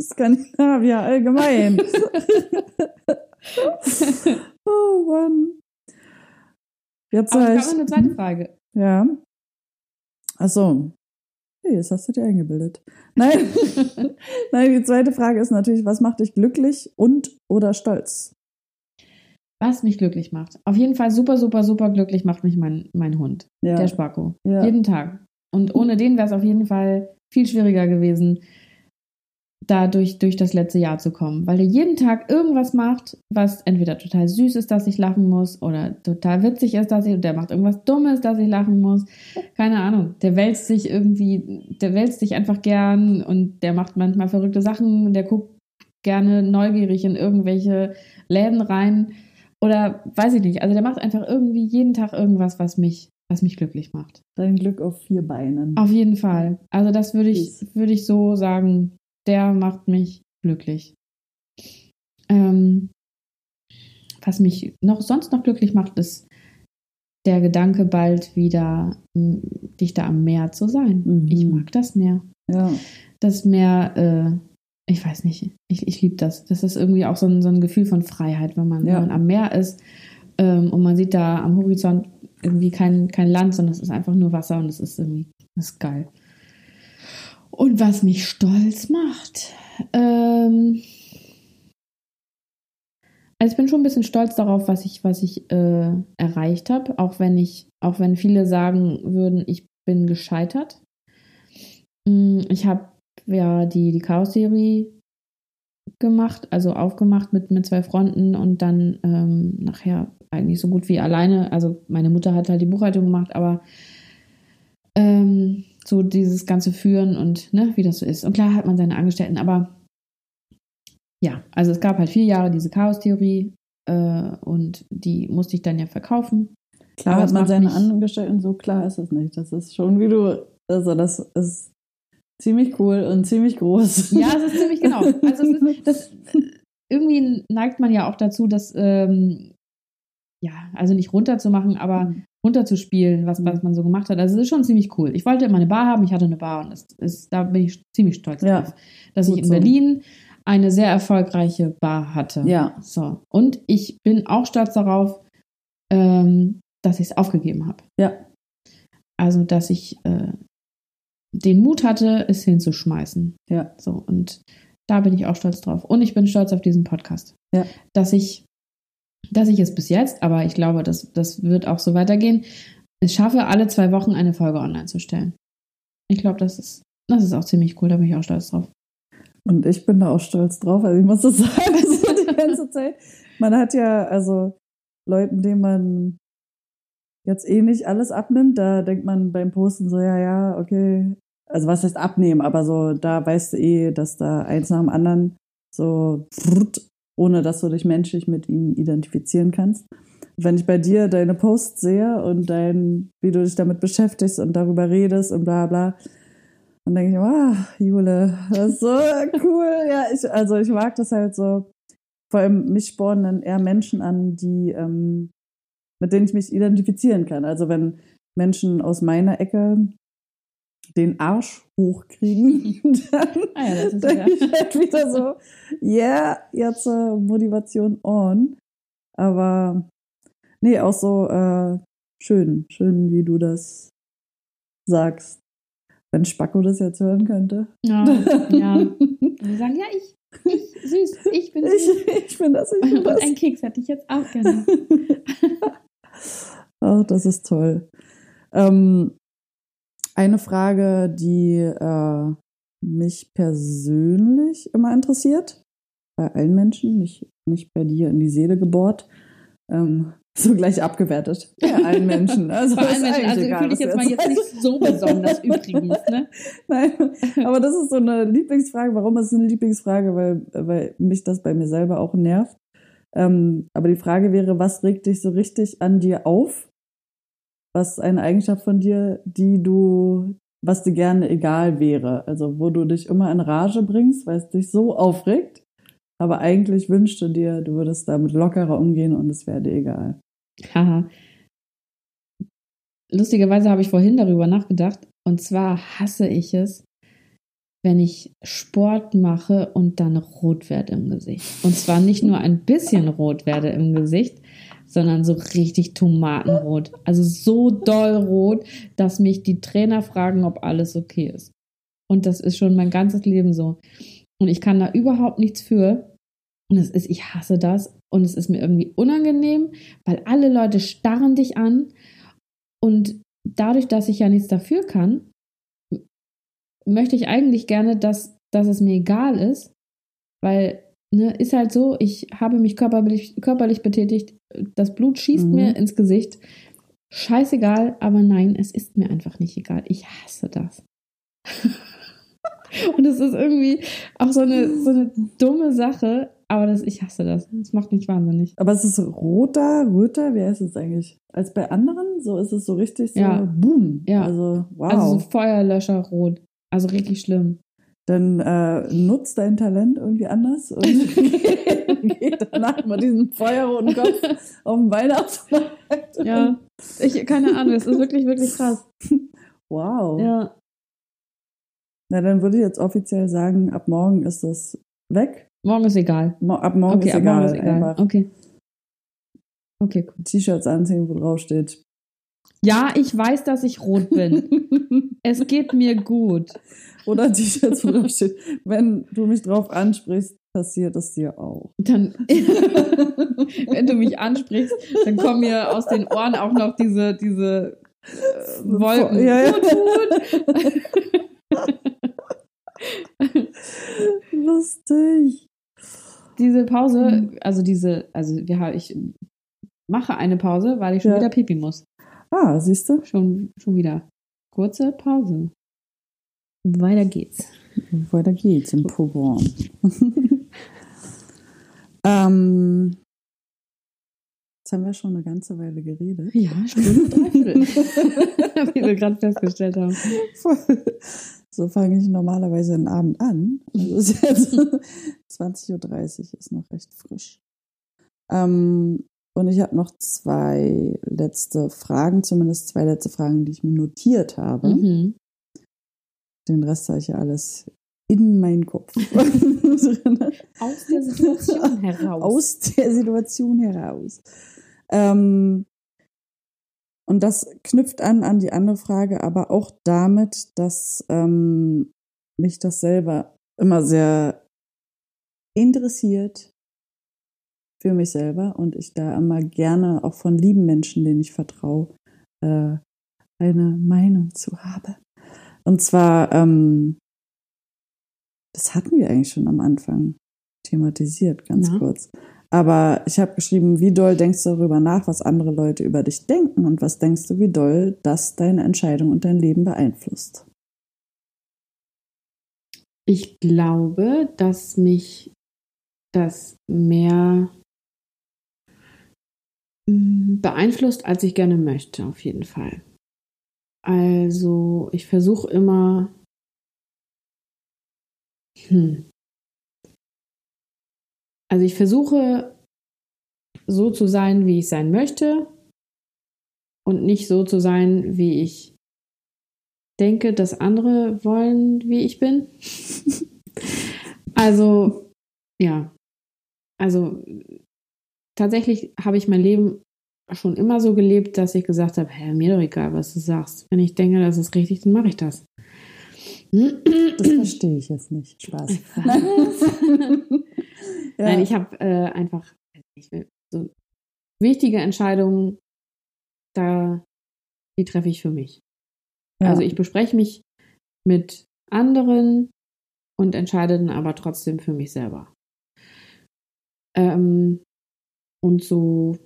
Skandinavier allgemein. oh Mann. Jetzt Aber ich habe noch eine zweite Frage. Ja. Ach so. Hey, jetzt hast du dir eingebildet. Nein. Nein, die zweite Frage ist natürlich, was macht dich glücklich und oder stolz? Was mich glücklich macht. Auf jeden Fall super, super, super glücklich macht mich mein, mein Hund, Ja. der Spacko. ja. Jeden Tag. Und ohne den wäre es auf jeden Fall viel schwieriger gewesen, da durch, durch das letzte Jahr zu kommen. Weil der jeden Tag irgendwas macht, was entweder total süß ist, dass ich lachen muss, oder total witzig ist, dass ich, und der macht irgendwas Dummes, dass ich lachen muss. Keine Ahnung. Der wälzt sich irgendwie, der wälzt sich einfach gern und der macht manchmal verrückte Sachen, der guckt gerne neugierig in irgendwelche Läden rein. Oder weiß ich nicht. Also der macht einfach irgendwie jeden Tag irgendwas, was mich, was mich glücklich macht. Dein Glück auf vier Beinen. Auf jeden Fall. Also das würde ich, würde ich so sagen, der macht mich glücklich. Ähm, was mich noch sonst noch glücklich macht, ist der Gedanke, bald wieder m, dichter am Meer zu sein. Mhm. Ich mag das Meer. Ja. Das Meer, äh, ich weiß nicht, ich, ich liebe das. Das ist irgendwie auch so ein, so ein Gefühl von Freiheit, wenn man, Ja. wenn man am Meer ist ähm, und man sieht da am Horizont irgendwie kein, kein Land, sondern es ist einfach nur Wasser und es ist irgendwie, das ist geil. Und was mich stolz macht, ähm, also ich bin schon ein bisschen stolz darauf, was ich, was ich äh, erreicht habe, auch wenn ich, auch wenn viele sagen würden, ich bin gescheitert. Mm, ich habe ja die, die Chaos-Theorie gemacht, also aufgemacht mit, mit zwei Fronten und dann ähm, nachher eigentlich so gut wie alleine. Also meine Mutter hat halt die Buchhaltung gemacht, aber ähm, so dieses ganze Führen und ne, wie das so ist. Und klar hat man seine Angestellten, aber ja, also es gab halt vier Jahre diese Chaos-Theorie äh, und die musste ich dann ja verkaufen. Klar aber hat man seine Angestellten, so klar ist es nicht. Das ist schon wie du, also das ist ziemlich cool und ziemlich groß. Ja, es ist ziemlich genau. Also ist, das, irgendwie neigt man ja auch dazu, dass ähm, ja, also nicht runterzumachen, aber mhm. Runterzuspielen, was, was mhm. man so gemacht hat. Also es ist schon ziemlich cool. Ich wollte immer eine Bar haben, ich hatte eine Bar und das ist, da bin ich ziemlich stolz ja, drauf, dass ich in so. Berlin eine sehr erfolgreiche Bar hatte. Ja. So. Und ich bin auch stolz darauf, ähm, dass ich es aufgegeben habe. Ja. Also, dass ich äh, den Mut hatte, es hinzuschmeißen. Ja. So. Und da bin ich auch stolz drauf. Und ich bin stolz auf diesen Podcast. Ja. Dass ich, dass ich es bis jetzt, aber ich glaube, das, das wird auch so weitergehen, es schaffe, alle zwei Wochen eine Folge online zu stellen. Ich glaube, das ist, das ist auch ziemlich cool, da bin ich auch stolz drauf. Und ich bin da auch stolz drauf. Also ich muss das sagen, so die ganze Zeit. Man hat ja, also Leuten, denen man jetzt eh nicht alles abnimmt, da denkt man beim Posten so, ja, ja, okay. Also was heißt abnehmen, aber so, da weißt du eh, dass da eins nach dem anderen so, ohne dass du dich menschlich mit ihnen identifizieren kannst. Wenn ich bei dir deine Posts sehe und dein, wie du dich damit beschäftigst und darüber redest und bla bla, und denke ich, wow, Jule, das ist so cool. Ja, ich, also ich mag das halt so. Vor allem mich spornen dann eher Menschen an, die, ähm, mit denen ich mich identifizieren kann. Also wenn Menschen aus meiner Ecke den Arsch hochkriegen, dann ah ja, denke ich halt wieder so, yeah, jetzt äh, Motivation on. Aber nee, auch so äh, schön, schön, wie du das sagst. Wenn Spacko das jetzt hören könnte. Ja, ja. Und sagen, ja, ich, ich, süß, ich bin süß. Ich, ich bin das, ich bin Und das. einen Keks hätte ich jetzt auch gerne. Ach, das ist toll. Ähm, eine Frage, die äh, mich persönlich immer interessiert, bei allen Menschen, nicht, nicht bei dir in die Seele gebohrt. Ähm, so gleich abgewertet. Bei allen Menschen. Also, Bei allen Menschen. Also fühle ich jetzt mal jetzt nicht so besonders übrigens. Ne? Nein, aber das ist so eine Lieblingsfrage. Warum ist es eine Lieblingsfrage? Weil, weil mich das bei mir selber auch nervt. Ähm, aber die Frage wäre, was regt dich so richtig an dir auf? Was ist eine Eigenschaft von dir, die du, was dir gerne egal wäre? Also wo du dich immer in Rage bringst, weil es dich so aufregt, aber eigentlich wünschte dir, du würdest damit lockerer umgehen und es wäre dir egal. Haha. Lustigerweise habe ich vorhin darüber nachgedacht. Und zwar hasse ich es, wenn ich Sport mache und dann rot werde im Gesicht. Und zwar nicht nur ein bisschen rot werde im Gesicht, sondern so richtig tomatenrot. Also so doll rot, dass mich die Trainer fragen, ob alles okay ist. Und das ist schon mein ganzes Leben so. Und ich kann da überhaupt nichts für. Und es ist, ich hasse das und es ist mir irgendwie unangenehm, weil alle Leute starren dich an und dadurch, dass ich ja nichts dafür kann, möchte ich eigentlich gerne, dass, dass es mir egal ist, weil ne, ist halt so, ich habe mich körperlich, körperlich betätigt, das Blut schießt mhm. mir ins Gesicht. Scheißegal, aber nein, es ist mir einfach nicht egal. Ich hasse das. Und es ist irgendwie auch so eine, so eine dumme Sache, aber das, ich hasse das. Das macht mich wahnsinnig. Aber es ist roter, röter, wie heißt es eigentlich? Als bei anderen? So ist es so richtig so ja. boom. Ja. Also, wow. Also so Feuerlöscher rot. Also richtig schlimm. Dann äh, nutzt dein Talent irgendwie anders und geht danach mal diesen feuerroten Kopf auf den Weihnachtsmarkt. Ja, ich, keine Ahnung, es ist wirklich, wirklich krass. Wow. Ja. Na, dann würde ich jetzt offiziell sagen, ab morgen ist das weg. Morgen ist egal. Mo ab morgen okay, ist ab egal. Morgen ist egal. Okay. Okay, cool. T-Shirts anziehen, wo drauf steht, Ja, ich weiß, dass ich rot bin. es geht mir gut. Oder ein T-Shirt, wo drauf steht, wenn du mich drauf ansprichst, passiert es dir auch. Dann, wenn du mich ansprichst, dann kommen mir aus den Ohren auch noch diese, diese äh, Wolken. Ja, ja. Gut, gut. Lustig. diese Pause, also diese, also wir haben, ich mache eine Pause, weil ich schon Ja. wieder pipi muss. Ah, siehst du? Schon, schon wieder. Kurze Pause. Weiter geht's. Weiter geht's im Programm. ähm, jetzt haben wir schon eine ganze Weile geredet. Ja, Stunde dreiviertel. Wie wir gerade festgestellt haben. So fange ich normalerweise den Abend an. Also es ist jetzt 20.30 Uhr, ist noch recht frisch. Ähm, und ich habe noch zwei letzte Fragen, zumindest zwei letzte Fragen, die ich mir notiert habe. Mhm. Den Rest habe ich ja alles in meinen Kopf. Aus der Situation heraus. Aus der Situation heraus. Ähm, und das knüpft an an die andere Frage, aber auch damit, dass ähm, mich das selber immer sehr interessiert für mich selber und ich da immer gerne auch von lieben Menschen, denen ich vertraue, äh, eine Meinung zu habe. Und zwar, ähm, das hatten wir eigentlich schon am Anfang thematisiert, ganz Na? kurz. Aber ich habe geschrieben, wie doll denkst du darüber nach, was andere Leute über dich denken und was denkst du, wie doll das deine Entscheidung und dein Leben beeinflusst? Ich glaube, dass mich das mehr beeinflusst, als ich gerne möchte, auf jeden Fall. Also, ich versuche immer. Hm. Also, ich versuche so zu sein, wie ich sein möchte und nicht so zu sein, wie ich denke, dass andere wollen, wie ich bin. also, ja. Also, tatsächlich habe ich mein Leben schon immer so gelebt, dass ich gesagt habe, hä, mir doch egal, was du sagst. Wenn ich denke, das ist richtig, dann mache ich das. Das verstehe ich jetzt nicht. Spaß. Ja. Nein, ich habe äh, einfach ich will, so wichtige Entscheidungen, da die treffe ich für mich. Ja. Also ich bespreche mich mit anderen und entscheide dann aber trotzdem für mich selber. Ähm, und so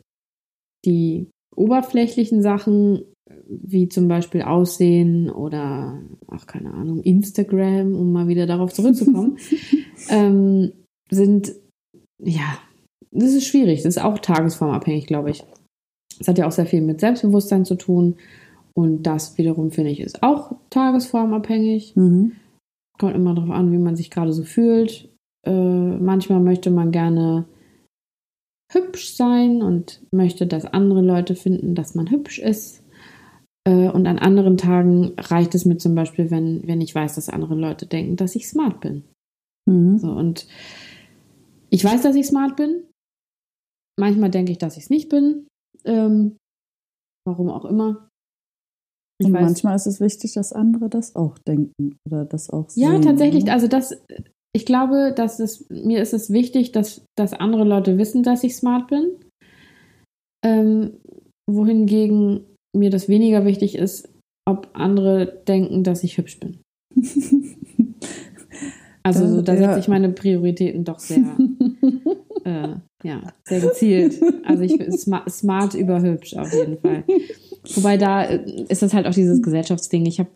die oberflächlichen Sachen, wie zum Beispiel Aussehen oder, ach keine Ahnung, Instagram, um mal wieder darauf zurückzukommen, ähm, sind, ja, das ist schwierig. Das ist auch tagesformabhängig, glaube ich. Es hat ja auch sehr viel mit Selbstbewusstsein zu tun. Und das wiederum, finde ich, ist auch tagesformabhängig. Mhm. Kommt immer darauf an, wie man sich gerade so fühlt. Äh, manchmal möchte man gerne hübsch sein und möchte, dass andere Leute finden, dass man hübsch ist. Äh, und an anderen Tagen reicht es mir zum Beispiel, wenn, wenn ich weiß, dass andere Leute denken, dass ich smart bin. Mhm. So, und ich weiß, dass ich smart bin. Manchmal denke ich, dass ich es nicht bin. Ähm, warum auch immer. Ich Und weiß, manchmal ist es wichtig, dass andere das auch denken oder das auch Ja, sehen. tatsächlich. oder? Also das, ich glaube, dass es, mir ist es wichtig, dass, dass andere Leute wissen, dass ich smart bin. Ähm, wohingegen mir das weniger wichtig ist, ob andere denken, dass ich hübsch bin. Also so, da Ja. setze ich meine Prioritäten doch sehr, äh, ja, sehr gezielt. Also ich bin smart, smart über hübsch auf jeden Fall. Wobei da äh, ist das halt auch dieses Gesellschaftsding. Ich habe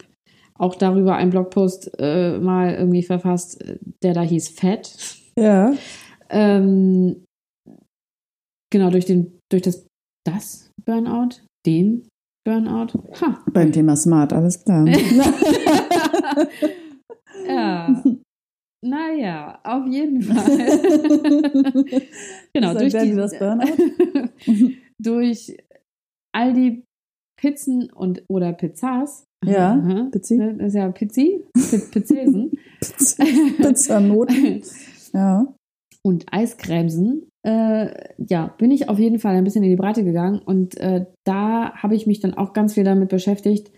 auch darüber einen Blogpost äh, mal irgendwie verfasst, der da hieß Fett. Ja, Ähm, genau, durch den, durch das, das Burnout, den Burnout. Ha. beim Thema Smart, alles klar. ja. Naja, auf jeden Fall. genau, durch, die, das Burnout? durch all die Pizzen und oder Pizzas. Ja, Aha. Pizzi. Ne, Das ist ja Pizzi, Pi- Pizzesen. Pizzanoten. Ja. und Eiscremsen, äh, ja, bin ich auf jeden Fall ein bisschen in die Breite gegangen und äh, da habe ich mich dann auch ganz viel damit beschäftigt,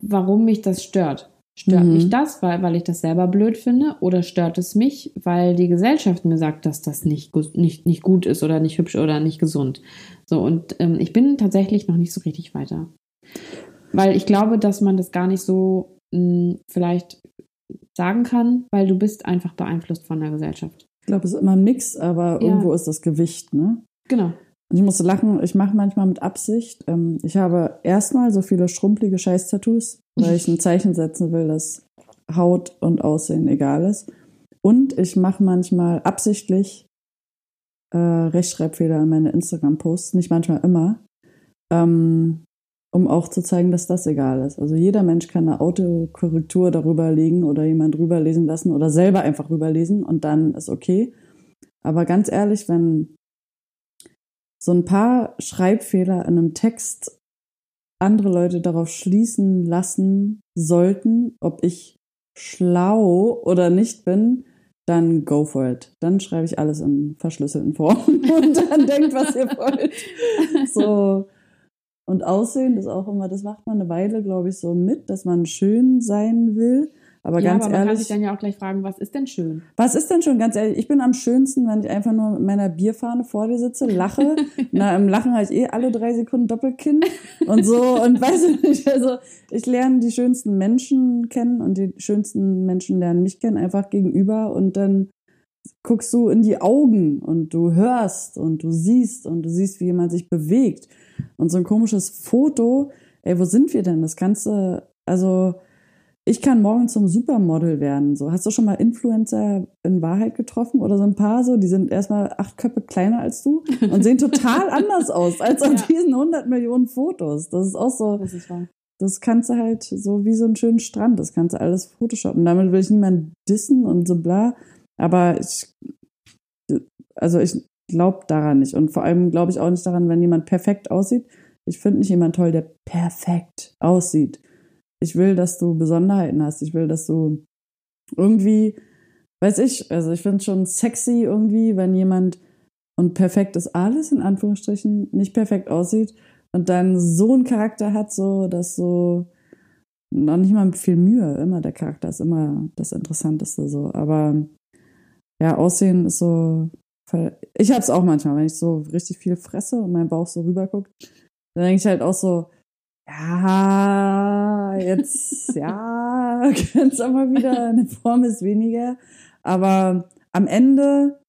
warum mich das stört. Stört Mhm. mich das, weil, weil ich das selber blöd finde? Oder stört es mich, weil die Gesellschaft mir sagt, dass das nicht, nicht, nicht gut ist oder nicht hübsch oder nicht gesund? So, und ähm, ich bin tatsächlich noch nicht so richtig weiter. Weil ich glaube, dass man das gar nicht so mh, vielleicht sagen kann, weil du bist einfach beeinflusst von der Gesellschaft. Ich glaube, es ist immer ein Mix, aber Ja. irgendwo ist das Gewicht, ne? Genau. Und ich musste lachen, ich mache manchmal mit Absicht. Ähm, ich habe erstmal so viele schrumpelige Scheiß-Tattoos, weil ich ein Zeichen setzen will, dass Haut und Aussehen egal ist. Und ich mache manchmal absichtlich äh, Rechtschreibfehler in meine Instagram-Posts, nicht manchmal immer, ähm, um auch zu zeigen, dass das egal ist. Also jeder Mensch kann eine Autokorrektur darüber legen oder jemand rüberlesen lassen oder selber einfach rüberlesen und dann ist okay. Aber ganz ehrlich, wenn so ein paar Schreibfehler in einem Text andere Leute darauf schließen lassen sollten, ob ich schlau oder nicht bin, dann go for it. Dann schreibe ich alles in verschlüsselten Form und dann denkt, was ihr wollt. So. Und Aussehen ist auch immer, das macht man eine Weile, glaube ich, so mit, dass man schön sein will. Aber ja, ganz aber man kann ehrlich, sich dann ja auch gleich fragen, was ist denn schön? was ist denn schon ganz ehrlich? Ich bin am schönsten, wenn ich einfach nur mit meiner Bierfahne vor dir sitze, lache. Na, im Lachen habe ich eh alle drei Sekunden Doppelkinn und so und weiß ich nicht. Also ich lerne die schönsten Menschen kennen und die schönsten Menschen lernen mich kennen einfach gegenüber und dann guckst du in die Augen und du hörst und du siehst und du siehst, wie jemand sich bewegt. Und so ein komisches Foto, ey, wo sind wir denn? Das kannst du, also ich kann morgen zum Supermodel werden. So, hast du schon mal Influencer in Wahrheit getroffen oder so ein paar so? Die sind erstmal acht Köpfe kleiner als du und sehen total anders aus als auf Ja. diesen 100 Millionen Fotos. Das ist auch so, Das ist wahr. das kannst du halt so wie so einen schönen Strand. Das kannst du alles photoshoppen. Damit will ich niemanden dissen und so bla. Aber ich, also ich glaube daran nicht. Und vor allem glaube ich auch nicht daran, wenn jemand perfekt aussieht. Ich finde nicht jemand toll, der perfekt aussieht. Ich will, dass du Besonderheiten hast. Ich will, dass du irgendwie, weiß ich, also ich finde es schon sexy irgendwie, wenn jemand und perfekt ist alles in Anführungsstrichen nicht perfekt aussieht und dann so einen Charakter hat, so dass so noch nicht mal viel Mühe, immer der Charakter ist immer das Interessanteste so, aber ja, Aussehen ist so ich hab's auch manchmal, wenn ich so richtig viel fresse und mein Bauch so rüberguckt, dann denke ich halt auch so, ja, jetzt, ja, kann's aber wieder, eine Form ist weniger. Aber am Ende,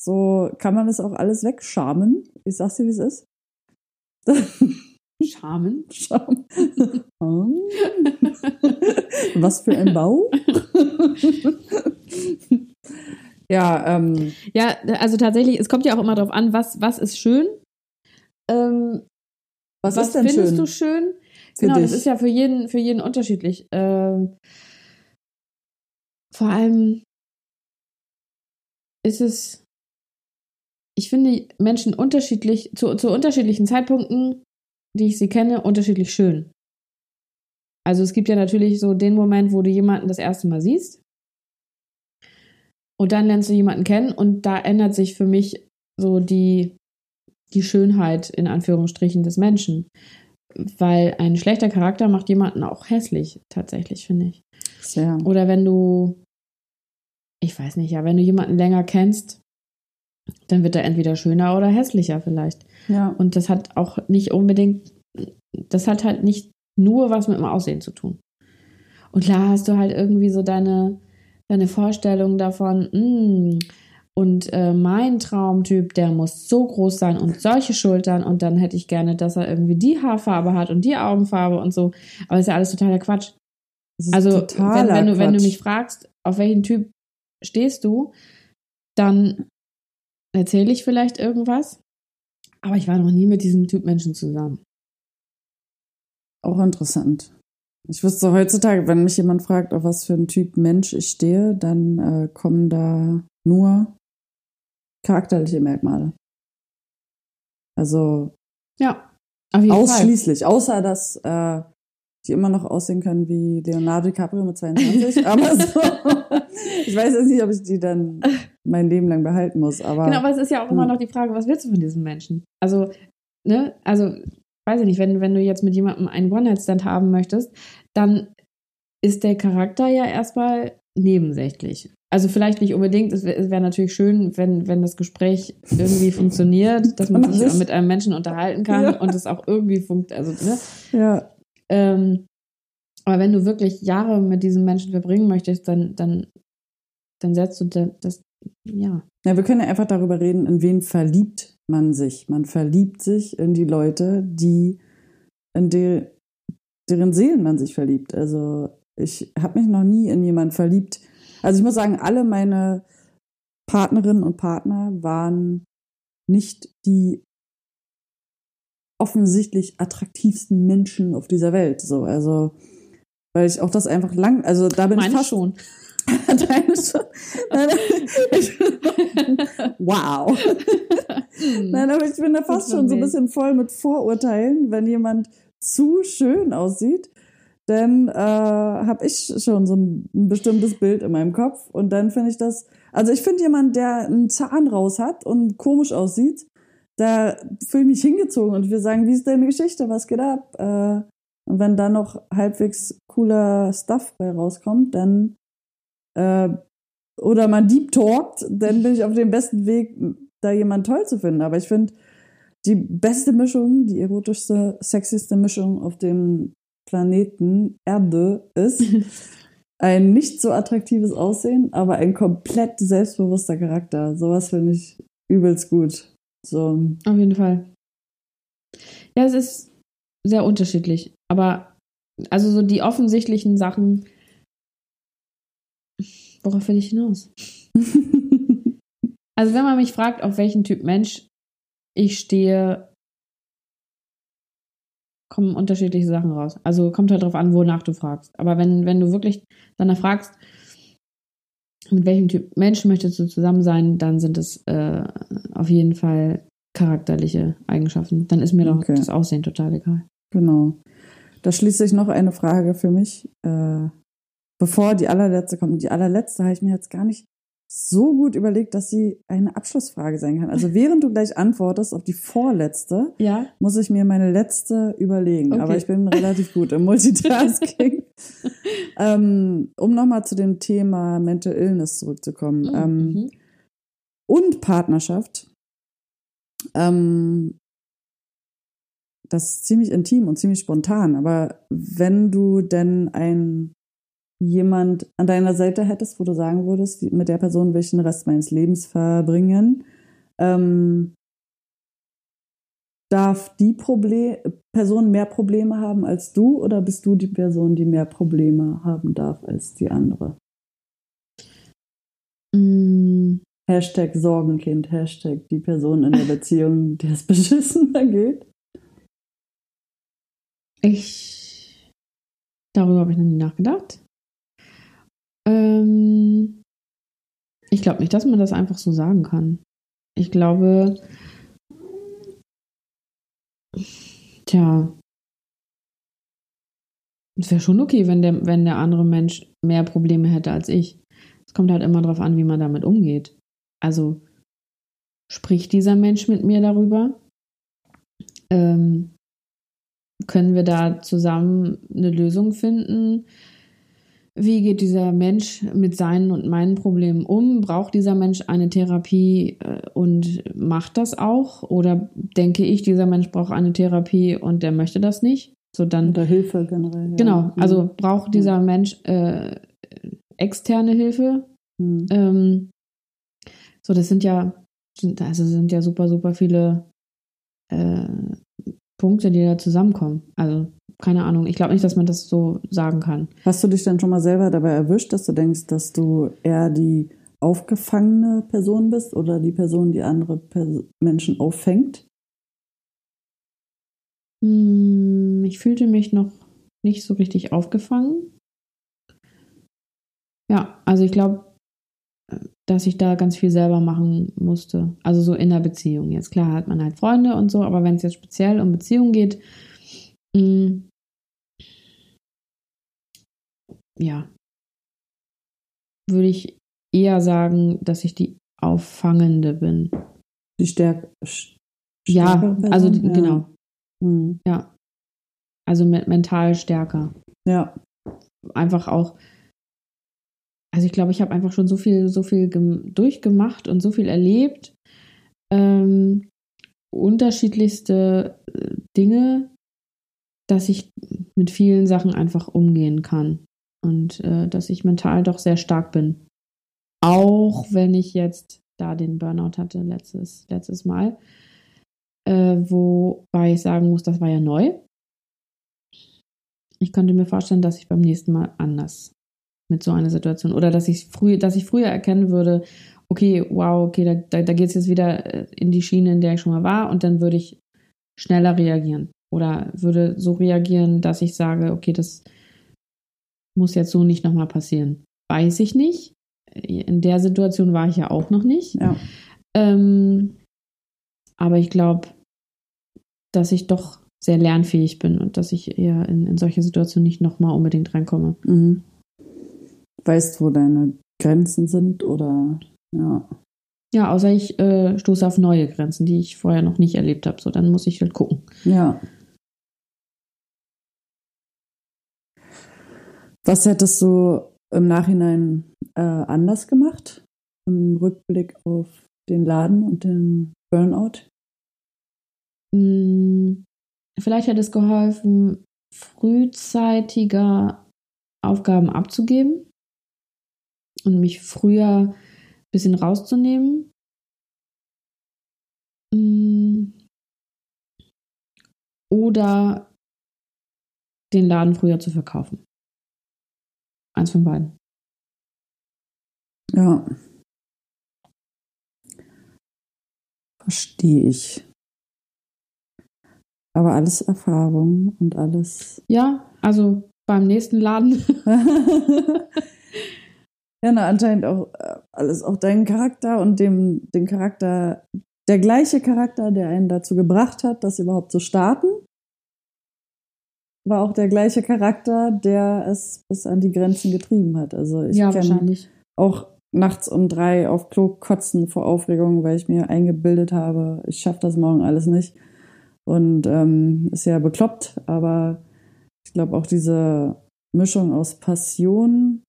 so kann man das auch alles wegschamen. Ich sag's dir, wie es ist. Charmen. Scham. Hm. Was für ein Bau. ja, ähm, Ja, also tatsächlich, es kommt ja auch immer darauf an, was, was ist schön. Ähm, was, was ist denn findest schön du schön? für genau, dich? das ist ja für jeden, für jeden unterschiedlich. Ähm, vor allem ist es, ich finde Menschen unterschiedlich, zu, zu unterschiedlichen Zeitpunkten, die ich sie kenne, unterschiedlich schön. Also es gibt ja natürlich so den Moment, wo du jemanden das erste Mal siehst. Und dann lernst du jemanden kennen und da ändert sich für mich so die, die Schönheit in Anführungsstrichen des Menschen. Weil ein schlechter Charakter macht jemanden auch hässlich, tatsächlich, finde ich. Sehr. Oder wenn du, ich weiß nicht, ja, wenn du jemanden länger kennst, dann wird er entweder schöner oder hässlicher vielleicht. Ja. Und das hat auch nicht unbedingt, das hat halt nicht nur was mit dem Aussehen zu tun. Und klar hast du halt irgendwie so deine, deine Vorstellung davon, mm, und äh, mein Traumtyp, der muss so groß sein und solche Schultern und dann hätte ich gerne, dass er irgendwie die Haarfarbe hat und die Augenfarbe und so. Aber ist ja alles totaler Quatsch. Also, wenn, totaler wenn, du, wenn du mich fragst, auf welchen Typ stehst du, dann erzähle ich vielleicht irgendwas. Aber ich war noch nie mit diesem Typ Menschen zusammen. Auch interessant. Ich wüsste heutzutage, wenn mich jemand fragt, auf was für ein Typ Mensch ich stehe, dann äh, kommen da nur charakterliche Merkmale. Also Ja, auf jeden Fall. ausschließlich, außer dass äh, die immer noch aussehen können wie Leonardo DiCaprio mit 22. Aber so, ich weiß jetzt nicht, ob ich die dann mein Leben lang behalten muss. Aber, genau, aber es ist ja auch immer Ja. noch die Frage, was willst du von diesem Menschen? Also, ne, also, weiß ich nicht, wenn, wenn du jetzt mit jemandem einen One-Night-Stand haben möchtest, dann ist der Charakter ja erstmal nebensächlich. Also vielleicht nicht unbedingt, es wäre wär natürlich schön, wenn, wenn das Gespräch irgendwie funktioniert, dass man sich mit einem Menschen unterhalten kann Ja. und es auch irgendwie funktioniert. Also, ne? ja, Ähm, aber wenn du wirklich Jahre mit diesem Menschen verbringen möchtest, dann, dann, dann setzt du da- das, ja. Ja, wir können ja einfach darüber reden, in wen verliebt man sich. Man verliebt sich in die Leute, die, in der, deren Seelen man sich verliebt. Also ich habe mich noch nie in jemanden verliebt. Also ich muss sagen, alle meine Partnerinnen und Partner waren nicht die offensichtlich attraktivsten Menschen auf dieser Welt. So, also weil ich auch das einfach lang, also da bin ich Meine fast schon. Deine schon. Nein, ich, wow. Nein, aber ich bin da fast schon so ein bisschen voll mit Vorurteilen, wenn jemand zu schön aussieht. Dann äh, habe ich schon so ein, ein bestimmtes Bild in meinem Kopf. Und dann finde ich das, also ich finde jemand, der einen Zahn raus hat und komisch aussieht, da fühle ich mich hingezogen und wir sagen, wie ist deine Geschichte, was geht ab? Äh, und wenn da noch halbwegs cooler Stuff bei rauskommt, dann äh, oder man deep talkt, dann bin ich auf dem besten Weg, da jemand toll zu finden. Aber ich finde, die beste Mischung, die erotischste, sexieste Mischung auf dem Planeten Erde ist ein nicht so attraktives Aussehen, aber ein komplett selbstbewusster Charakter. Sowas finde ich übelst gut. So, Auf jeden Fall. Ja, es ist sehr unterschiedlich. Aber also so die offensichtlichen Sachen, worauf will ich hinaus? Also wenn man mich fragt, auf welchen Typ Mensch ich stehe, kommen unterschiedliche Sachen raus. Also kommt halt drauf an, wonach du fragst. Aber wenn, wenn du wirklich danach fragst, mit welchem Typ Mensch möchtest du zusammen sein, dann sind es äh, auf jeden Fall charakterliche Eigenschaften. Dann ist mir doch Okay. das Aussehen total egal. Genau. Da schließt sich noch eine Frage für mich. Äh, bevor die allerletzte kommt. Die allerletzte habe ich mir jetzt gar nicht so gut überlegt, dass sie eine Abschlussfrage sein kann. Also während du gleich antwortest auf die vorletzte, Ja. muss ich mir meine letzte überlegen. Okay. Aber ich bin relativ gut im Multitasking. ähm, um nochmal zu dem Thema Mental Illness zurückzukommen. Ähm, Mhm. und Partnerschaft. Ähm, das ist ziemlich intim und ziemlich spontan. Aber wenn du denn ein jemand an deiner Seite hättest, wo du sagen würdest, mit der Person will ich den Rest meines Lebens verbringen, ähm, darf die Proble Person mehr Probleme haben als du oder bist du die Person, die mehr Probleme haben darf als die andere? Mm, Hashtag Sorgenkind, Hashtag die Person in der Beziehung, der es beschissener geht. Ich. Darüber habe ich noch nie nachgedacht. Ähm, ich glaube nicht, dass man das einfach so sagen kann. Ich glaube. Tja. Es wäre schon okay, wenn der, wenn der andere Mensch mehr Probleme hätte als ich. Es kommt halt immer darauf an, wie man damit umgeht. Also spricht dieser Mensch mit mir darüber? Ähm, können wir da zusammen eine Lösung finden? Wie geht dieser Mensch mit seinen und meinen Problemen um? Braucht dieser Mensch eine Therapie äh, und macht das auch? Oder denke ich, dieser Mensch braucht eine Therapie und der möchte das nicht? So dann Oder Hilfe generell. ja. Genau, also Mhm. braucht dieser Mensch äh, externe Hilfe. Mhm. Ähm, so, das sind ja, also sind ja super, super viele äh, Punkte, die da zusammenkommen. Also, keine Ahnung, ich glaube nicht, dass man das so sagen kann. Hast du dich dann schon mal selber dabei erwischt, dass du denkst, dass du eher die aufgefangene Person bist oder die Person, die andere Pers Menschen auffängt? Hm, ich fühlte mich noch nicht so richtig aufgefangen. Ja, also ich glaube, dass ich da ganz viel selber machen musste. Also so in der Beziehung. Jetzt klar hat man halt Freunde und so, aber wenn es jetzt speziell um Beziehung geht, mh, ja, würde ich eher sagen, dass ich die Auffangende bin. Die Stärke. Ja, also die, ja. genau. Hm. Ja. Also me- mental stärker. Ja. Einfach auch. Also ich glaube, ich habe einfach schon so viel, so viel gem- durchgemacht und so viel erlebt. Ähm, unterschiedlichste äh, Dinge, dass ich mit vielen Sachen einfach umgehen kann. Und äh, dass ich mental doch sehr stark bin. Auch wenn ich jetzt da den Burnout hatte letztes, letztes Mal. Äh, wobei ich sagen muss, das war ja neu. Ich könnte mir vorstellen, dass ich beim nächsten Mal anders mit so einer Situation oder dass ich früh, dass ich früher erkennen würde, okay, wow, okay, da, da, da geht es jetzt wieder äh, in die Schiene, in der ich schon mal war, und dann würde ich schneller reagieren oder würde so reagieren, dass ich sage, okay, das muss jetzt so nicht nochmal passieren. Weiß ich nicht. In der Situation war ich ja auch noch nicht. Ja. Ähm, aber ich glaube, dass ich doch sehr lernfähig bin und dass ich eher in, in solche Situationen nicht nochmal unbedingt reinkomme. Mhm. Weißt, wo deine Grenzen sind oder ja. Ja, außer ich äh, stoße auf neue Grenzen, die ich vorher noch nicht erlebt habe. So, dann muss ich halt gucken. Ja. Was hättest du im Nachhinein äh, anders gemacht? Im Rückblick auf den Laden und den Burnout? Hm, vielleicht hätte es geholfen, frühzeitiger Aufgaben abzugeben und mich früher ein bisschen rauszunehmen. Hm, Oder den Laden früher zu verkaufen. Eins von beiden. Ja. Verstehe ich. Aber alles Erfahrung und alles. Ja, also beim nächsten Laden. ja, na, anscheinend auch äh, alles auch dein Charakter und dem, den Charakter, der gleiche Charakter, der einen dazu gebracht hat, das überhaupt zu starten, war auch der gleiche Charakter, der es bis an die Grenzen getrieben hat. Also ich ja, kenne wahrscheinlich. auch nachts um drei auf Klo kotzen vor Aufregung, weil ich mir eingebildet habe, ich schaffe das morgen alles nicht. Und ähm, ist ja bekloppt, aber ich glaube auch diese Mischung aus Passion,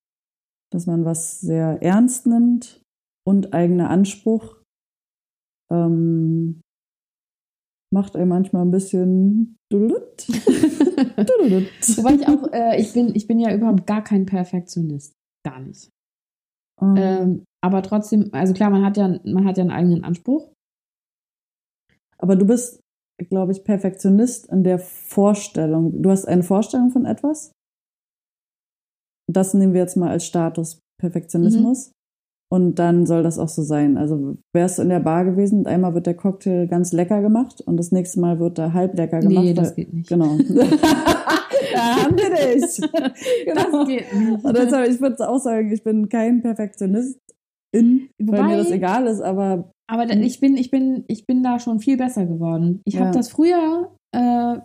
dass man was sehr ernst nimmt und eigener Anspruch, ähm, macht einem manchmal ein bisschen. Wobei ich auch, äh, ich bin, ich bin ja überhaupt gar kein Perfektionist. Gar nicht. Ähm, Ähm, aber trotzdem, also klar, man hat ja, man hat ja einen eigenen Anspruch. Aber du bist, glaube ich, Perfektionist in der Vorstellung. Du hast eine Vorstellung von etwas. Das nehmen wir jetzt mal als Status Perfektionismus. Und dann soll das auch so sein. Also wärst du in der Bar gewesen und einmal wird der Cocktail ganz lecker gemacht und das nächste Mal wird er halb lecker gemacht. nee, das weil- geht nicht. Genau. da haben wir dich. Genau. Das geht nicht. Und deshalb, ich würde auch sagen, ich bin kein Perfektionist, in, weil Wobei- mir das egal ist, aber Aber da, ich bin, ich bin, ich bin da schon viel besser geworden. Ich Ja. habe das früher, äh,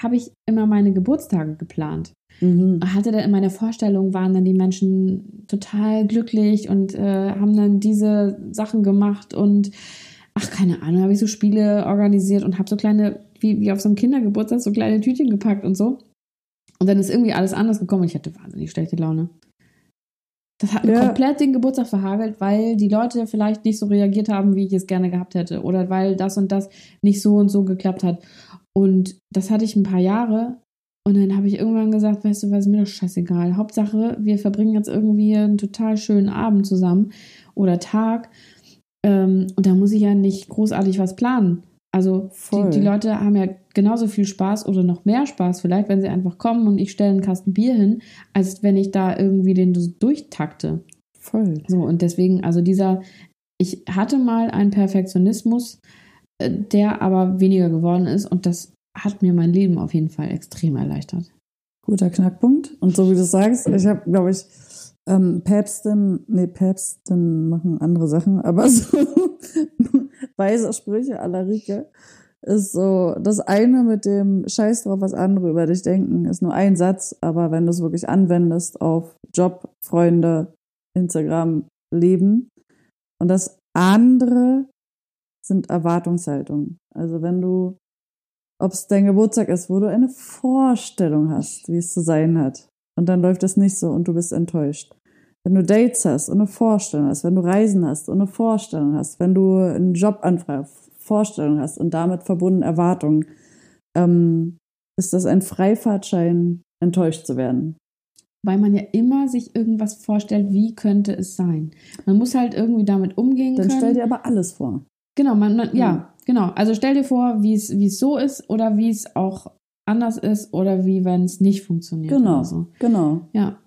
habe ich immer meine Geburtstage geplant. Mhm. Hatte da in meiner Vorstellung waren dann die Menschen total glücklich und äh, haben dann diese Sachen gemacht und ach keine Ahnung, habe ich so Spiele organisiert und habe so kleine wie wie auf so einem Kindergeburtstag so kleine Tütchen gepackt und so. Und dann ist irgendwie alles anders gekommen und ich hatte wahnsinnig schlechte Laune. Das hat mir Ja. komplett den Geburtstag verhagelt, weil die Leute vielleicht nicht so reagiert haben, wie ich es gerne gehabt hätte. Oder weil das und das nicht so und so geklappt hat. Und das hatte ich ein paar Jahre. Und dann habe ich irgendwann gesagt, weißt du was, ist mir doch scheißegal. Hauptsache, wir verbringen jetzt irgendwie einen total schönen Abend zusammen oder Tag. Ähm, und da muss ich ja nicht großartig was planen. Also die, die Leute haben ja genauso viel Spaß oder noch mehr Spaß vielleicht, wenn sie einfach kommen und ich stelle einen Kasten Bier hin, als wenn ich da irgendwie den durchtakte. voll. So, und deswegen, also dieser, ich hatte mal einen Perfektionismus, äh, der aber weniger geworden ist und das hat mir mein Leben auf jeden Fall extrem erleichtert. Guter Knackpunkt. Und so wie du sagst, ich habe, glaube ich, ähm, Päpstin, nee, Päpstin machen andere Sachen, aber so weise Sprüche aller Rike ist so, das eine mit dem Scheiß drauf, was andere über dich denken, ist nur ein Satz, aber wenn du es wirklich anwendest auf Job, Freunde, Instagram, Leben und das andere sind Erwartungshaltungen. Also wenn du, ob es dein Geburtstag ist, wo du eine Vorstellung hast, wie es zu sein hat, und dann läuft es nicht so und du bist enttäuscht. Wenn du Dates hast und eine Vorstellung hast, wenn du Reisen hast und eine Vorstellung hast, wenn du einen Job anfragst, Vorstellung hast und damit verbunden Erwartungen, ähm, ist das ein Freifahrtschein, enttäuscht zu werden. Weil man ja immer sich irgendwas vorstellt, wie könnte es sein. Man muss halt irgendwie damit umgehen Dann können. stell dir aber alles vor. Genau, man, man ja, Mhm. Genau. Also stell dir vor, wie es wie es so ist oder wie es auch anders ist oder wie wenn es nicht funktioniert Genau, so. genau. Ja.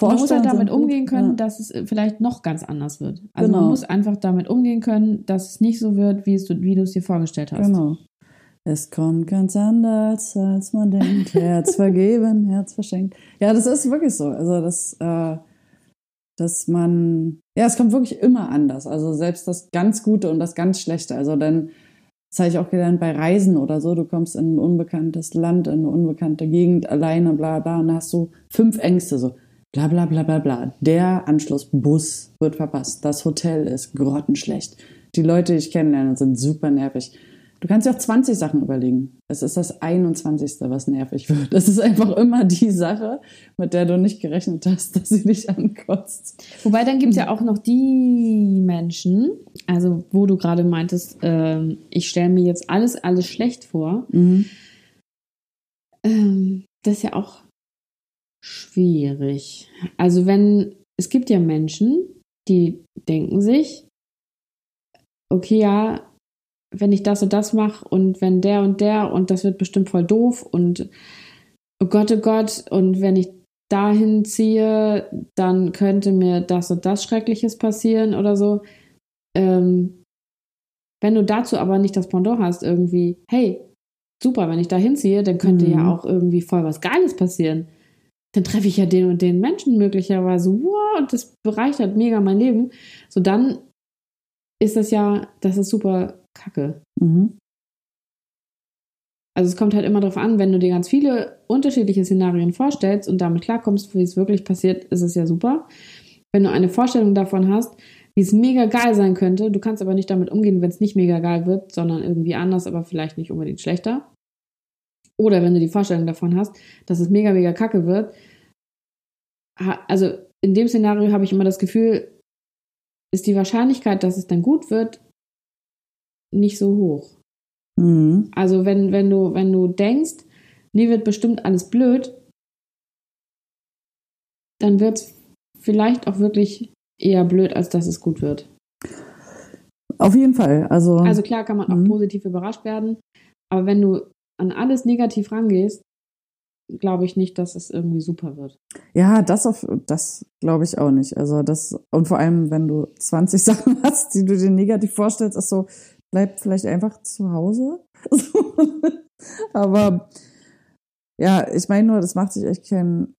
Man muss halt damit umgehen können, ja. dass es äh, vielleicht noch ganz anders wird. Also man Genau. muss einfach damit umgehen können, dass es nicht so wird, wie, es du, wie du es dir vorgestellt hast. Genau. Es kommt ganz anders, als man denkt. Herz vergeben, Herz verschenkt. Ja, das ist wirklich so. Also, das, äh, dass man, ja, es kommt wirklich immer anders. Also, selbst das ganz Gute und das ganz Schlechte. Also, dann, das habe ich auch gelernt bei Reisen oder so. Du kommst in ein unbekanntes Land, in eine unbekannte Gegend alleine, bla, bla, und hast du fünf Ängste, so. Bla, bla, bla, bla, bla. Der Anschlussbus wird verpasst. Das Hotel ist grottenschlecht. Die Leute, die ich kennenlerne, sind super nervig. Du kannst dir auch 20 Sachen überlegen. Es ist das 21. was nervig wird. Es ist einfach immer die Sache, mit der du nicht gerechnet hast, dass sie dich ankotzt. Wobei dann gibt es ja auch noch die Menschen, also wo du gerade meintest, ähm, ich stelle mir jetzt alles, alles schlecht vor. Ähm, das ist ja auch schwierig. Also wenn, es gibt ja Menschen, die denken sich, okay, ja, wenn ich das und das mache und wenn der und der und das wird bestimmt voll doof und oh Gott, oh Gott, und wenn ich dahin ziehe, dann könnte mir das und das Schreckliches passieren oder so. Ähm, wenn du dazu aber nicht das Pendant hast, irgendwie, hey, super, wenn ich da hinziehe, dann könnte Mhm. ja auch irgendwie voll was Geiles passieren. Dann treffe ich ja den und den Menschen möglicherweise, wow, und das bereichert mega mein Leben. So, dann ist das ja, das ist super kacke. Mhm. Also es kommt halt immer darauf an, wenn du dir ganz viele unterschiedliche Szenarien vorstellst und damit klarkommst, wie es wirklich passiert, ist es ja super. Wenn du eine Vorstellung davon hast, wie es mega geil sein könnte, du kannst aber nicht damit umgehen, wenn es nicht mega geil wird, sondern irgendwie anders, aber vielleicht nicht unbedingt schlechter. Oder wenn du die Vorstellung davon hast, dass es mega, mega kacke wird. Also in dem Szenario habe ich immer das Gefühl, ist die Wahrscheinlichkeit, dass es dann gut wird, nicht so hoch. Mhm. Also wenn, wenn du, wenn du denkst, nee, wird bestimmt alles blöd, dann wird es vielleicht auch wirklich eher blöd, als dass es gut wird. Auf jeden Fall. Also, Also klar kann man auch Mhm. positiv überrascht werden, aber wenn du an alles negativ rangehst, glaube ich nicht, dass es irgendwie super wird. ja, das auf, das glaube ich auch nicht. Also das, und vor allem, wenn du 20 Sachen hast, die du dir negativ vorstellst, ist so, bleib vielleicht einfach zu Hause. Aber ja, ich meine nur, das macht sich echt kein,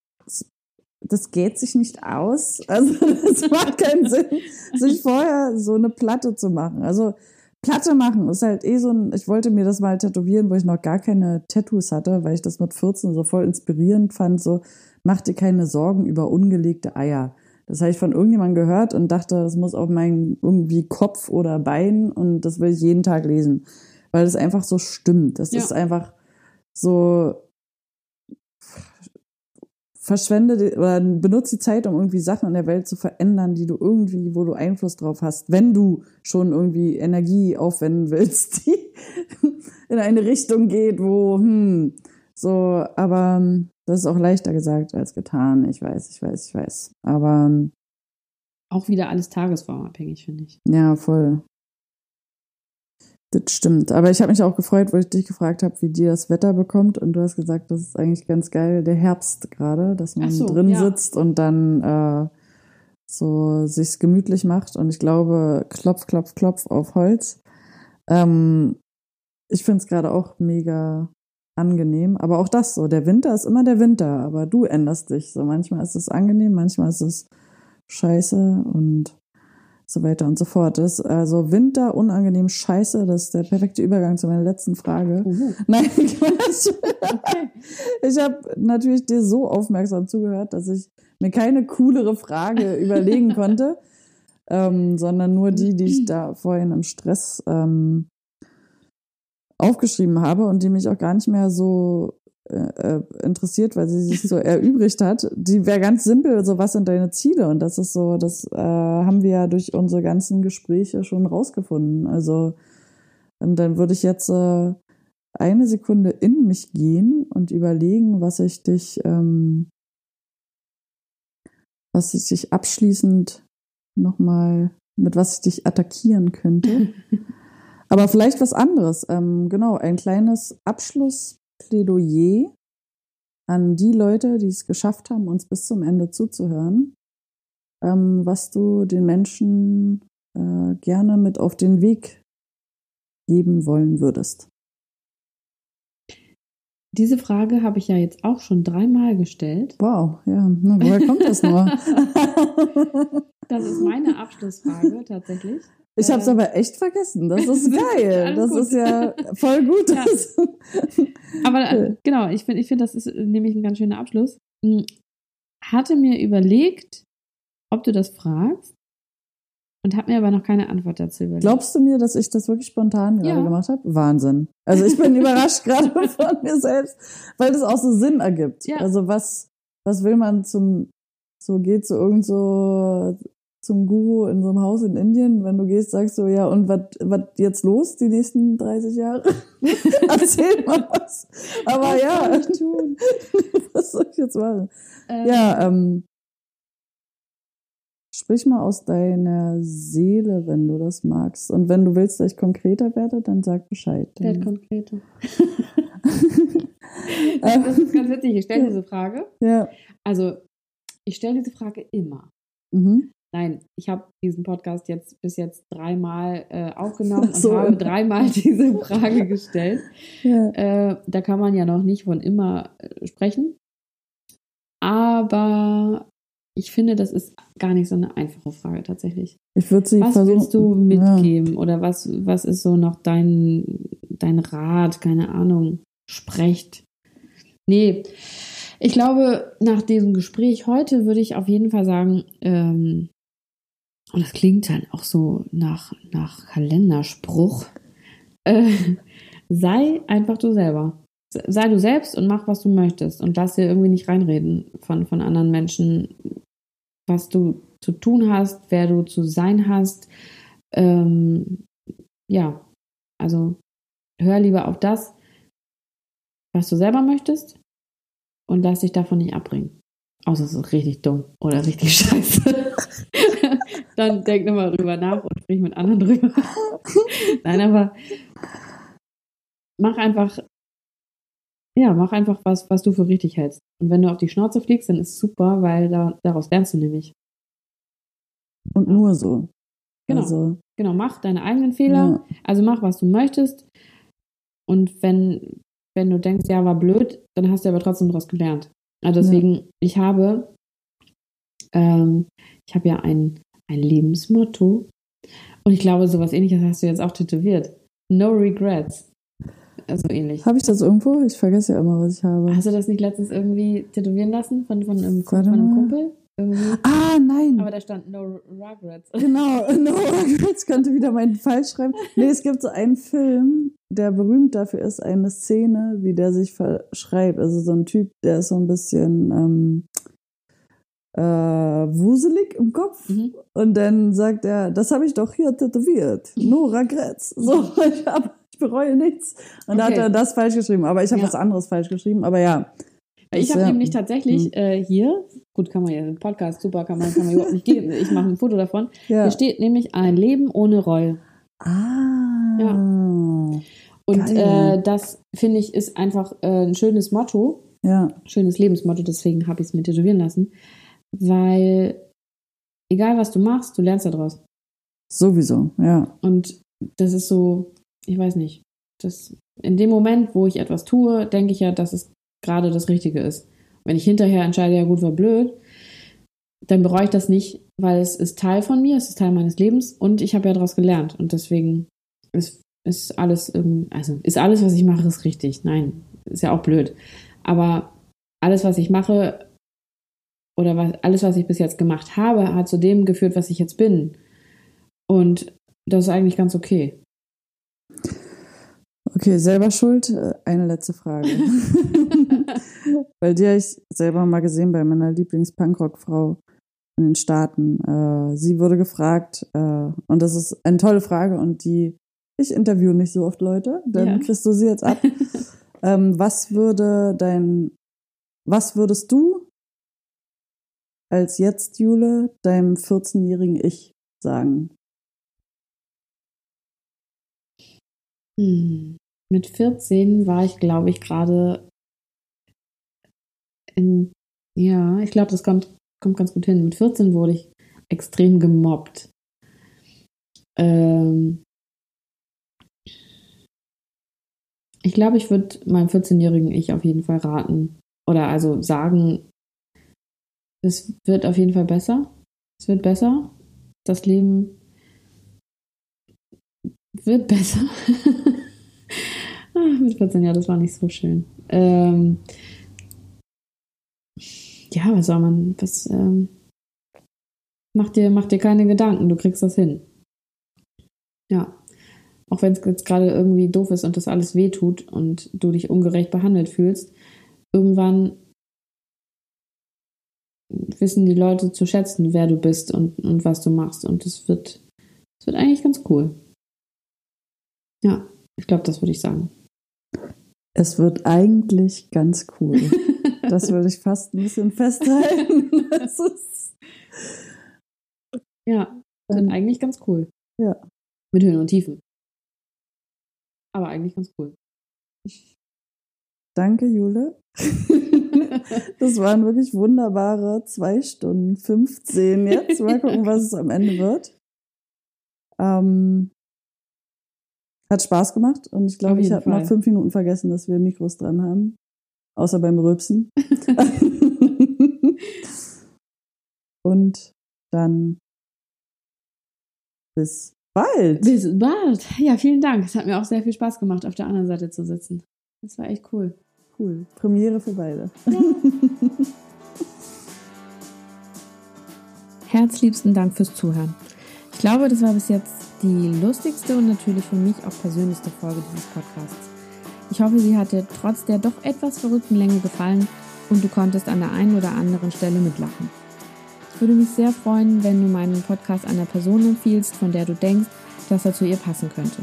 das geht sich nicht aus. Also das macht keinen Sinn, sich vorher so eine Platte zu machen. Also Platte machen ist halt eh so ein, ich wollte mir das mal tätowieren, wo ich noch gar keine Tattoos hatte, weil ich das mit 14 so voll inspirierend fand, so, mach dir keine Sorgen über ungelegte Eier. Das habe ich von irgendjemandem gehört und dachte, das muss auf meinen irgendwie Kopf oder Bein und das will ich jeden Tag lesen, weil das einfach so stimmt. Das Ja. ist einfach so, verschwende oder benutze die Zeit, um irgendwie Sachen in der Welt zu verändern, die du irgendwie, wo du Einfluss drauf hast, wenn du schon irgendwie Energie aufwenden willst, die in eine Richtung geht, wo, hm, so, aber das ist auch leichter gesagt als getan. Ich weiß, ich weiß, ich weiß. Aber ähm, Auch wieder alles tagesformabhängig, finde ich. ja, voll. Das stimmt. Aber ich habe mich auch gefreut, wo ich dich gefragt habe, wie dir das Wetter bekommt. Und du hast gesagt, das ist eigentlich ganz geil, der Herbst gerade, dass man so, drin ja. sitzt und dann äh, so sich's gemütlich macht. Und ich glaube, klopf, klopf, klopf auf Holz. Ähm, ich finde es gerade auch mega angenehm. Aber auch das so, der Winter ist immer der Winter, aber du änderst dich. So manchmal ist es angenehm, manchmal ist es scheiße und so weiter und so fort. Das ist also Winter unangenehm scheiße, das ist der perfekte Übergang zu meiner letzten Frage. Uhu. Nein, Quatsch. Ich habe natürlich dir so aufmerksam zugehört, dass ich mir keine coolere Frage überlegen konnte. ähm, sondern nur die, die ich da vorhin im Stress ähm, aufgeschrieben habe und die mich auch gar nicht mehr so äh, äh interessiert, weil sie sich so erübrigt hat. Die wäre ganz simpel, so was sind deine Ziele? Und das ist so, das äh, haben wir ja durch unsere ganzen Gespräche schon rausgefunden. Also und dann würde ich jetzt äh, eine Sekunde in mich gehen und überlegen, was ich dich, ähm, was ich dich abschließend nochmal, mit was ich dich attackieren könnte. Aber vielleicht was anderes. Ähm, genau, ein kleines Abschlussplädoyer an die Leute, die es geschafft haben, uns bis zum Ende zuzuhören, ähm, was du den Menschen äh, gerne mit auf den Weg geben wollen würdest. Diese Frage habe ich ja jetzt auch schon dreimal gestellt. Wow, ja, Na, woher kommt das nur? das ist meine Abschlussfrage tatsächlich. Ich habe es äh, aber echt vergessen. Das ist geil. das gut. ist ja voll gut. Ja. aber äh, genau, ich finde, ich finde, das ist nämlich ein ganz schöner Abschluss. Hm, hatte mir überlegt, ob du das fragst und habe mir aber noch keine Antwort dazu überlegt. Glaubst du mir, dass ich das wirklich spontan gerade ja. gemacht habe? Wahnsinn. Also ich bin überrascht gerade von mir selbst, weil das auch so Sinn ergibt. Ja. Also was, was will man zum, so geht so irgend so zum Guru in so einem Haus in Indien, wenn du gehst, sagst du, ja, und was jetzt los die nächsten 30 Jahre? Erzähl mal was. Aber was ja. Soll ich tun? was soll ich jetzt machen? Ähm, ja, ähm, Sprich mal aus deiner Seele, wenn du das magst. Und wenn du willst, dass ich konkreter werde, dann sag Bescheid. Werd konkreter. das ist ganz witzig. Ich stelle diese Frage. Ja. Also, ich stelle diese Frage immer. Mhm. Nein, ich habe diesen Podcast jetzt bis jetzt dreimal äh, aufgenommen so. und habe dreimal diese Frage gestellt. Ja. Äh, da kann man ja noch nicht von immer äh, sprechen. Aber ich finde, das ist gar nicht so eine einfache Frage tatsächlich. Ich würde sie Was versuchen, willst du mitgeben ja. oder was, was ist so noch dein, dein Rat? Keine Ahnung. Sprecht. Nee, ich glaube, nach diesem Gespräch heute würde ich auf jeden Fall sagen, ähm, und das klingt dann auch so nach, nach Kalenderspruch, äh, sei einfach du selber. Sei du selbst und mach, was du möchtest und lass dir irgendwie nicht reinreden von, von anderen Menschen, was du zu tun hast, wer du zu sein hast. Ähm, ja, also hör lieber auf das, was du selber möchtest und lass dich davon nicht abbringen. Außer es ist richtig dumm oder richtig scheiße. Dann denk nochmal drüber nach und sprich mit anderen drüber. Nein, aber mach einfach, ja, mach einfach was, was du für richtig hältst. Und wenn du auf die Schnauze fliegst, dann ist es super, weil da, daraus lernst du nämlich. Und nur so. Genau. Also, genau, mach deine eigenen Fehler. Ja. Also mach, was du möchtest. Und wenn, wenn du denkst, ja, war blöd, dann hast du aber trotzdem daraus gelernt. Also deswegen, ja. ich habe, ähm, ich habe ja ein, ein Lebensmotto. Und ich glaube, sowas ähnliches hast du jetzt auch tätowiert. No regrets so ähnlich. Habe ich das irgendwo? Ich vergesse ja immer, was ich habe. Hast du das nicht letztens irgendwie tätowieren lassen von, von, einem, von einem Kumpel? Irgendwie? Ah, nein. Aber da stand No Regrets. Genau, No Regrets könnte wieder meinen Fall schreiben. Nee, es gibt so einen Film, der berühmt dafür ist, eine Szene, wie der sich verschreibt. Also so ein Typ, der ist so ein bisschen ähm, äh, wuselig im Kopf. Mhm. Und dann sagt er, das habe ich doch hier tätowiert. No Regrets. So, ich habe ich bereue nichts. Und okay. da hat er das falsch geschrieben. Aber ich habe ja. was anderes falsch geschrieben. Aber ja. Ich habe ja, nämlich tatsächlich hm. äh, hier, gut, kann man ja, Podcast, super, kann man, kann man überhaupt nicht geben. Ich mache ein Foto davon. Ja. Hier steht nämlich ein Leben ohne Reue. Ah. Ja. Und äh, das, finde ich, ist einfach äh, ein schönes Motto. Ja. Schönes Lebensmotto, deswegen habe ich es mir tätowieren lassen. Weil, egal was du machst, du lernst daraus. Sowieso, ja. Und das ist so, ich weiß nicht, das, in dem Moment, wo ich etwas tue, denke ich ja, dass es gerade das Richtige ist. Wenn ich hinterher entscheide, ja gut, war blöd, dann bereue ich das nicht, weil es ist Teil von mir, es ist Teil meines Lebens und ich habe ja daraus gelernt. Und deswegen ist, ist alles also ist alles, was ich mache, ist richtig. Nein, ist ja auch blöd. Aber alles, was ich mache, oder was, alles, was ich bis jetzt gemacht habe, hat zu dem geführt, was ich jetzt bin. Und das ist eigentlich ganz okay. Okay, selber schuld. Äh, eine letzte Frage. Weil die habe ich selber mal gesehen bei meiner Lieblings-Punkrock-Frau in den Staaten. Äh, sie wurde gefragt, äh, und das ist eine tolle Frage und die, ich interviewe nicht so oft Leute, dann ja. kriegst du sie jetzt ab. ähm, was würde dein, was würdest du als jetzt, Jule, deinem 14-jährigen Ich sagen? Hm. Mit 14 war ich, glaube ich, gerade in, ja, ich glaube, das kommt, kommt ganz gut hin. Mit 14 wurde ich extrem gemobbt. Ähm, ich glaube, ich würde meinem 14-jährigen Ich auf jeden Fall raten oder also sagen, es wird auf jeden Fall besser. Es wird besser. Das Leben wird besser. Ach, mit 14 Jahren, das war nicht so schön. Ähm, ja, was soll man, was, ähm, mach dir, mach dir keine Gedanken, du kriegst das hin. Ja. Auch wenn es jetzt gerade irgendwie doof ist und das alles wehtut und du dich ungerecht behandelt fühlst, irgendwann wissen die Leute zu schätzen, wer du bist und, und was du machst. Und es wird, es wird eigentlich ganz cool. Ja, ich glaube, das würde ich sagen. Es wird eigentlich ganz cool. Das würde ich fast ein bisschen festhalten. Das ist ja, dann eigentlich ganz cool. Ja. Mit Höhen und Tiefen. Aber eigentlich ganz cool. Danke, Jule. Das waren wirklich wunderbare zwei Stunden 15 jetzt. Mal gucken, was es am Ende wird. Ähm, hat Spaß gemacht und ich glaube, ich habe nach fünf Minuten vergessen, dass wir Mikros dran haben. Außer beim Röpsen. und dann bis bald. Bis bald. Ja, vielen Dank. Es hat mir auch sehr viel Spaß gemacht, auf der anderen Seite zu sitzen. Das war echt cool. Cool. Premiere für beide. Herzliebsten Dank fürs Zuhören. Ich glaube, das war bis jetzt die lustigste und natürlich für mich auch persönlichste Folge dieses Podcasts. Ich hoffe, sie hat dir trotz der doch etwas verrückten Länge gefallen und du konntest an der einen oder anderen Stelle mitlachen. Ich würde mich sehr freuen, wenn du meinen Podcast einer Person empfiehlst, von der du denkst, dass er zu ihr passen könnte.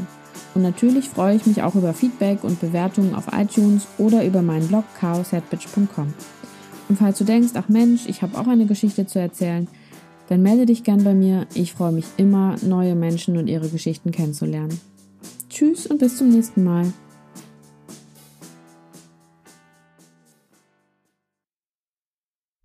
Und natürlich freue ich mich auch über Feedback und Bewertungen auf iTunes oder über meinen Blog chaosheadbitch.com. Und falls du denkst, ach Mensch, ich habe auch eine Geschichte zu erzählen, dann melde dich gern bei mir. Ich freue mich immer, neue Menschen und ihre Geschichten kennenzulernen. Tschüss und bis zum nächsten Mal.